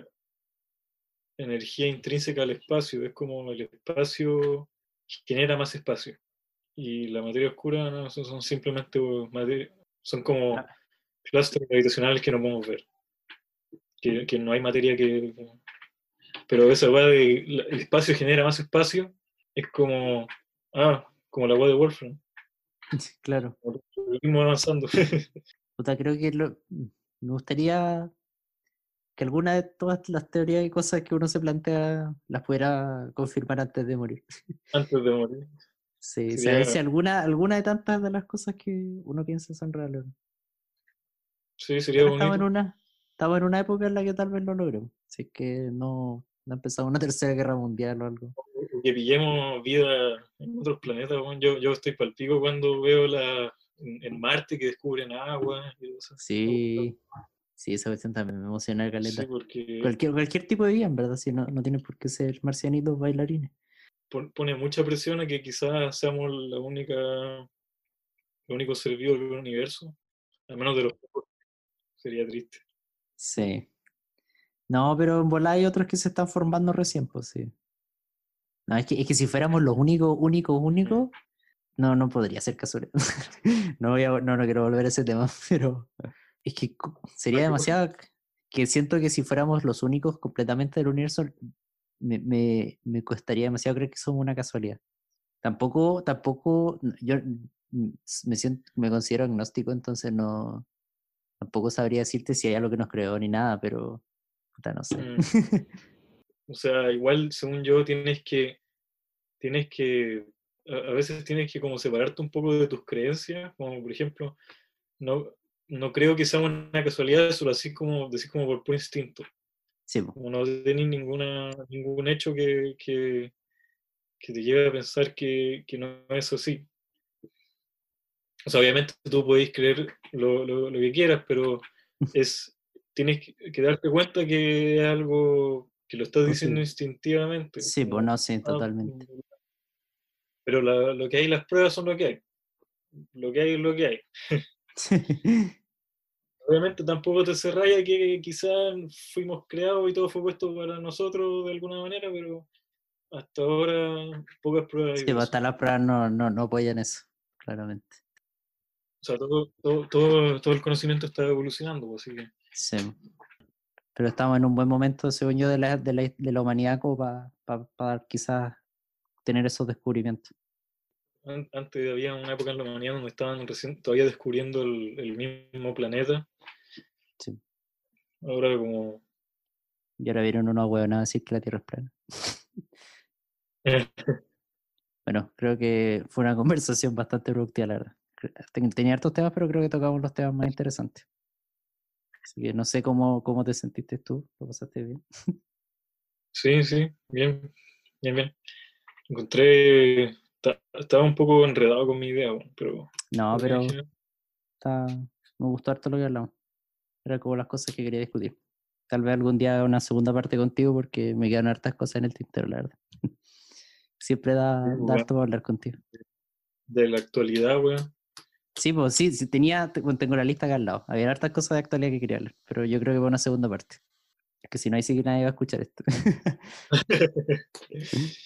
S2: energía intrínseca al espacio, es como el espacio genera más espacio. Y la materia oscura no, son, son simplemente son como
S1: Ah.
S2: clústeres gravitacionales que no podemos ver. Que, que no hay materia que. Pero esa weá de el espacio genera más espacio es como. Ah, como la weá de Wolfram.
S1: Claro.
S2: Seguimos avanzando. (laughs)
S1: Puta, creo que lo, me gustaría que alguna de todas las teorías y cosas que uno se plantea las pudiera confirmar antes de morir. (laughs)
S2: Antes de morir.
S1: Sí,
S2: Sería-
S1: saber si alguna, alguna de tantas de las cosas que uno piensa son reales. o.
S2: Sí, sería
S1: Estamos en
S2: bonito.
S1: una, estamos en una época en la que tal vez lo logremos. Si es que no, no ha empezado una (laughs) tercera guerra mundial o algo.
S2: Que pillemos vida en otros planetas. weón. Yo, yo estoy palpico cuando veo la, en, en Marte que descubren agua. y cosas.
S1: Sí, sí, esa cuestión también me emociona
S2: Sí,
S1: caleta.
S2: porque
S1: Cualquier, cualquier tipo de vida, en verdad, si no, no tiene por qué ser marcianitos bailarines.
S2: pon- pone mucha presión a que quizás seamos la única, el único ser vivo del universo. Al menos de los pocos. Sería triste.
S1: Sí. No, pero en bola hay otros que se están formando recién, pues sí. No, es que, es que si fuéramos los únicos, únicos, únicos, no, no podría ser casualidad. (laughs) no, voy a, no, no quiero volver a ese tema, (laughs) pero es que sería demasiado que siento que si fuéramos los únicos completamente del universo, me, me, me costaría demasiado creer que somos una casualidad. Tampoco, tampoco, yo me siento, me considero agnóstico, entonces no, tampoco sabría decirte si hay algo que nos creó ni nada, pero puta, no sé.
S2: Mm. (laughs) O sea, igual, según yo, tienes que, tienes que, a, veces tienes que como separarte un poco de tus creencias, como por ejemplo, no, no creo que sea una casualidad, solo así como, decir como por puro instinto.
S1: Sí,
S2: Como no tenés ninguna, ningún hecho que, que, que te lleve a pensar que, que no es así. O sea, obviamente tú podéis creer lo, lo, lo que quieras, pero (laughs) es, tienes que, darte cuenta que es algo que lo estás
S1: Pues
S2: diciendo
S1: sí.
S2: instintivamente.
S1: sí, pues no, sí,
S2: ah,
S1: totalmente.
S2: Pero la- lo que hay, las pruebas son lo que hay. Lo que hay es lo que hay. (laughs) Obviamente tampoco te cerráis a que quizás fuimos creados y todo fue puesto para nosotros de alguna manera, pero hasta ahora pocas pruebas hay
S1: Sí, pues hasta las pruebas no, no, no apoyan eso, claramente.
S2: O sea, todo, todo, todo, todo el conocimiento está evolucionando, pues, así que
S1: Sí. Pero estamos en un buen momento, según yo, de la, de la, de la humanidad como para quizás tener esos descubrimientos.
S2: an- antes había una época en la humanidad donde estaban recién todavía descubriendo el, el mismo planeta.
S1: Sí.
S2: Ahora como...
S1: Y ahora vieron una huevonada a decir que la Tierra es plana. (laughs) Bueno, creo que fue una (laughs) conversación bastante productiva, la verdad. Tenía hartos temas, pero creo que tocamos los temas más interesantes. Así que no sé cómo, cómo te sentiste tú, ¿lo pasaste bien?
S2: Sí, sí, bien, bien, bien. Encontré... ta- Estaba un poco enredado con mi idea, pero...
S1: No, pero está, me gustó harto lo que hablamos. Era como las cosas que quería discutir. Tal vez algún día una segunda parte contigo porque me quedan hartas cosas en el tintero, la verdad. (laughs) Siempre da,
S2: Sí,
S1: da
S2: bueno.
S1: harto para hablar contigo.
S2: de la actualidad, weón.
S1: Sí, pues sí, sí tenía, tengo la lista acá al lado. Había hartas cosas de actualidad que quería hablar, pero yo creo que va una segunda parte. Es que si no, ahí sí que nadie va a escuchar esto. (laughs) (laughs)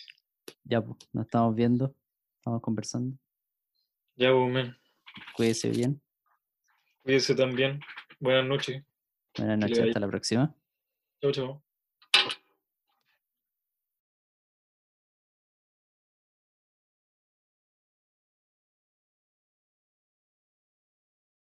S1: ya, pues, nos estamos viendo, estamos conversando.
S2: Ya, pues, men.
S1: Cuídese bien.
S2: Cuídese también. Buenas noches.
S1: Buenas noches, hasta la próxima.
S2: Chao, chao.